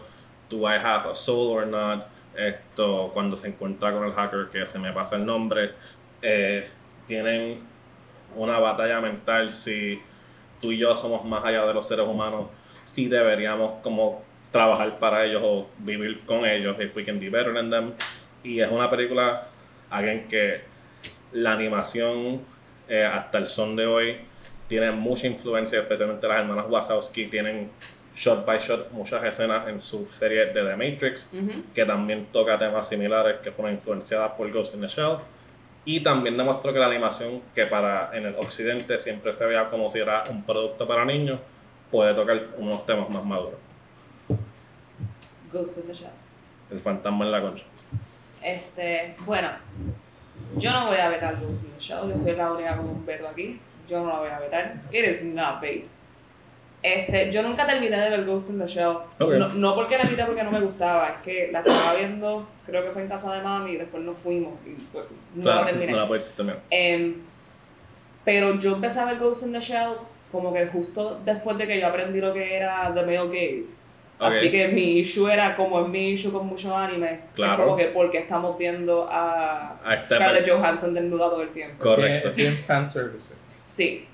do I have a soul or not? Esto, cuando se encuentra con el hacker, que se me pasa el nombre, eh, tienen una batalla mental si tú y yo somos más allá de los seres humanos, si deberíamos como trabajar para ellos o vivir con ellos, if we can be better than them. Y es una película, alguien que la animación eh, hasta el son de hoy tiene mucha influencia, especialmente las hermanas Wazowski tienen shot by shot muchas escenas en su serie de The Matrix, que también toca temas similares que fueron influenciadas por Ghost in the Shell. Y también demostró que la animación, que para en el occidente siempre se veía como si era un producto para niños, puede tocar unos temas más maduros. Ghost in the Shell. El fantasma en la concha. Este, bueno, yo no voy a vetar Ghost in the Shell, yo soy la única con un veto aquí. Yo no la voy a vetar. It is not bait. Este, yo nunca terminé de ver Ghost in the Shell. No, no, porque la quité porque no me gustaba, es que la estaba viendo, creo que fue en casa de mami y después nos fuimos y pues, no la terminé. No la puedes terminar. Eh, pero yo empecé a ver Ghost in the Shell como que justo después de que yo aprendí lo que era The Male Gaze. Así que mi issue era como es mi issue con mucho anime. Claro. Es como que porque estamos viendo a, a Scarlett Johansson desnuda todo el tiempo. Correcto. Bien fanservice. Sí.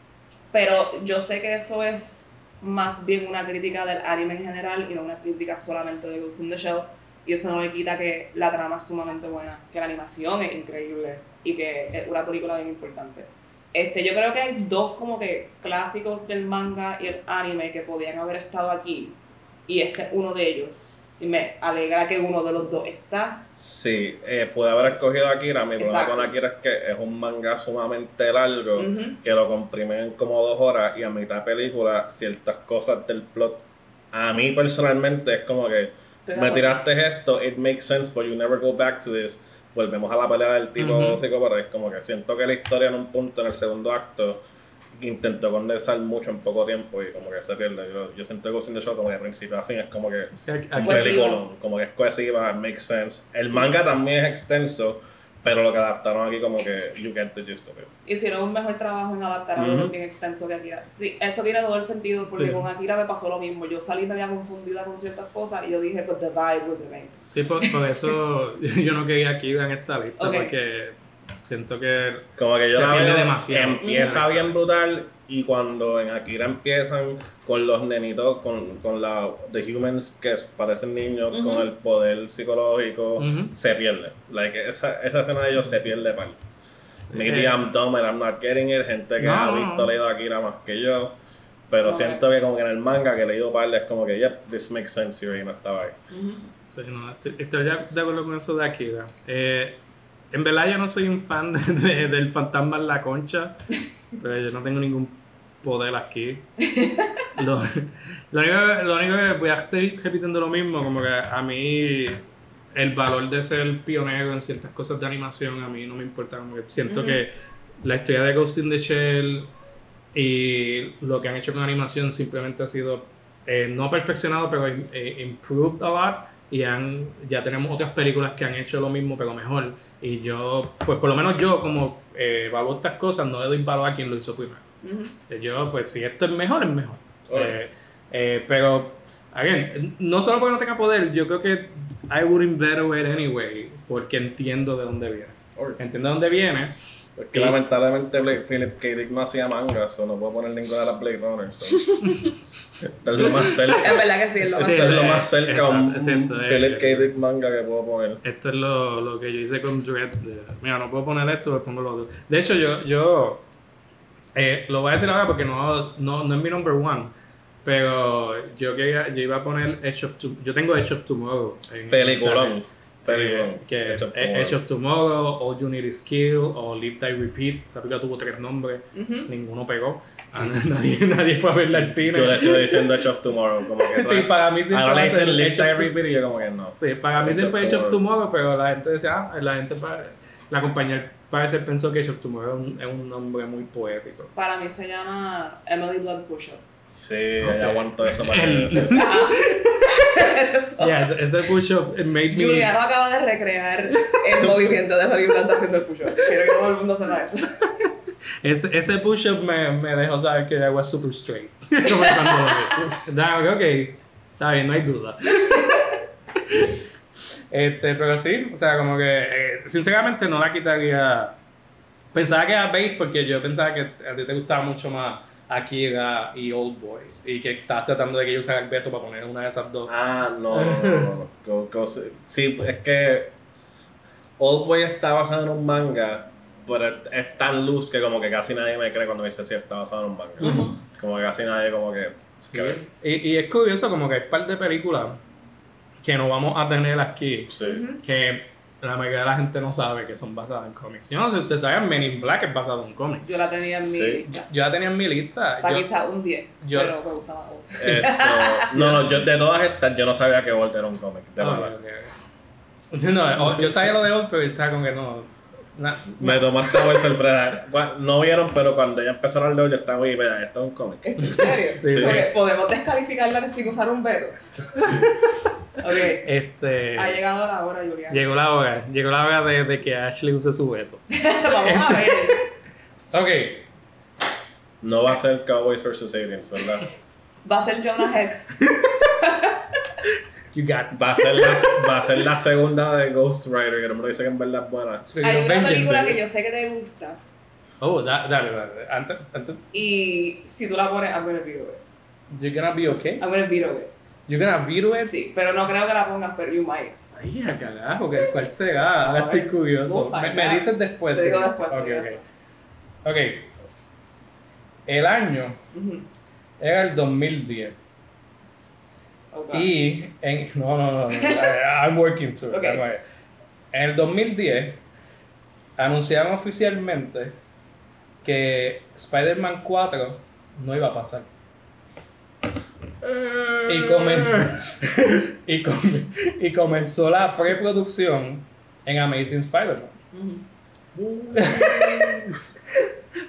Pero yo sé que eso es más bien una crítica del anime en general y no una crítica solamente de Ghost in the Shell. Y eso no le quita que la trama es sumamente buena, que la animación es increíble y que es una película bien importante. Este, yo creo que hay dos como que clásicos del manga y el anime que podían haber estado aquí y este es uno de ellos. Y me alegra que uno de los dos está. Sí, eh, puede haber escogido Akira. Mi problema con Akira es que es un manga sumamente largo, que lo comprimen en como dos horas y a mitad de película ciertas cosas del plot. A mí personalmente es como que me tiraste esto, it makes sense, but you never go back to this. Volvemos a la pelea del tipo uh. Es como que siento que la historia en un punto, en el segundo acto, intentó condensar mucho en poco tiempo y como que se pierde. Yo, yo siento que Ghost in the Shell como de principio a fin es como que es un película, como que es cohesiva, makes sense. El manga también es extenso, pero lo que adaptaron aquí como que you get the gist of it. Hicieron un mejor trabajo en adaptar algo bien extenso que Akira. Sí, eso tiene todo el sentido porque con Akira me pasó lo mismo. Yo salí media confundida con ciertas cosas y yo dije, but the vibe was amazing. Sí, por, eso (laughs) yo no quería Akira en esta lista porque Siento que, como que yo se pierde demasiado. Empieza bien brutal y cuando en Akira empiezan con los nenitos, con, con la The Humans que parecen niños, con el poder psicológico, se pierde. Like, esa, esa escena de ellos se pierde mal. Maybe eh. I'm dumb and I'm not getting it. Gente que ha visto leído Akira más que yo. Pero siento que como que en el manga que he leído par es como que, yep, this makes sense y no estaba ahí. sí, no, estoy, estoy, de acuerdo con eso de Akira. Eh, en verdad yo no soy un fan (laughs) de, del fantasma en la concha, pero yo no tengo ningún poder aquí. Lo, único, que voy a seguir repitiendo lo mismo, como que a mí el valor de ser pionero en ciertas cosas de animación a mí no me importa, como que siento que la historia de Ghost in the Shell y lo que han hecho con animación simplemente ha sido eh, no perfeccionado, pero eh, improved a lot y han, ya tenemos otras películas que han hecho lo mismo pero mejor. Y yo pues por lo menos yo como eh, estas cosas no le doy valor a quien lo hizo primero. Yo pues si esto es mejor es mejor. Eh, eh, pero again, no solo porque no tenga poder yo creo que I wouldn't better it anyway porque entiendo de dónde viene. Entiendo de dónde viene es que lamentablemente Philip K. Dick no hacía manga, o no puedo poner ninguna de las Blade Runners. (laughs) Esto es lo más cerca. Es verdad que sí, es lo más cerca. es lo más cerca a un Philip K. Dick manga que puedo poner. Esto es lo, lo que yo hice con Dread. mira, no puedo poner esto, pongo lo otro. De hecho, yo, yo eh, lo voy a decir ahora porque no, no, no es mi number one. Pero yo, quería, yo iba a poner Edge of Tomorrow. Yo tengo Edge of Tomorrow. Peliculón. Eh, que Edge of, Tomorrow, All You Need Is Skill o Live Die Repeat. Esa película tuvo tres nombres, ninguno pegó. Ah, (laughs) nadie, nadie fue a verla al cine. Yo le sigo diciendo Edge of Tomorrow. Como que (laughs) sí, para mí siempre Ahora le dicen Live Die Repeat y yo como que no. Sí, para mí siempre Edge of Tomorrow, pero la gente decía, ah, la gente, la compañía parece pensó que Edge of Tomorrow es un, nombre muy poético. Para mí se llama Emily Blood Pusher. Sí, okay. aguanto eso para (laughs) el, Ese, ese push-up made me... Juliano acaba de recrear el (laughs) movimiento de Holly Blanc haciendo el push-up. Quiero que todo el mundo sepa eso. Ese, ese push-up me, me dejó saber que I was super straight. (laughs) Como cuando lo vi. Ok, está bien, no hay duda. (laughs) Este, pero sí, o sea, como que eh, sinceramente no la quitaría. Pensaba que era Bait porque yo pensaba que a ti te gustaba mucho más Akira y Old Boy y que estabas tratando de que yo usara el veto para poner una de esas dos. Ah, no, no, no, no. (laughs) Go- go- sí, es que Old Boy está basado en un manga, pero es, tan loose que como que casi nadie me cree cuando me dice si está basado en un manga. Como que casi nadie como que... Sí. Y, y es curioso como que hay un par de películas que no vamos a tener aquí Sí. que la mayoría de la gente no sabe que son basadas en cómics. Yo no sé si ustedes saben, Men in Black es basado en cómics. Yo la tenía en mi Sí. lista. Yo la tenía en mi lista. Está Yo- quizá un 10, yo- pero me gustaba otra. Esto, no, no, yo de todas estas yo no sabía que Volt era un cómic. De Ok, verdad. ok. (laughs) No, yo sabía lo de Old, pero estaba como que no. Na- Me tomaste por sorpresa. No vieron, pero cuando ya empezaron a hablar de Volt, yo estaba muy, vea, esto es un cómic. ¿En serio? Sí. Podemos descalificarla sin usar un veto. (laughs) ok. Este. Ha llegado la hora, Julián. Llegó la hora. Llegó la hora de, de que Ashley use su veto. (laughs) Vamos a ver. Ok. No va a ser Cowboys vs. Aliens, ¿verdad? Va a ser Jonah Hex. (laughs) You got. Va a ser la, va a ser la segunda de Ghost Rider, que el hombre dice que en verdad es buena. Hay una vengeance, película que yo sé que te gusta. Oh, da- dale, dale. Antes, antes. Y si tú la pones, I'm gonna veto it. You're gonna be okay. I'm gonna veto it. You're gonna veto it. Sí, pero no creo que la pongas, pero you might. Ay, a carajo, ¿qué- ¿cuál será? Ahora estoy curioso. we'll Me, me dices después. Te sí. digo después, te Ok, ok. Ok. El año Ujú. era el 2010. Ok. Y en. No, no, no. no, I'm working to it. Ok. I'm working. En el 2010 anunciaron oficialmente que Spider-Man 4 no iba a pasar. Y comenzó, (laughs) y, com- y comenzó la preproducción en Amazing Spider-Man. (laughs)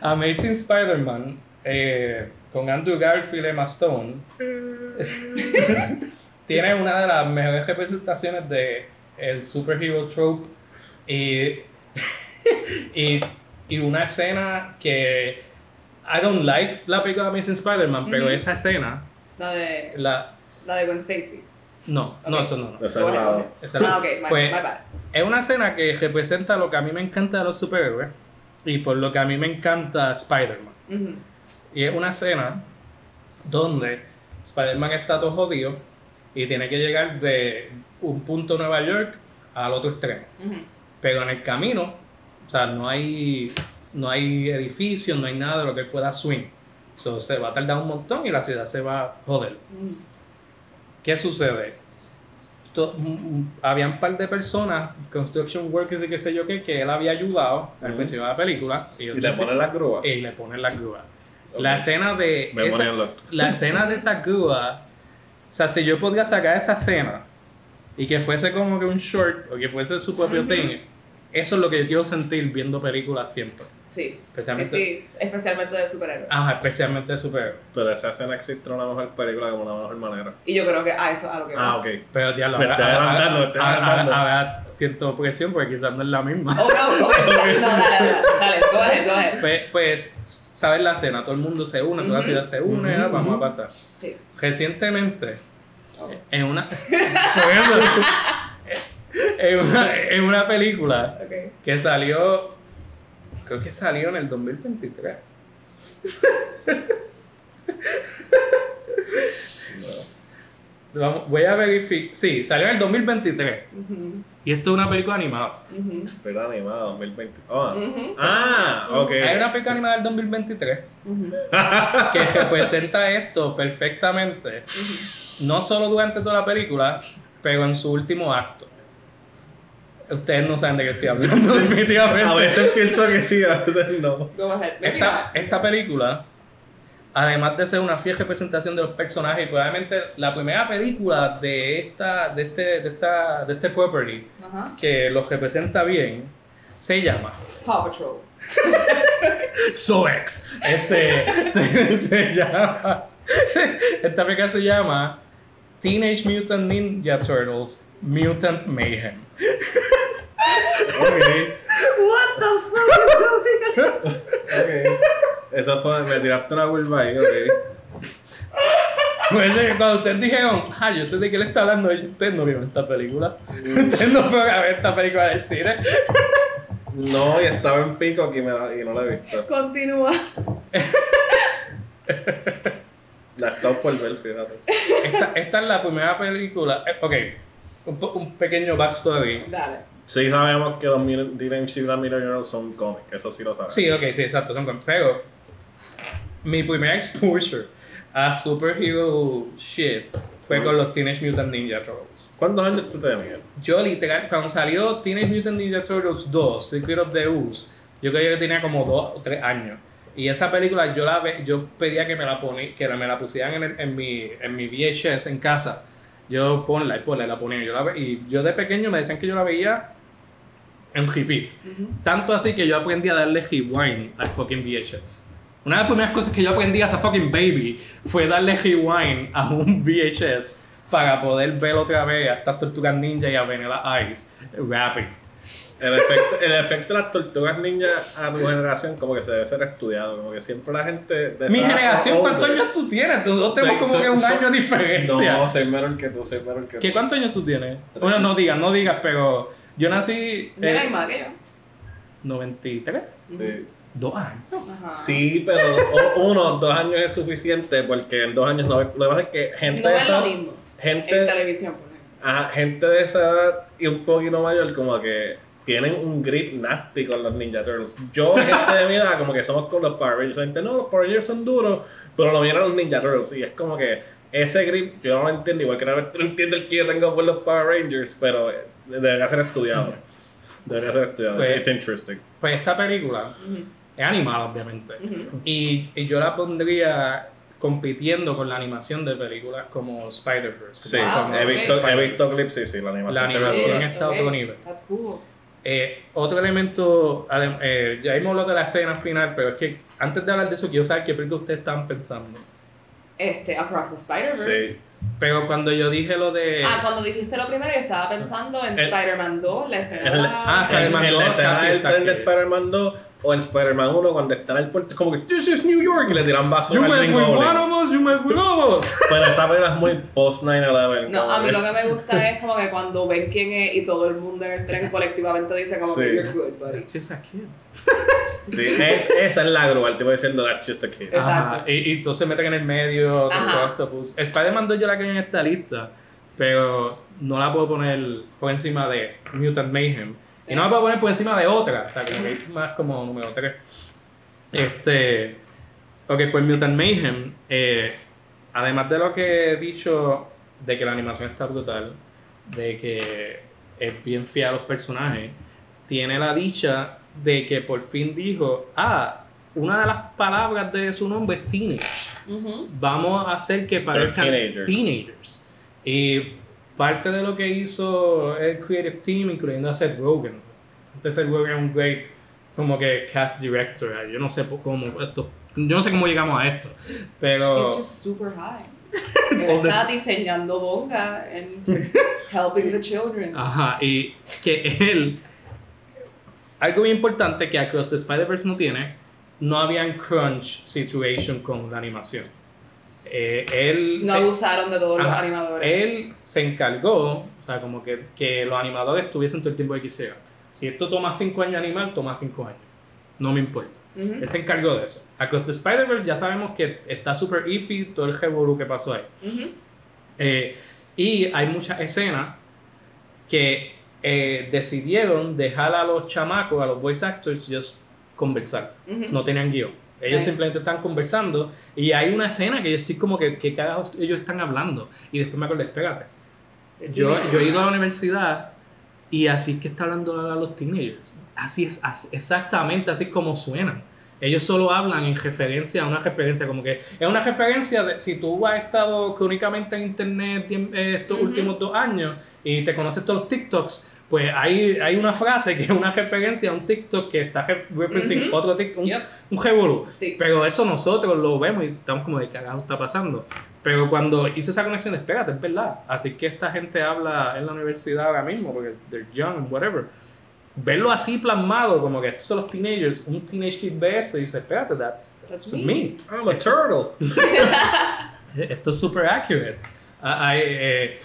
Amazing Spider-Man eh, con Andrew Garfield y Emma Stone tiene una de las mejores representaciones de el superhero trope y, (laughs) y, y una escena que I don't like la película de Amazing Spider-Man, pero Ujú. esa escena La de, la la de Gwen Stacy. no, no, Ok. eso no, no. Ahead, lado. go ahead. Esa no. Ah, ok, my, Pues, my bad. Es una escena que representa lo que a mí me encanta de los superhéroes y por lo que a mí me encanta Spider-Man. Y es una escena donde Spider-Man está todo jodido y tiene que llegar de un punto de Nueva York al otro extremo. Ujú. Pero en el camino, o sea, no hay, no hay edificios, no hay nada de lo que él pueda swing. So, se va a tardar un montón y la ciudad se va a joder. Ujú. ¿Qué sucede? Había un par de personas, construction workers y qué sé yo qué, que él había ayudado al Ujú. principio de la película. Y, Y le ponen las grúas. y le ponen la grúa. La escena de. Me esa- la escena de esa grúa. O sea, si yo podría sacar esa escena y que fuese como que un short o que fuese su propio thing, eso es lo que yo quiero sentir viendo películas siempre. Sí. Especialmente- Sí, sí. Especialmente de superhéroes. Ajá, especialmente de superhéroes. Pero esa escena existe una mejor película como una mejor manera. Y yo creo que a eso a lo que Ah, va. ok. Pero diablo, Me ahora, siento presión porque quizás no es la misma. Oh, no, ok, (laughs) no, dale, dale, dale, go ahead, go ahead. Pues, pues, sabes la escena, todo el mundo se une, toda la ciudad se une, vamos a pasar. Sí. Recientemente, en una, (laughs) en una, en una película que salió, creo que salió en el 2023. (laughs) Vamos, voy a verificar. Sí, salió en el 2023. Ujú, Y esto es una película animada. ujú, Película animada 2020. Ah, ujú, ah ok. Hay una película animada del 2023 ujú, que representa esto perfectamente, no solo durante toda la película, pero en su último acto. Ustedes no saben de qué estoy hablando, (laughs) definitivamente. A veces pienso que sí, a veces no. Go ahead. Maybe Esta, esta película, además de ser una fiel representación de los personajes y probablemente la primera película de esta, de este, de esta, de este property Ajá. que los representa bien, se llama Paw Patrol. SOEX. Este (laughs) se, se llama. Esta película se llama Teenage Mutant Ninja Turtles Mutant Mayhem. Ok, What the fuck? (laughs) ok. Eso fue, me tiraste una curva ahí, ok. Pues eh, cuando ustedes dijeron, ah, yo sé de qué le está hablando, ustedes no vieron esta película. (laughs) Ustedes no fueron a ver esta película del cine. No, y estaba en pico aquí me la- y no la he visto. Continúa. (laughs) La he estado por ver, fíjate. Esta, esta es la primera película. eh, ok, un, po- un pequeño backstory. Dale. Sí sabemos que los Mutant- Teenage Mutant Ninja Turtles son cómics, eso sí lo sabemos. Sí, ok, sí, exacto, son con Pero mi primer exposure a superhero shit fue con los Teenage Mutant Ninja Turtles. ¿Cuántos años tú tenías? Yo literal, cuando salió Teenage Mutant Ninja Turtles 2, Secret of the Ooze, yo creo que tenía como 2 o 3 años. Y esa película yo la ve, yo pedía que me la poni, que me la pusieran en, el- en mi en mi VHS en casa. Yo ponla y ponla, y la ponía. Yo la ve- y yo de pequeño me decían que yo la veía en repeat. Tanto así que yo aprendí a darle rewind al fucking VHS. Una de las primeras cosas que yo aprendí a esa fucking baby fue darle rewind a un (laughs) VHS para poder ver otra vez a estas tortugas ninja y a Vanilla Ice rapping. El efecto, el efecto de las tortugas ninja a tu generación como que se debe ser estudiado, como que siempre la gente de Mi generación, ¿cuántos años tú tienes? Nosotros tenemos Sí, como que un año de diferencia. No, soy menor que tú, soy menor que ¿Qué, tú. ¿Cuántos años tú tienes? Bueno, no digas, no digas, pero yo nací Mira, hay en más que yo. 93, Sí. Dos años. Ajá. Sí, pero o- uno, dos años es suficiente porque en dos años no Lo que pasa es que gente No de es esa lo mismo. En gente, televisión, por ejemplo. ajá, gente de esa edad y un poquito mayor como que tienen un grip nasty con los Ninja Turtles. Yo, gente de mi edad, como que somos con los Power Rangers. Gente, no, los Power Rangers son duros, pero no vieron los Ninja Turtles. Y es como que ese grip yo no lo entiendo, igual que no entiendo el que yo tengo por los Power Rangers, pero eh, debería ser estudiado. Debería ser estudiado. Pues- It's interesting. Pues esta película es animada, obviamente. ujú. Y, y yo la pondría compitiendo con la animación de películas como Spider-Verse. Sí, Wow, he, ok. visto, he visto clips, sí, sí, la animación. La animación está a otro nivel. That's cool. Eh, otro elemento, eh, ya hemos hablado de la escena final, pero es que antes de hablar de eso, quiero saber qué película ustedes estaban pensando. Este, Across the Spider-Verse. Sí. Pero cuando yo dije lo de. Ah, cuando dijiste lo primero, yo estaba pensando en El- Spider-Man 2, la escena El- de la- ah, Spider-Man en la 2 escena del tren de. Spider-Man 2 o en Spider-Man 1 cuando está en el puerto, es como que This is New York y le tiran vasos You al mess with one of us, you mess with all of us. (laughs) Pero esa película es muy post 9-11. No, a mí que- lo que me gusta es como que cuando ven quién es y todo el mundo en el tren colectivamente dice como Sí. que you're good, buddy. It's just a kid. Sí, es, esa es la grúa, el tipo diciendo That's just a kid. Exacto. Ajá, Y, y entonces se meten en el medio, Octopus. Spider-Man 2 yo la quería en esta lista, pero no la puedo poner por encima de Mutant Mayhem. Y no la puedo poner por encima de otra, o sea, que me es más como número 3. Este. Ok, pues Mutant Mayhem, eh, además de lo que he dicho de que la animación está brutal, de que es bien fiel a los personajes, tiene la dicha de que por fin dijo, ah, una de las palabras de su nombre es teenage. Vamos a hacer que parezcan teenagers. teenagers. Y parte de lo que hizo el Creative Team, incluyendo a Seth Rogen. Este Seth Rogen es un great como que cast director. Yo no sé cómo esto, yo no sé cómo llegamos a esto, pero He's just super high. (laughs) Está diseñando bonga and (laughs) helping the children. Ajá, y que él. Algo bien importante que Across the Spider-Verse no tiene, no había un crunch situation con la animación. Eh, él, No se, abusaron de todos los Ajá. animadores. él se encargó, o sea, como que, que los animadores tuviesen todo el tiempo que quisieran. Si esto toma 5 años animar, toma 5 años. No me importa. Ujú. Él se encargó de eso. Across the Spider-Verse ya sabemos que está super iffy todo el revolú que pasó ahí. Ujú. Eh, y hay muchas escenas que eh, decidieron dejar a los chamacos, a los voice actors, just conversar. Ujú. No tenían guion. Ellos Nice. simplemente están conversando y hay una escena que yo estoy como que, ¿qué carajos ellos están hablando? Y después me acordé, espérate. Yo, yo he ido a la universidad y así es que está hablando a los teenagers. Así es, así- exactamente así como suenan. Ellos solo hablan en referencia a una referencia, como que es una referencia de si tú has estado crónicamente en internet eh, estos Ujú. últimos dos años y te conoces todos los TikToks, Pues hay, hay una frase que es una referencia a un TikTok que está referenciando otro TikTok, un, yep. Pero eso nosotros lo vemos y estamos como de cagado está pasando. Pero cuando hice esa conexión, espérate, es verdad. Así que esta gente habla en la universidad ahora mismo, porque they're young, whatever. Verlo así plasmado, como que estos son los teenagers, un teenage kid ve esto y dice, espérate, that's, that's, me. I'm a turtle. (laughs) esto es super accurate. Hay, eh,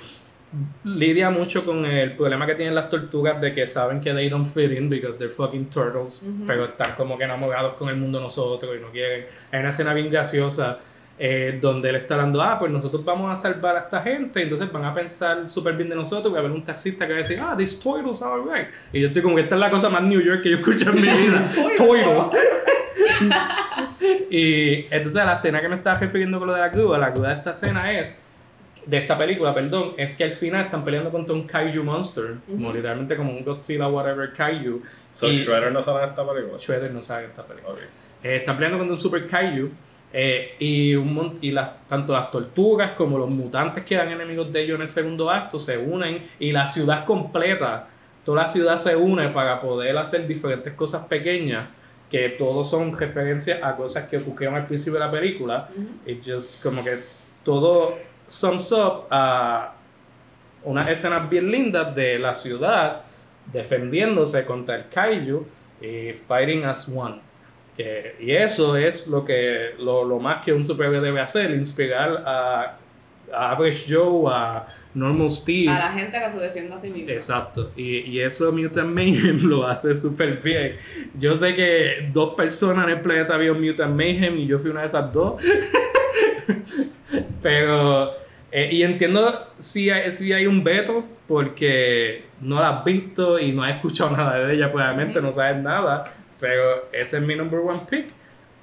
lidia mucho con el problema que tienen las tortugas de que saben que they don't fit in because they're fucking turtles, pero están como que enamorados con el mundo nosotros y no quieren. Hay una escena bien graciosa eh, donde él está hablando, ah, pues nosotros vamos a salvar a esta gente, entonces van a pensar súper bien de nosotros, va a haber un taxista que va a decir, ah, these turtles are right. Y yo estoy como que esta es la cosa más New York que yo escucho en mi (laughs) vida. turtles. (laughs) y entonces la escena que me estaba refiriendo con lo de la grúa, la grúa de esta escena es de esta película, perdón, es que al final están peleando contra un kaiju monster, como literalmente como un Godzilla whatever kaiju. So Shredder no sabe esta película. Shredder no sabe esta película. Eh, están peleando contra un super kaiju eh, y, un, y las, tanto las tortugas como los mutantes que eran enemigos de ellos en el segundo acto se unen y la ciudad completa, toda la ciudad se une para poder hacer diferentes cosas pequeñas que todos son referencias a cosas que ocurrieron al principio de la película y just como que todo sums up a unas escenas bien lindas de la ciudad defendiéndose contra el kaiju y fighting as one. Que, y eso es lo que lo, lo, más que un superhéroe debe hacer, inspirar a, a Average Joe, a Normal Steve. A la gente que se defienda a sí misma. Exacto. Y, y eso Mutant Mayhem (laughs) lo hace súper bien. Yo sé que dos personas en el planeta vieron Mutant Mayhem y yo fui una de esas dos. (laughs) Pero, eh, y entiendo si hay, si hay un veto, porque no la has visto y no has escuchado (laughs) nada de ella, probablemente no sabes nada, pero ese es mi number one pick.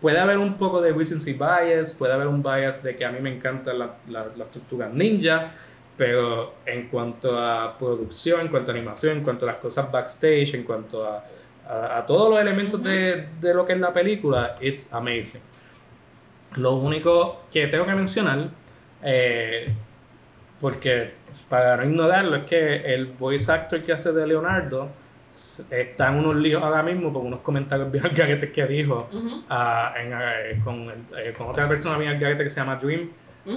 Puede haber un poco de recency bias, puede haber un bias de que a mí me encantan la, las tortugas ninja, pero en cuanto a producción, en cuanto a animación, en cuanto a las cosas backstage, en cuanto a, a, a todos los elementos de, de, lo que es la película, it's amazing. Lo único que tengo que mencionar, eh, porque para no ignorarlo, es que el voice actor que hace de Leonardo está en unos líos ahora mismo por unos comentarios bien (laughs) gaguetes que dijo uh, en, eh, con, eh, con, otra persona bien garete que se llama Dream.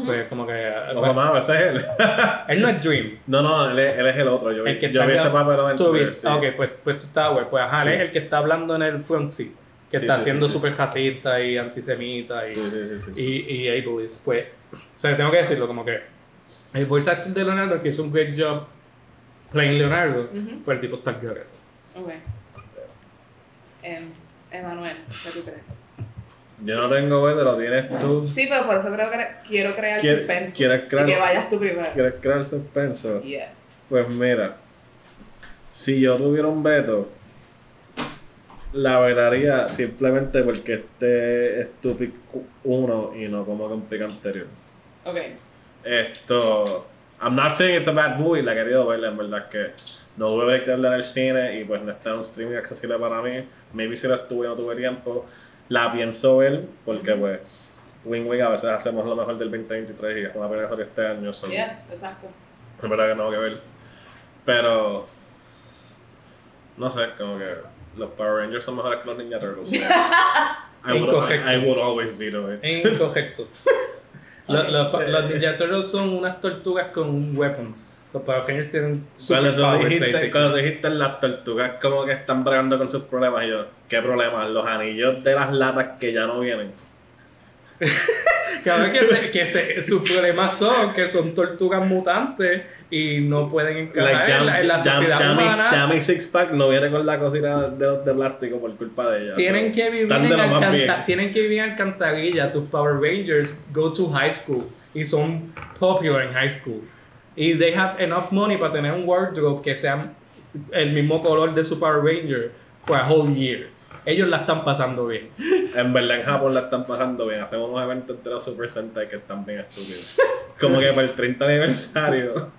Pues como que. No, bueno, ese es él. (laughs) él no es Dream. No, no, él es, él es el otro. Yo, el que yo vi ese papel en Twitter. Sí. Ok, pues, pues tú estabas, Pues ajá, él es el que está hablando en el front seat que está siendo súper racista y antisemita y, y, y ableist. Pues, o sea, tengo que decirlo, como que el voice actor de Leonardo, que hizo un great job playing Leonardo, pues el tipo está good. Ok. Eh, Emanuel, ¿qué tú crees? Yo no tengo pero lo tienes tú. Sí, pero por eso creo que quiero crear suspenso. Quieres crear, que vayas tú primero. ¿Quieres crear suspenso? Yes. Pues mira, si yo tuviera un veto, la velaría simplemente porque este es tu pick 1 y no como con pick anterior. Ok. Esto. I'm not saying it's a bad movie, la he querido verla, en verdad que no voy a ver que en el cine y pues no está en un streaming accesible para mí. Maybe si la estuve no tuve tiempo. La pienso ver porque pues Wing Wing a veces hacemos lo mejor del 2023 y es una película de este año. Sí, yeah, exacto. Es verdad que no tengo que ver. Pero. No sé, como que los Power Rangers son mejores que los Ninja Turtles. (laughs) I, would, I, I would always veto it. Incorrecto. los, los, los, Ninja Turtles son unas tortugas con weapons. Los Power Rangers tienen cuando dijiste, Cuando dijiste las tortugas como que están bregando con sus problemas, yo, ¿qué problemas? Los anillos de las latas que ya no vienen. (laughs) Claro que, se, que se, sus problemas son que son tortugas mutantes y no pueden encajar en, la, en, la, sociedad ya, humana. Ya mi six pack no viene con la cosita de, de plástico por culpa de ella. Tienen, que vivir en alcanta, tienen que vivir en alcantarilla. Tus Power Rangers go to high school y son popular en high school. Y they have enough money para tener un wardrobe que sea el mismo color de su Power Ranger for a whole year ellos la están pasando bien. En verdad en Japón la están pasando bien. Hacemos unos eventos de los Super Sentai que están bien estúpidos. Como que para el 30 aniversario,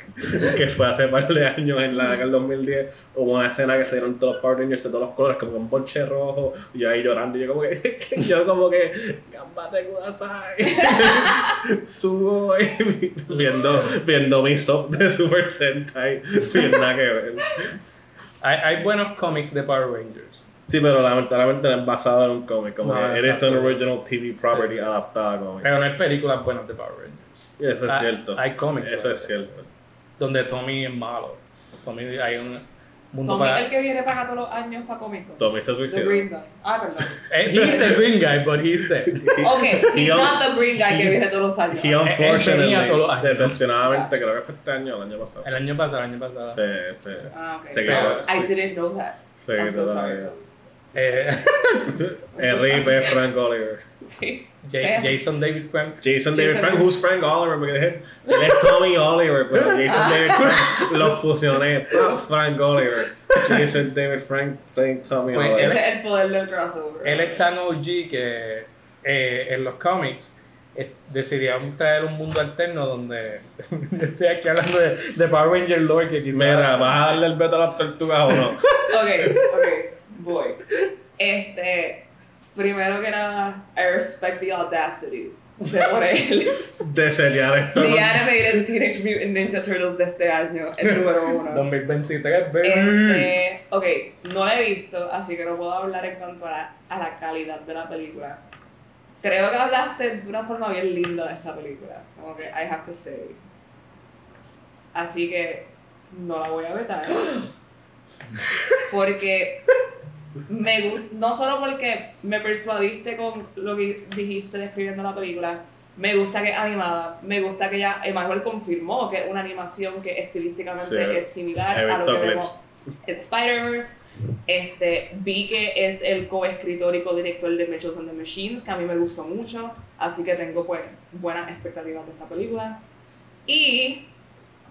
que fue hace par de años en la del 2010, hubo una escena que se dieron todos los Power Rangers de todos los colores, como un ponche rojo, y yo ahí llorando, y yo como que, (laughs) yo como que, gambate kudasai. (laughs) Subo (laughs) viendo, viendo mi sub de Super Sentai, bien nada que ver. Hay, hay buenos cómics de Power Rangers. Sí, pero lamentablemente no es basado en un cómic. Como No, que eres un original TV property Sí. adaptada a cómic. Pero no hay películas buenas de Power Rangers. Eso es Ah, cierto. hay cómics, Eso es cierto. Donde Tommy es malo. Tommy hay un mundo Tommy, para. el que viene para todos los años para Comic Con. Tommy se The suicidó. Green Guy. Ah, perdón. Eh, he's the (laughs) green guy, but he's the. (laughs) Ok, he's He- not the Green Guy que he- viene todos los años. He venía unfortunately, todos los años. decepcionadamente, creo que fue este año o el año pasado. El año pasado, el año pasado. Sí, sí. Ah, I didn't know that. Sí, I'm so sorry. Eh, (laughs) El rip es Frank Oliver. Sí. Ja- Jason David Frank. Jason David Jason Frank, who's Frank Oliver? Porque dije, él es Tommy Oliver, pero Jason David (laughs) Frank lo fusioné. Frank Oliver. Jason David Frank Tommy Pues, Oliver. Ese es el poder del crossover. Él es tan OG que eh, en los cómics eh, decidieron traer un mundo alterno donde (laughs) estoy aquí hablando de, de Power Ranger lore que quizás Mira, ¿vas a darle el veto a las tortugas o no? Ok, ok, voy. Este, primero que nada, I respect the audacity de poner (laughs) De seriar esto. The Animated Teenage Mutant Ninja Turtles de este año, el (laughs) número uno. 2023, baby. Este, ok, no la he visto, así que no puedo hablar en cuanto a la, a la calidad de la película. Creo que hablaste de una forma bien linda de esta película, como que I have to say. Así que no la voy a vetar. (gasps) Porque me no solo porque me persuadiste con lo que dijiste describiendo la película, me gusta que es animada, me gusta que ya Emanuel confirmó que es una animación que estilísticamente Sí, es similar a lo que clips. vemos en Spider-Verse. Este, vi que es el coescritor y codirector de Mitchells and the Machines, que a mí me gustó mucho, así que tengo pues buenas expectativas de esta película. Y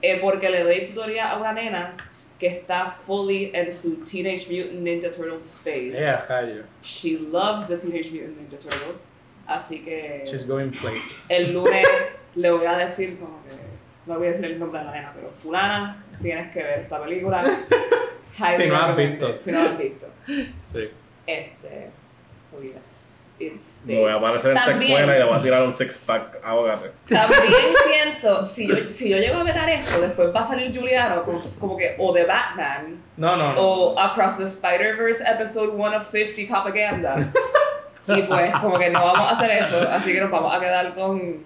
eh, porque le doy tutoría a una nena que está fully en su Teenage Mutant Ninja Turtles phase. Yeah, callo. She loves the Teenage Mutant Ninja Turtles. Así que She's going places. el lunes le voy a decir como que, no voy a decir el nombre de la nena, pero fulana, tienes que ver esta película. (laughs) Si no la has visto. Si no has visto. Sí. Este, yes. It's Me voy a aparecer en esta escuela y le voy a tirar un six pack. Ahógate. También (laughs) pienso, si yo, si yo llego a meter esto, después va a salir Juliano como, como que o de Batman No, no, no. o Across the Spider-Verse Episode 1 of 50 Propaganda. (laughs) Y pues como que no vamos a hacer eso, así que nos vamos a quedar con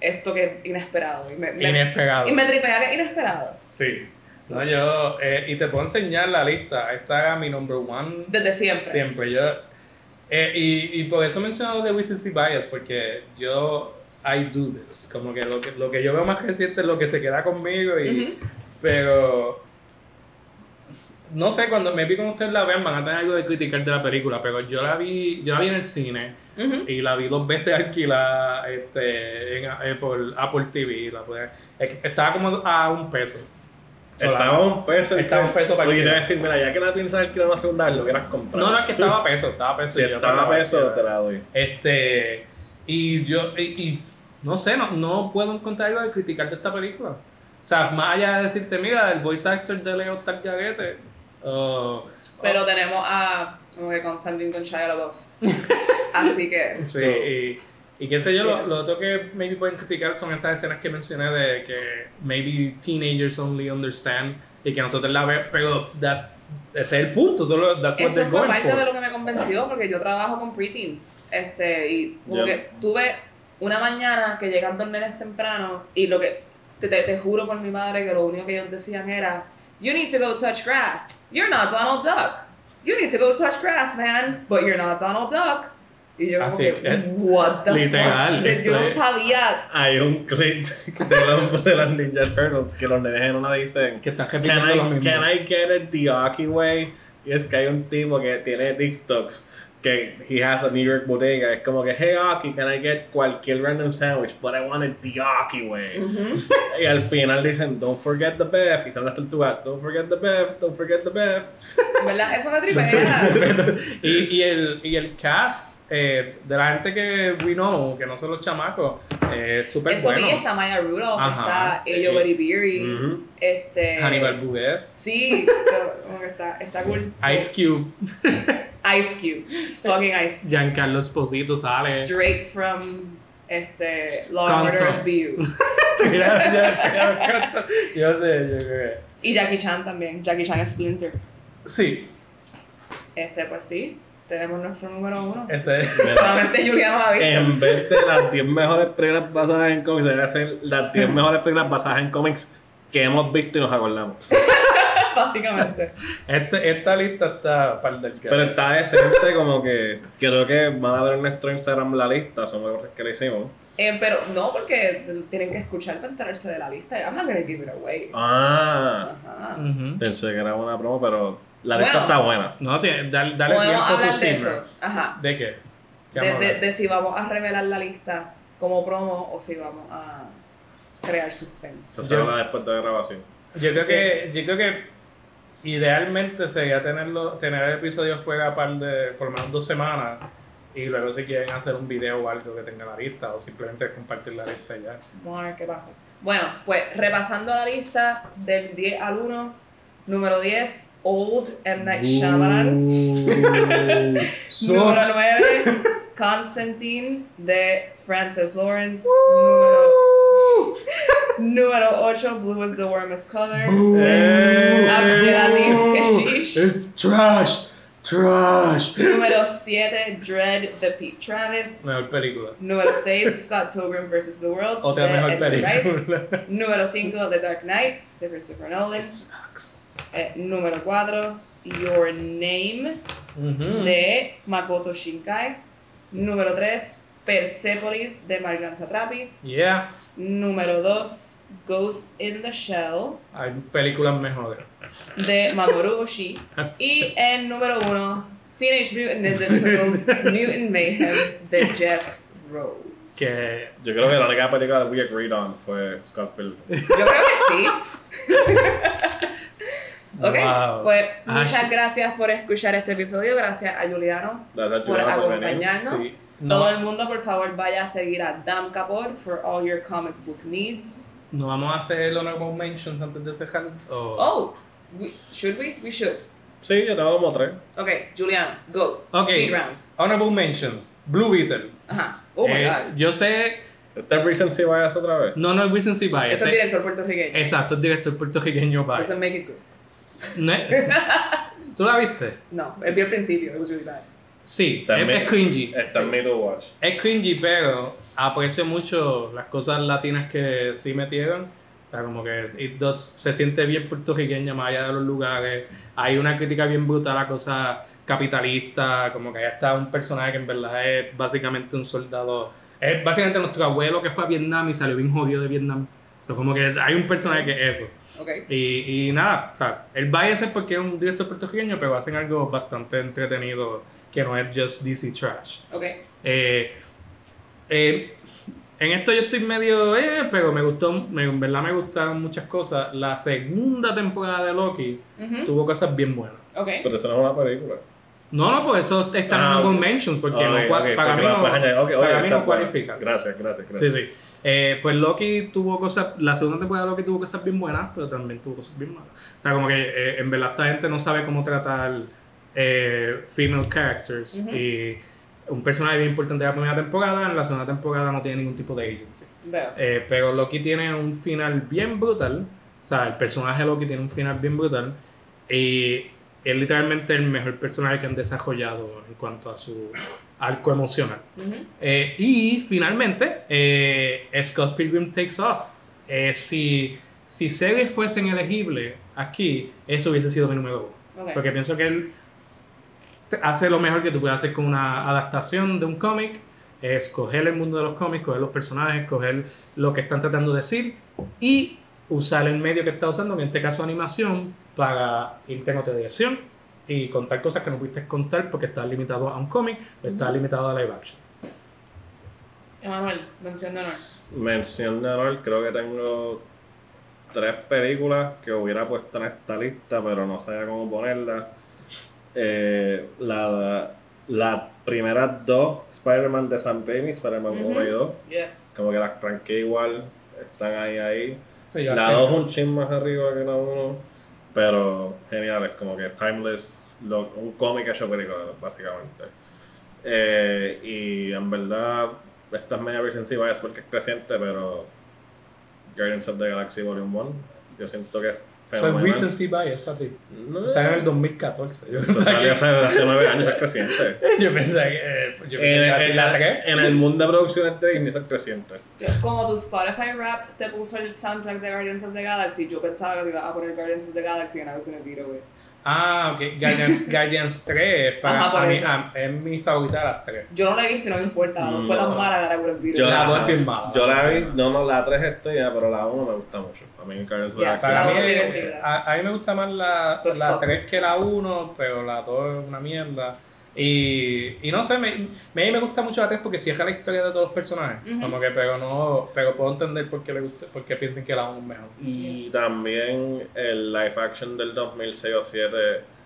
esto que es inesperado. Y me, me- Inesperado. y me tripea que es inesperado. Sí. No, yo, eh, y te puedo enseñar la lista. Esta era mi number one Desde siempre. siempre. Yo, eh, y, y por eso he mencionado The Recency Bias, porque yo, I do this. Como que lo que, lo que yo veo más reciente es lo que se queda conmigo. Y. Pero, no sé, cuando me vi con ustedes la vean, van a tener algo de criticar de la película, pero yo la vi, yo la vi en el cine y la vi dos veces alquilada este, en, eh, por Apple TV. La estaba como a un peso. Estaba un peso. Estaba un peso para Oye, te voy a decir, mira, ya que la piensas alquilar una segunda vez, lo hubieras comprado. No, no, es que estaba a (laughs) peso, estaba a peso. Si y yo estaba a peso, te la doy. Este, y yo, y, y no sé, no, no puedo encontrar algo de criticar de esta película. O sea, más allá de decirte, mira, el voice actor de Leo Targarete, o Pero tenemos a como que Constantine con Shia LaBeouf. Así que (laughs) Sí, So- y, y qué sé yo, Yeah. lo, lo otro que maybe pueden criticar son esas escenas que mencioné de que maybe teenagers only understand y que nosotros la vemos, pero that's, ese es el punto, solo that's what Eso fue going parte for. de lo que me convenció porque yo trabajo con preteens. Este, y como Ya. que tuve una mañana que llegan dos nenes temprano y lo que te, te, te juro por mi madre que lo único que ellos decían era You need to go touch grass. You're not Donald Duck. You need to go touch grass, man. But you're not Donald Duck. Y yo como Así que, es. what the Literal, fuck. Yo no sabía. Hay un clip (laughs) de los, de los Ninja Turtles que los nenes en una dicen Que están Can repitiendo lo I, mismo. can I get it the Aki way? Y es que hay un tipo que tiene TikToks que he has a New York bodega. Es como que, hey Aki, can I get cualquier random sandwich? But I want it the Aki way. Ujú. Y al final dicen, don't forget the beef. Y salen las tortugas, don't forget the beef, don't forget the beef. ¿Verdad? Eso me tripea. (laughs) y, y, el, y el cast eh, de la gente que we know, que no son los chamacos, eh, súper Eso bueno. vi, está Maya Rudolph, Ajá. está Ayo Betty Beery, Ujú. este... Hannibal Buress, Sí, so, está, está cool. (laughs) Ice Cube, (laughs) Ice Cube. Fucking Ice Cube. Giancarlo Esposito sale. Straight from este, Law and Order SBU. (laughs) yo sé, yo creo. Y Jackie Chan también, Jackie Chan es Splinter. Sí. Este, pues sí, tenemos nuestro número uno. Ese Solamente Juliano ha visto. En vez de las 10 mejores películas basadas en cómics, debería ser las 10 mejores películas basadas en cómics que hemos visto y nos acordamos. (laughs) Básicamente. Este, esta lista está para el del Pero está decente, como que creo que van a ver en nuestro Instagram la lista, son las cosas que le hicimos. Eh, pero no, porque tienen que escuchar para enterarse de la lista. I'm not gonna give it away. Ah, Ajá. Pensé que era una promo, pero la Bueno. lista está buena. No, tiene, dale, dale tiempo a tu de eso. Ajá. ¿De qué? ¿Qué De, a de, de si vamos a revelar la lista como promo o si vamos a crear suspense. Eso se habla después de la grabación. Yo creo Sí. que, yo creo que idealmente sería tenerlo, tener el episodio fuera par de por lo menos dos semanas y luego si quieren hacer un video o algo que tenga la lista o simplemente compartir la lista y ya. Vamos a ver qué pasa. Bueno, pues repasando la lista del 10 al 1, número 10, Old M. Night Shyamalan. (laughs) Número 9, Constantine de Francis Lawrence. Número, número 8, Blue is the warmest color de Abdelatif Keshish. It's trash, trash. Número 7, Dread de Pete Travis. Mejor película. Número 6, Scott Pilgrim vs. The World Otra mejor Wright. Número 5, The Dark Knight de Christopher Nolan. Eh, número 4, Your Name de Makoto Shinkai. Número 3, Persepolis de Marjan Satrapi. Yeah, Número 2, Ghost in the Shell hay películas mejores. de Mamoru Oshii. Y en número 1, Teenage Mutant Ninja Turtles (laughs) Mutant Mayhem de Jeff Rowe. Que Yo creo que la única película que we agreed on fue Scott Pilgrim. Yo creo que sí. (laughs) Ok, Wow. pues Ah, muchas gracias por escuchar este episodio. Gracias a Juliano Gracias, por venir. acompañarnos. sí. Todo No, el mundo, por favor, vaya a seguir a Dan Kapor for all your comic book needs. no vamos a hacer honorable mentions antes de cerrar. Oh, we, should we? We should. Sí, yo tengo como tres. Ok, Juliano, go. Ok. Speed round. Honorable mentions. Blue Beetle. Ajá. Oh my Eh, god. Yo sé. ¿Este es Recency Bias otra vez? No, no es Recency Bias. Es eh, director puertorriqueño. Exacto, es director puertorriqueño Bias. Doesn't make it good. No es- (laughs) ¿Tú la viste? No, vi al principio. It was really bad. Sí, es, También- es cringy. Está en Sí. me to watch. Es cringy, pero aprecio mucho las cosas latinas que sí metieron. O sea, como que it does- se siente bien puertorriqueña más allá de los lugares. Hay una crítica bien brutal a cosas capitalistas, como que ahí está un personaje que en verdad es básicamente un soldado. Es básicamente nuestro abuelo que fue a Vietnam y salió bien jodido de Vietnam. O sea, como que hay un personaje que es eso. Y, y nada, o sea, él va a ser porque es un director puertorriqueño, pero hacen algo bastante entretenido que no es just DC trash. Ok. Eh, eh, en esto yo estoy medio, eh, pero me gustó, me- en verdad me gustaron muchas cosas. La segunda temporada de Loki tuvo cosas bien buenas. Ok. Pero eso no es una película. No, no, por eso está Ah, en ok. mentions, porque Ah, no, ok, cua- ok, para porque mí la no, puedes añadir. Ok, ok, para mí no cualifica. Gracias, gracias, Sí, gracias. sí. Eh, pues Loki tuvo cosas, la segunda temporada de Loki tuvo cosas bien buenas, pero también tuvo cosas bien malas. O sea, como que eh, en verdad esta gente no sabe cómo tratar eh, female characters. Ujú. Y un personaje bien importante de la primera temporada, en la segunda temporada no tiene ningún tipo de agency. Veo. Eh, pero Loki tiene un final bien brutal. O sea, el personaje de Loki tiene un final bien brutal. Y es literalmente el mejor personaje que han desarrollado en cuanto a su arco emocional. Eh, y finalmente, eh, Scott Pilgrim Takes Off. Eh, si, si series fuesen elegibles aquí, eso hubiese sido mi número uno. Porque pienso que él hace lo mejor que tú puedes hacer con una adaptación de un cómic. Es coger el mundo de los cómics, coger los personajes, coger lo que están tratando de decir y usar el medio que está usando, en este caso animación, para irte en otra dirección y contar cosas que no pudiste contar porque está limitado a un cómic o está Ujú. limitado a live action. Emanuel, mención de honor. Mención de honor, creo que tengo tres películas que hubiera puesto en esta lista, pero no sabía cómo ponerlas. Eh, la, las primeras dos, Spider-Man de Sam Raimi, Spider-Man Ujú. 1 y 2, Yes. como que las tranqué igual, están ahí, ahí. Sí, La aquí- 2 un chin más arriba que la 1, pero genial, es como que timeless, lo- un cómic hecho película, básicamente. Eh, y en verdad, esta es media recency bias porque es creciente, pero Guardians of the Galaxy Volume 1, yo siento que es Soy fenomenal. recency bias para ti. No, O sea, en el 2014. Yo eso salió que, hace, hace nueve años, es creciente. (laughs) yo pensaba que, eh, yo pensaba En, que en- la en el mundo de producciones de Disney es creciente. Como tu Spotify Wrapped te puso el soundtrack de Guardians of the Galaxy, yo pensaba que te iba a poner Guardians of the Galaxy and I was gonna veto it. Ah, ok. Guardians, (laughs) Guardians 3 para, Ajá, por a mí, eso. a- es mi favorita de las tres. Yo no la he visto y no me importa, no fue tan mala have veto Yo la la, dos es bien mala. yo la vi, no, no, la 3 estoy ya, pero la 1 me gusta mucho. A mí Guardians Galaxy. Para la mí, es a, a mí me gusta más la, But la fuck. 3 que la 1, pero la 2 es una mierda. Y, y no sé, me, me, me gusta mucho la 3 porque cierra la historia de todos los personajes. Como que, pero no, pero puedo entender por qué, le gusta, por qué piensan que la 1 es mejor. Y también el live action del 2006 o 2007,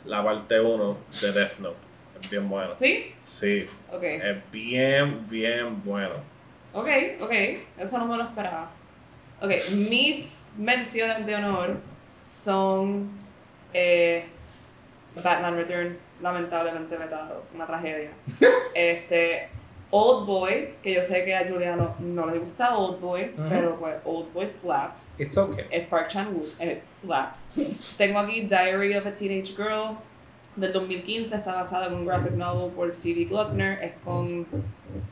la parte 1 de Death Note. Es bien bueno. ¿Sí? Sí, Ok. es bien, bien bueno. Ok, ok. Eso no me lo esperaba. Ok, mis menciones de honor son eh, Batman Returns, lamentablemente metado, una tragedia. Este, Old Boy, que yo sé que a Juliano no le gusta Old Boy, pero pues Old Boy slaps. It's okay. Es Park Chan-wook, it slaps. Tengo aquí Diary of a Teenage Girl del 2015, está basada en un graphic novel por Phoebe Gluckner, es con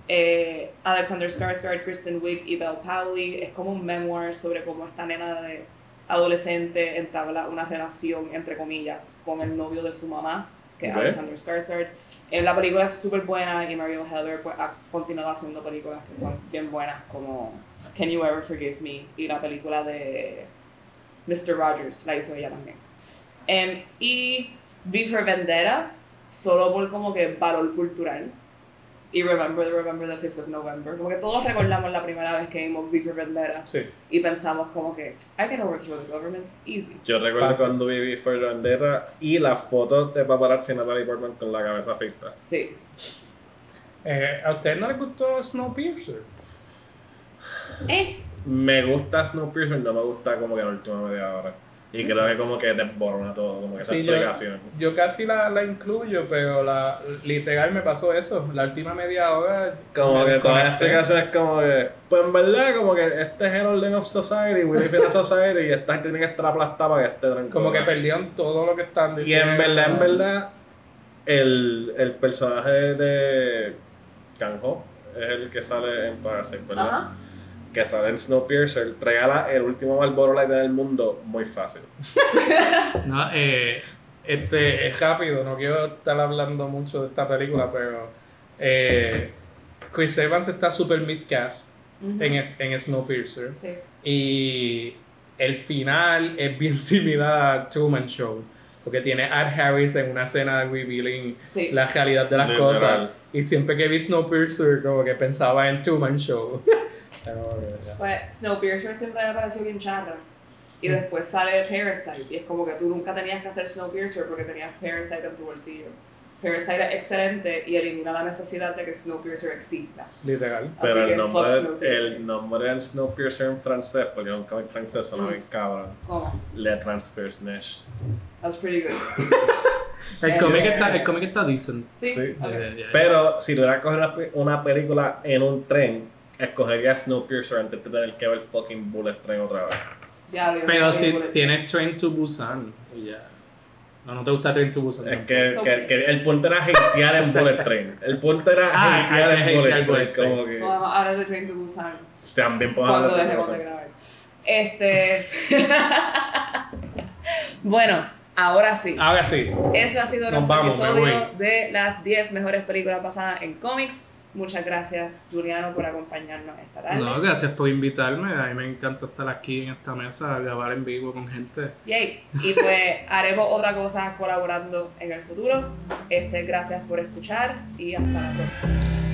eh, Alexander Skarsgård, Kristen Wiig y Belle Powley, es como un memoir sobre cómo esta nena de adolescente entabla una relación, entre comillas, con el novio de su mamá, que es. Alexander Skarsgård. Eh, la película es súper buena y Mariel Heller pues, ha continuado haciendo películas que son bien buenas, como Can You Ever Forgive Me y la película de Mr. Rogers, la hizo ella también. Em, y V for Vendetta, solo por como que valor cultural. Y Remember, Remember the 5th of November. Como que todos recordamos la primera vez que vimos for Vendetta Sí. y pensamos como que I can overthrow the government easy. Yo recuerdo Fácil. cuando viví For Vendetta y las fotos de paparazzi de Natalie Portman con la cabeza ficta. Sí. Eh, ¿A ustedes no les gustó Snowpiercer? Eh, Me gusta Snowpiercer, no me gusta como que la última media hora. Y creo que como que desborona todo, como que esa Sí, explicación. Yo casi la, la incluyo, pero la, literal me pasó eso. La última media hora. Como me que toda la desconecté. explicación es como que, pues en verdad, como que este es el orden of society, we live in a society, y esta gente tiene que estar aplastada para que esté tranquilo. Como que perdieron todo lo que están Y diciendo. en verdad, en verdad, el, el personaje de Kanjo es el que sale en Parasite, ¿verdad? ajá. Que sale en Snowpiercer, regala el último Marlboro Light del mundo muy fácil. (laughs) No, eh, este, es rápido, no quiero estar hablando mucho de esta película, pero eh, Chris Evans está super miscast Ujú. en, en Snowpiercer. Sí. Y el final es bien (laughs) similar a Truman Show. Porque tiene a Ed Harris en una escena revealing Sí. la realidad de las Literal. cosas. Y siempre que vi Snowpiercer, como que pensaba en Truman Show. (laughs) Ya. Pues Snowpiercer siempre me pareció bien charra. Y después sale Parasite. Y es como que tú nunca tenías que hacer Snowpiercer porque tenías Parasite en tu bolsillo. Parasite es excelente y elimina la necesidad de que Snowpiercer exista. Literal. Así Pero el nombre, el nombre de Snowpiercer en francés, porque es un cómic francés, suena bien cabrón. ¿Cómo? Le Transpersonage. That's pretty good. El (laughs) cómic eh, está, el cómic está decent. Sí. Sí. ok. Ya, ya. Pero si tuviera que coger una película en un tren, escogería Snowpiercer antes de tener que ver fucking Bullet Train otra vez. Yo Pero si tienes Train to Busan, y ya. No, no te gusta Train to Busan. Es que, que- okay. que el punto era hatear en Bullet Train. El punto era (laughs) Ah, hatear en Bullet Train. Bullet Train. Como Train. que ahora de Train to Busan. también podemos Cuando dejemos de grabar. Este. (laughs) bueno, ahora sí. Ahora sí. Ese ha sido Nos nuestro vamos, episodio de las 10 mejores películas basadas en cómics. Muchas gracias, Juliano, por acompañarnos esta tarde. No, gracias por invitarme. A mí me encanta estar aquí en esta mesa grabar en vivo con gente. Yay. Y pues haremos otra cosa colaborando en el futuro. Este, gracias por escuchar y hasta la próxima.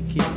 que